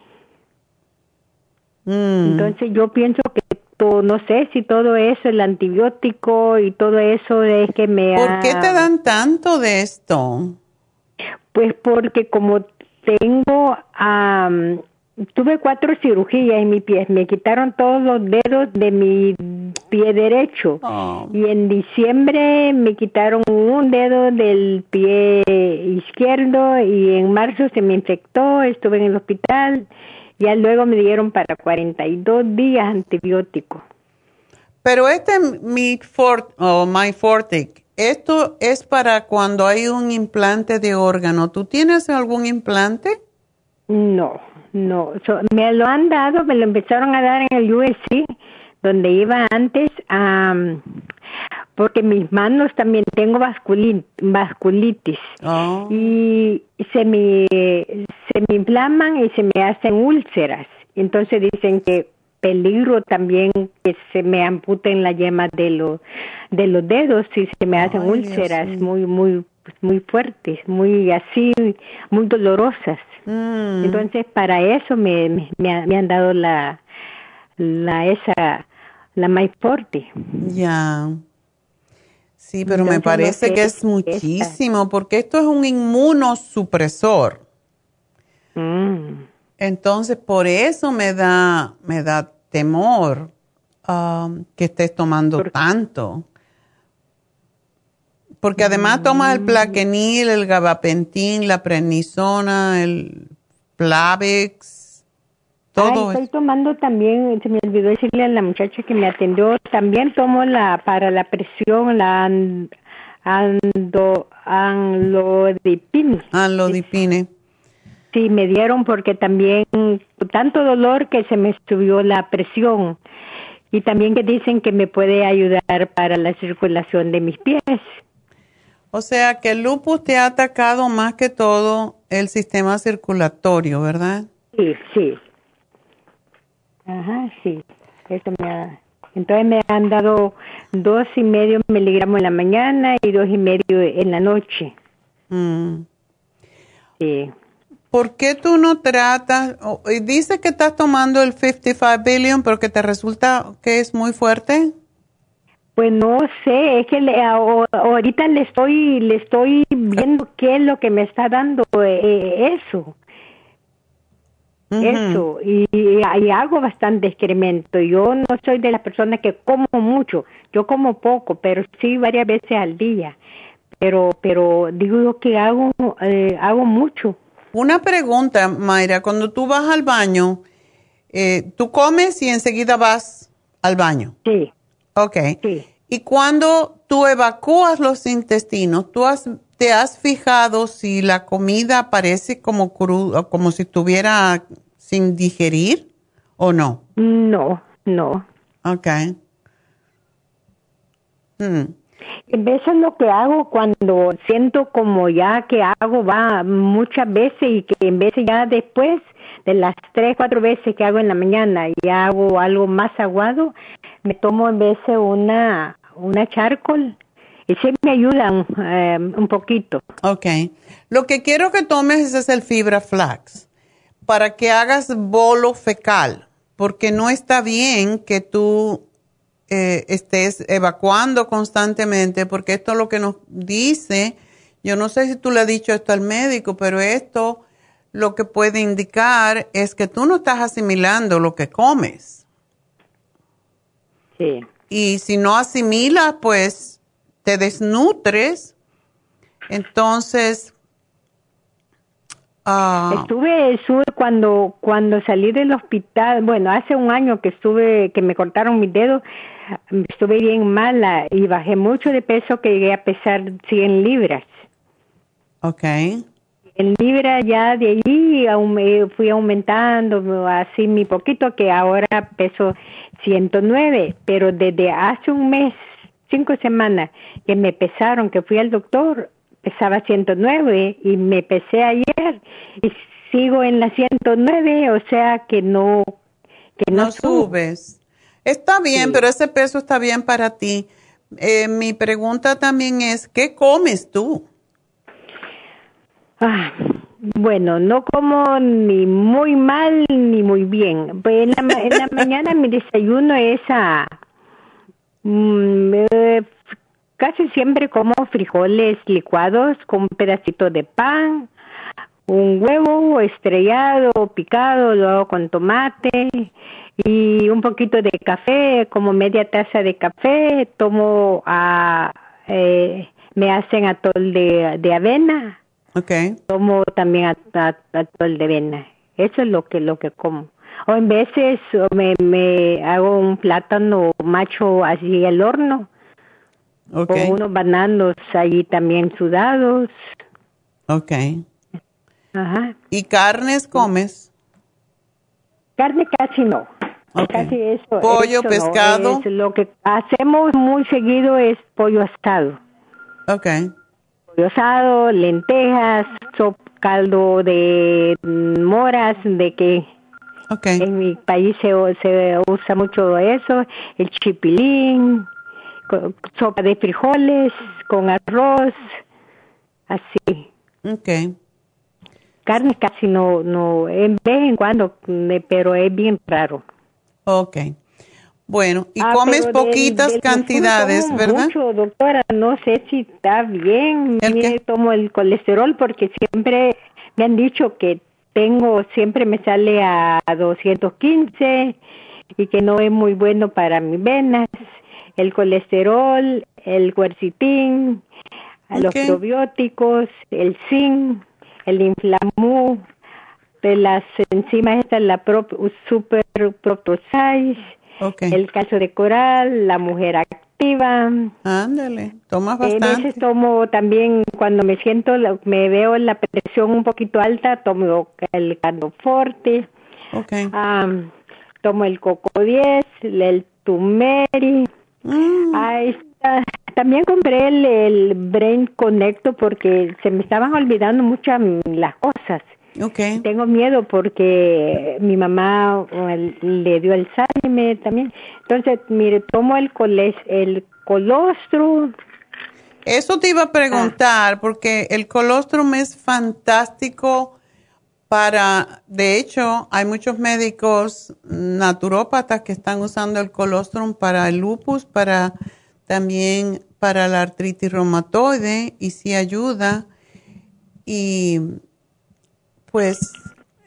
Mm. Entonces yo pienso que no sé si todo eso, el antibiótico y todo eso es que me... ¿Por qué te dan tanto de esto? Pues porque como tengo tuve cuatro cirugías en mi pie, me quitaron todos los dedos de mi pie derecho oh. y en diciembre me quitaron un dedo del pie izquierdo y en marzo se me infectó, estuve en el hospital, ya luego me dieron para 42 días antibiótico. Pero este mi fort, o my fortic, esto es para cuando hay un implante de órgano. ¿Tú tienes algún implante? No. No, me lo han dado, me lo empezaron a dar en el USC, donde iba antes, porque mis manos también tengo vasculitis oh. y se me, se me inflaman y se me hacen úlceras. Entonces dicen que peligro también que se me amputen la yema de los de los dedos y se me hacen úlceras muy muy muy fuertes, muy así, muy dolorosas. Mm. Entonces, para eso me, me, han dado la, la esa, la más fuerte. Ya. Sí, pero me parece que es muchísimo, porque esto es un inmunosupresor. Mm. Entonces, por eso me da, me da temor um, que estés tomando tanto. Porque además tomas el plaquenil, el gabapentin, la prednisona, el Plavix, todo. estoy tomando también, se me olvidó decirle a la muchacha que me atendió, también tomo la para la presión, la ando, anlodipine. Anlodipine. Sí, me dieron porque también tanto dolor que se me subió la presión y también que dicen que me puede ayudar para la circulación de mis pies. O sea que el lupus te ha atacado más que todo el sistema circulatorio, ¿verdad? Sí, sí. Ajá, sí. Eso me ha... Entonces me han dado dos y medio miligramos en la mañana y dos y medio en la noche. Mm. Sí. ¿Por qué tú no tratas? Dice que estás tomando el 55 billion, pero que te resulta que es muy fuerte. Pues no sé, es que ahorita le estoy le estoy viendo qué es lo que me está dando eh, eso. Eso, y, y, hago bastante excremento. Yo no soy de las personas que como mucho, yo como poco, pero sí varias veces al día. Pero, pero digo que hago, eh, hago mucho. Una pregunta, Mayra, cuando tú vas al baño, eh, ¿tú comes y enseguida vas al baño? Sí. Ok. Y cuando tú evacúas los intestinos, ¿tú has, te has fijado si la comida parece como cruda, como si estuviera sin digerir o no? No, no. Ok. Hmm. En veces lo que hago cuando siento como ya que hago va muchas veces y que en veces ya después de las tres, cuatro veces que hago en la mañana y hago algo más aguado, me tomo en vez de una, una charcoal y sí me ayudan eh, un poquito. Ok. Lo que quiero que tomes es el fibra flax para que hagas bolo fecal, porque no está bien que tú eh, estés evacuando constantemente, porque esto es lo que nos dice, yo no sé si tú le has dicho esto al médico, pero esto lo que puede indicar es que tú no estás asimilando lo que comes. Sí. Y si no asimilas, pues te desnutres. Entonces, Ah. Estuve, estuve cuando, cuando salí del hospital, bueno, hace un año que estuve, que me cortaron mis dedos, estuve bien mala y bajé mucho de peso que llegué a pesar 100 libras. Ok. En libras ya de ahí fui aumentando así mi poquito que ahora peso 109, pero desde hace un mes, cinco semanas que me pesaron, que fui al doctor, pesaba 109 y me pesé ayer y sigo en la 109, o sea que no que no, subes. Está bien, pero ese peso está bien para ti. Eh, mi pregunta también es, ¿qué comes tú? Ah, bueno, no como ni muy mal ni muy bien. Pues en la, en la mañana mi desayuno es a mm, eh, Casi siempre como frijoles licuados con un pedacito de pan, un huevo estrellado, picado, luego con tomate y un poquito de café, como media taza de café. Tomo, a, eh, me hacen atol de, de avena. Okay. Tomo también atol de avena. Eso es lo que lo que como. O en veces me, me hago un plátano macho así al horno Okay. unos bananos ahí también sudados. Ok. Ajá. ¿Y carnes comes? Carne casi no. Casi eso. ¿Pollo, pescado? lo que hacemos muy seguido es pollo asado. Ok. Pollo asado, lentejas, sop, caldo de moras, de que okay. en mi país se, se usa mucho eso, el chipilín, sopa de frijoles con arroz, así. Okay. Carne casi no, no, en vez en cuando, pero es bien raro. Ok. Bueno, y ah, comes poquitas cantidades, ¿verdad? Mucho, doctora, no sé si está bien. ¿El tomo el colesterol porque siempre me han dicho que tengo, siempre me sale a 215 y que no es muy bueno para mis venas el colesterol, el cuercitín, los probióticos, el zinc, el inflamú, de las enzimas estas, la super protosais, el calcio de coral, la mujer activa. Ándale, tomas bastante. A veces tomo también, cuando me siento, me veo la presión un poquito alta, tomo el forte. Okay. tomo el coco 10, el tumeri, Mm. Está. También compré el, Brain Connecto porque se me estaban olvidando muchas las cosas. Okay. Tengo miedo porque mi mamá le dio el Alzheimer también. Entonces, mire, tomo el, coles, el colostrum. Eso te iba a preguntar, porque el colostrum es fantástico para, de hecho, hay muchos médicos naturópatas que están usando el colostrum para el lupus, para también para la artritis reumatoide y sí ayuda. Y pues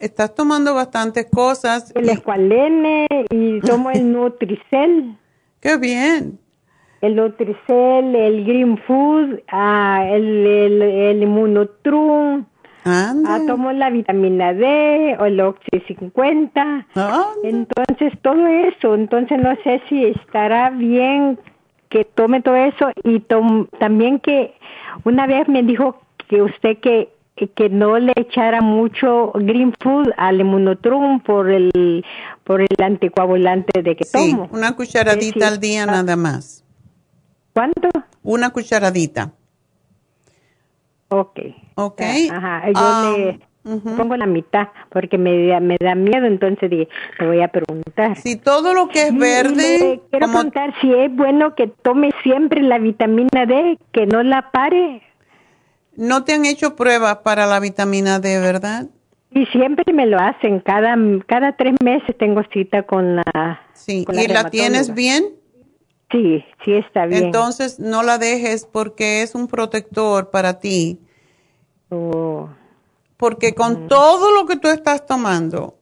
estás tomando bastantes cosas. El escualene y tomo el Nutricel. Qué bien. El Nutricel, el Green Food, ah, el, el, el Immunotrum Ah, tomo la vitamina D o el Oxy 50. Entonces, todo eso. Entonces, no sé si estará bien que tome todo eso y también que una vez me dijo que usted que que no le echara mucho green food al inmunotrum por el por el anticoagulante de que sí, una cucharadita al día nada más. ¿Cuánto? Una cucharadita. Ok. Ok. Ajá, yo ah, le pongo la mitad porque me, me da miedo, entonces le voy a preguntar. Si todo lo que es verde... quiero preguntar si es bueno que tome siempre la vitamina D, que no la pare. No te han hecho pruebas para la vitamina D, ¿verdad? Y siempre me lo hacen, cada, cada tres meses tengo cita con la... Sí, ¿y la tienes bien? Sí, sí está bien. Entonces no la dejes porque es un protector para ti. Oh. Porque con mm. todo lo que tú estás tomando,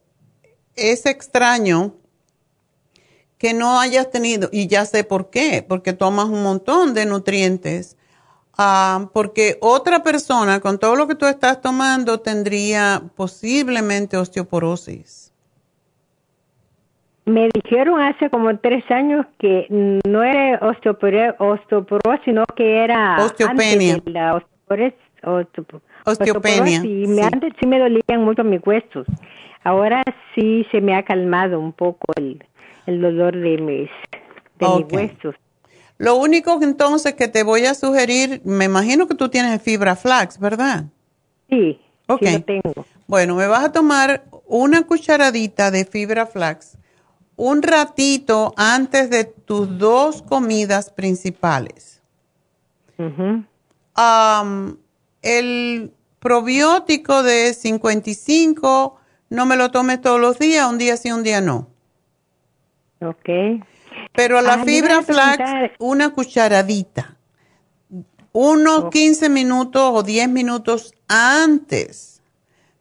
es extraño que no hayas tenido, y ya sé por qué, porque tomas un montón de nutrientes, ah, porque otra persona con todo lo que tú estás tomando tendría posiblemente osteoporosis. Me dijeron hace como tres años que no era osteoporosis, sino que era osteopenia. la osteopenia. Y me, antes sí me dolían mucho mis huesos. Ahora sí se me ha calmado un poco el, el dolor de mis, de mis huesos. Lo único entonces que te voy a sugerir, me imagino que tú tienes fibra flax, ¿verdad? Sí, okay. sí lo tengo. Bueno, me vas a tomar una cucharadita de fibra flax un ratito antes de tus dos comidas principales. el probiótico de 55 no me lo tomes todos los días, un día sí, un día no. Ok. Pero la fibra flax, una cucharadita, unos 15 minutos o 10 minutos antes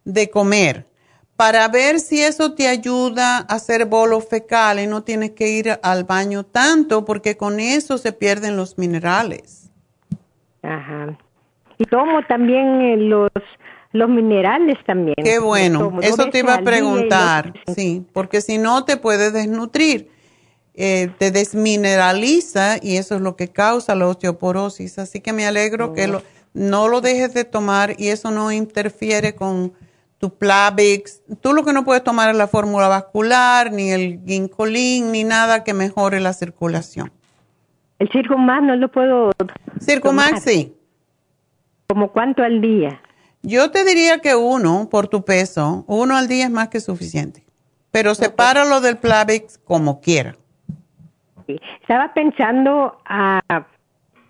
de comer, para ver si eso te ayuda a hacer bolos fecales. No tienes que ir al baño tanto porque con eso se pierden los minerales. Ajá. Y tomo también eh, los los minerales también. Qué bueno, eso te iba a preguntar, sí, porque si no te puedes desnutrir, eh, te desmineraliza y eso es lo que causa la osteoporosis. Así que me alegro que lo, no lo dejes de tomar y eso no interfiere con tu Plavix. Tú lo que no puedes tomar es la fórmula vascular, ni el ginkolin, ni nada que mejore la circulación. El Circumax no lo puedo. Circumax sí. ¿Como cuánto al día? Yo te diría que uno por tu peso, uno al día es más que suficiente. Pero sepáralo del Plavix como quiera. Estaba pensando a,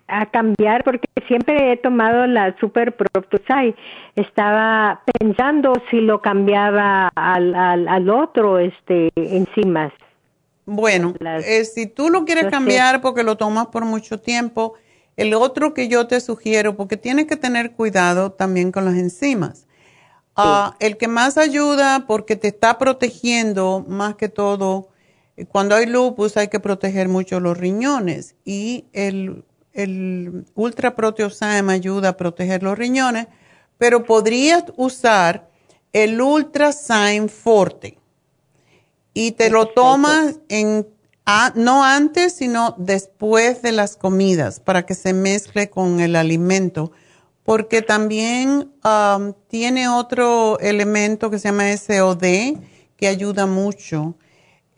a, cambiar porque siempre he tomado la Super Proctusai. Estaba pensando si lo cambiaba al, al, otro este enzimas. Bueno, eh, si tú lo quieres cambiar porque lo tomas por mucho tiempo, el otro que yo te sugiero, porque tienes que tener cuidado también con las enzimas. Ah, el que más ayuda porque te está protegiendo más que todo, eh, cuando hay lupus hay que proteger mucho los riñones y el, el Ultra Proteosime ayuda a proteger los riñones, pero podrías usar el Ultra Forte. Y te lo tomas en no antes, sino después de las comidas, para que se mezcle con el alimento, porque también um, tiene otro elemento que se llama SOD, que ayuda mucho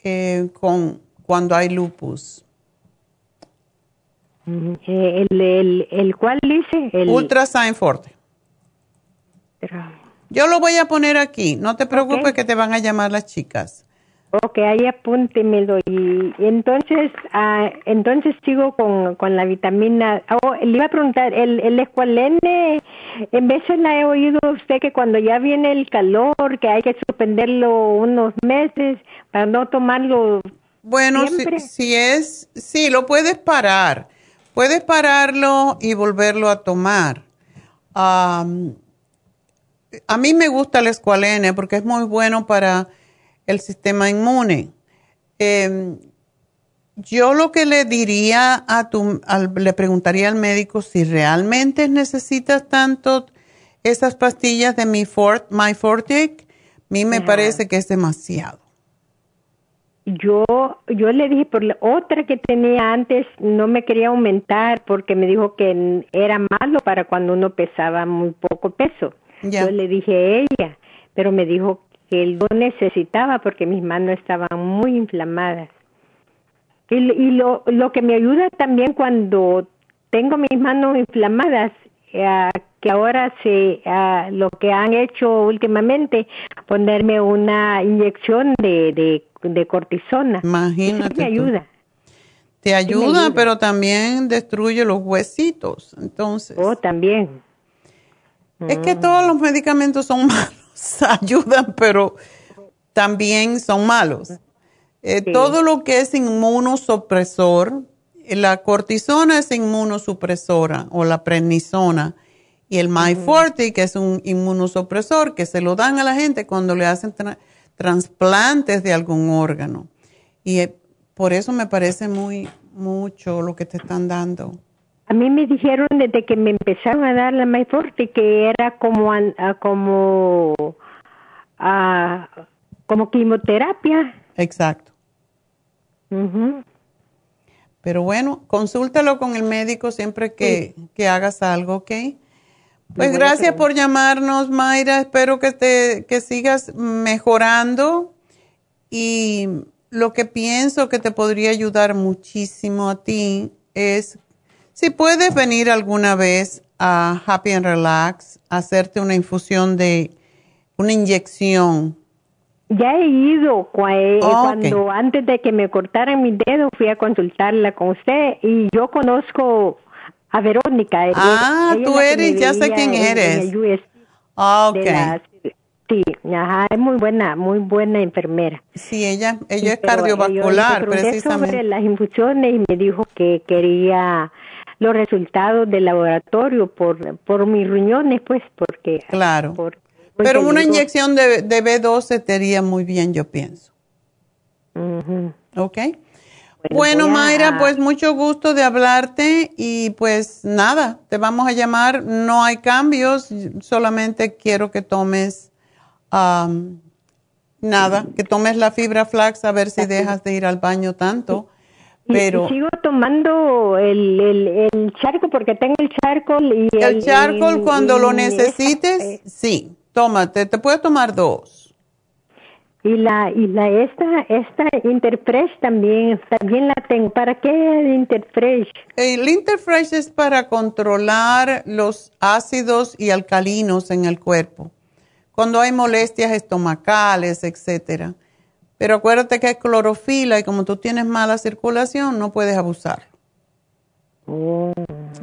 eh, con cuando hay lupus. Eh, el, el, cuál dice? El... Ultrasign Forte. Yo lo voy a poner aquí, no te preocupes que te van a llamar las chicas. Ok, ahí apúntemelo. Y, entonces, ah, entonces sigo con, con la vitamina. Oh, le iba a preguntar, el, el escualene, en veces la he oído usted que cuando ya viene el calor, que hay que suspenderlo unos meses para no tomarlo. Bueno, si, si, es, sí, lo puedes parar. Puedes pararlo y volverlo a tomar. a mí me gusta el escualene porque es muy bueno para el sistema inmune. Em, yo lo que le diría a tu, le preguntaría al médico si realmente necesitas tanto esas pastillas de mi Fort, My Fortic. A mí me parece que es demasiado. Yo, yo le dije por la otra que tenía antes, no me quería aumentar porque me dijo que era malo para cuando uno pesaba muy poco peso. Yo le dije a ella, pero me dijo que él no necesitaba porque mis manos estaban muy inflamadas. Y, y lo, lo que me ayuda también cuando tengo mis manos inflamadas, eh, que ahora se uh, lo que han hecho últimamente, ponerme una inyección de, de, cortisona. Imagínate. me ayuda. Te ayuda, pero también destruye los huesitos. Entonces. Oh, también. Es que todos los medicamentos son malos. ayudan, pero también son malos. Eh, todo lo que es inmunosupresor, la cortisona es inmunosupresora o la prednisona y el MyForte, que es un inmunosupresor que se lo dan a la gente cuando le hacen trasplantes de algún órgano. Y eh, por eso me parece muy mucho lo que te están dando. A mí me dijeron desde que me empezaron a dar la Myforte que era como como como quimioterapia. Exacto. Pero bueno, consúltalo con el médico siempre que, que hagas algo, ¿ok? Pues gracias por llamarnos, Mayra. Espero que te que sigas mejorando y lo que pienso que te podría ayudar muchísimo a ti es si puedes venir alguna vez a Happy and Relax, hacerte una infusión de una inyección. Ya he ido eh, oh, cuando antes de que me cortaran mi dedo fui a consultarla con usted y yo conozco a Verónica. Ah, tú eres, ya sé quién eres. ah, ok. Sí, ajá, es muy buena, muy buena enfermera. Sí, ella, ella es cardiovascular, precisamente. sobre las infusiones y me dijo que quería los resultados del laboratorio por, por mis riñones, pues, porque... Claro. Pero una inyección de, de B12 te haría muy bien, yo pienso. ¿Ok? Bueno, Mayra, pues mucho gusto de hablarte y pues nada, te vamos a llamar, no hay cambios, solamente quiero que tomes nada, que tomes la fibra flax a ver si dejas de ir al baño tanto. Pero sigo tomando el, el, charco porque tengo el charco y el, el charcoal cuando lo necesites, sí, tómate, te puedes tomar dos. Y la y la esta esta Interfresh también también la tengo. ¿Para qué el Interfresh? El Interfresh es para controlar los ácidos y alcalinos en el cuerpo cuando hay molestias estomacales, etcétera. Pero acuérdate que hay clorofila y como tú tienes mala circulación, no puedes abusar. Oh.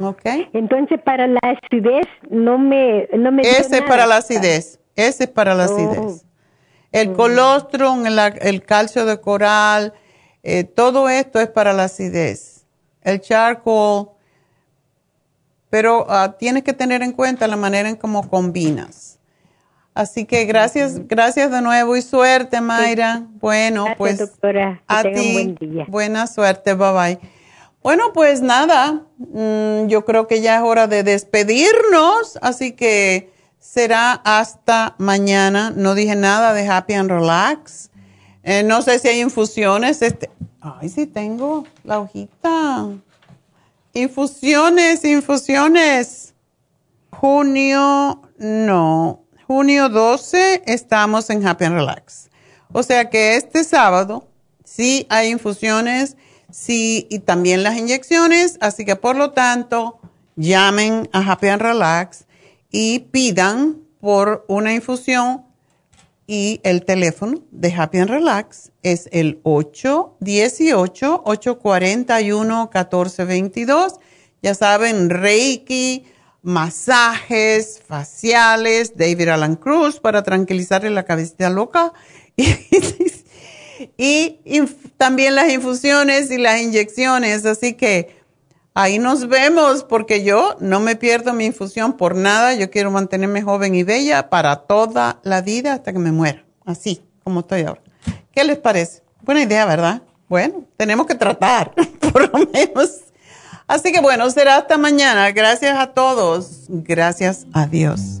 ¿Ok? Entonces, para la acidez, no me... No me Ese es para la acidez. Ese es para la oh. acidez. El colostrum, el, calcio de coral, eh, todo esto es para la acidez. El charcoal. Pero uh, tienes que tener en cuenta la manera en cómo combinas. Así que gracias, gracias de nuevo y suerte, Mayra. Bueno, pues doctora. a ti, buena suerte, bye bye. Bueno, pues nada, mm, yo creo que ya es hora de despedirnos, así que será hasta mañana. No dije nada de Happy and Relax. Eh, no sé si hay infusiones. Este, ay, sí tengo la hojita. Infusiones, infusiones. Junio, no junio 12 estamos en Happy and Relax. O sea que este sábado sí hay infusiones, sí, y también las inyecciones, así que por lo tanto, llamen a Happy and Relax y pidan por una infusión y el teléfono de Happy and Relax es el 818-841-1422. Ya saben, Reiki, masajes faciales, David Alan Cruz para tranquilizarle la cabecita loca y, también las infusiones y las inyecciones. Así que ahí nos vemos porque yo no me pierdo mi infusión por nada. Yo quiero mantenerme joven y bella para toda la vida hasta que me muera, así como estoy ahora. ¿Qué les parece? Buena idea, ¿verdad? Bueno, tenemos que tratar, por lo menos. Así que bueno, será hasta mañana. Gracias a todos. Gracias a Dios.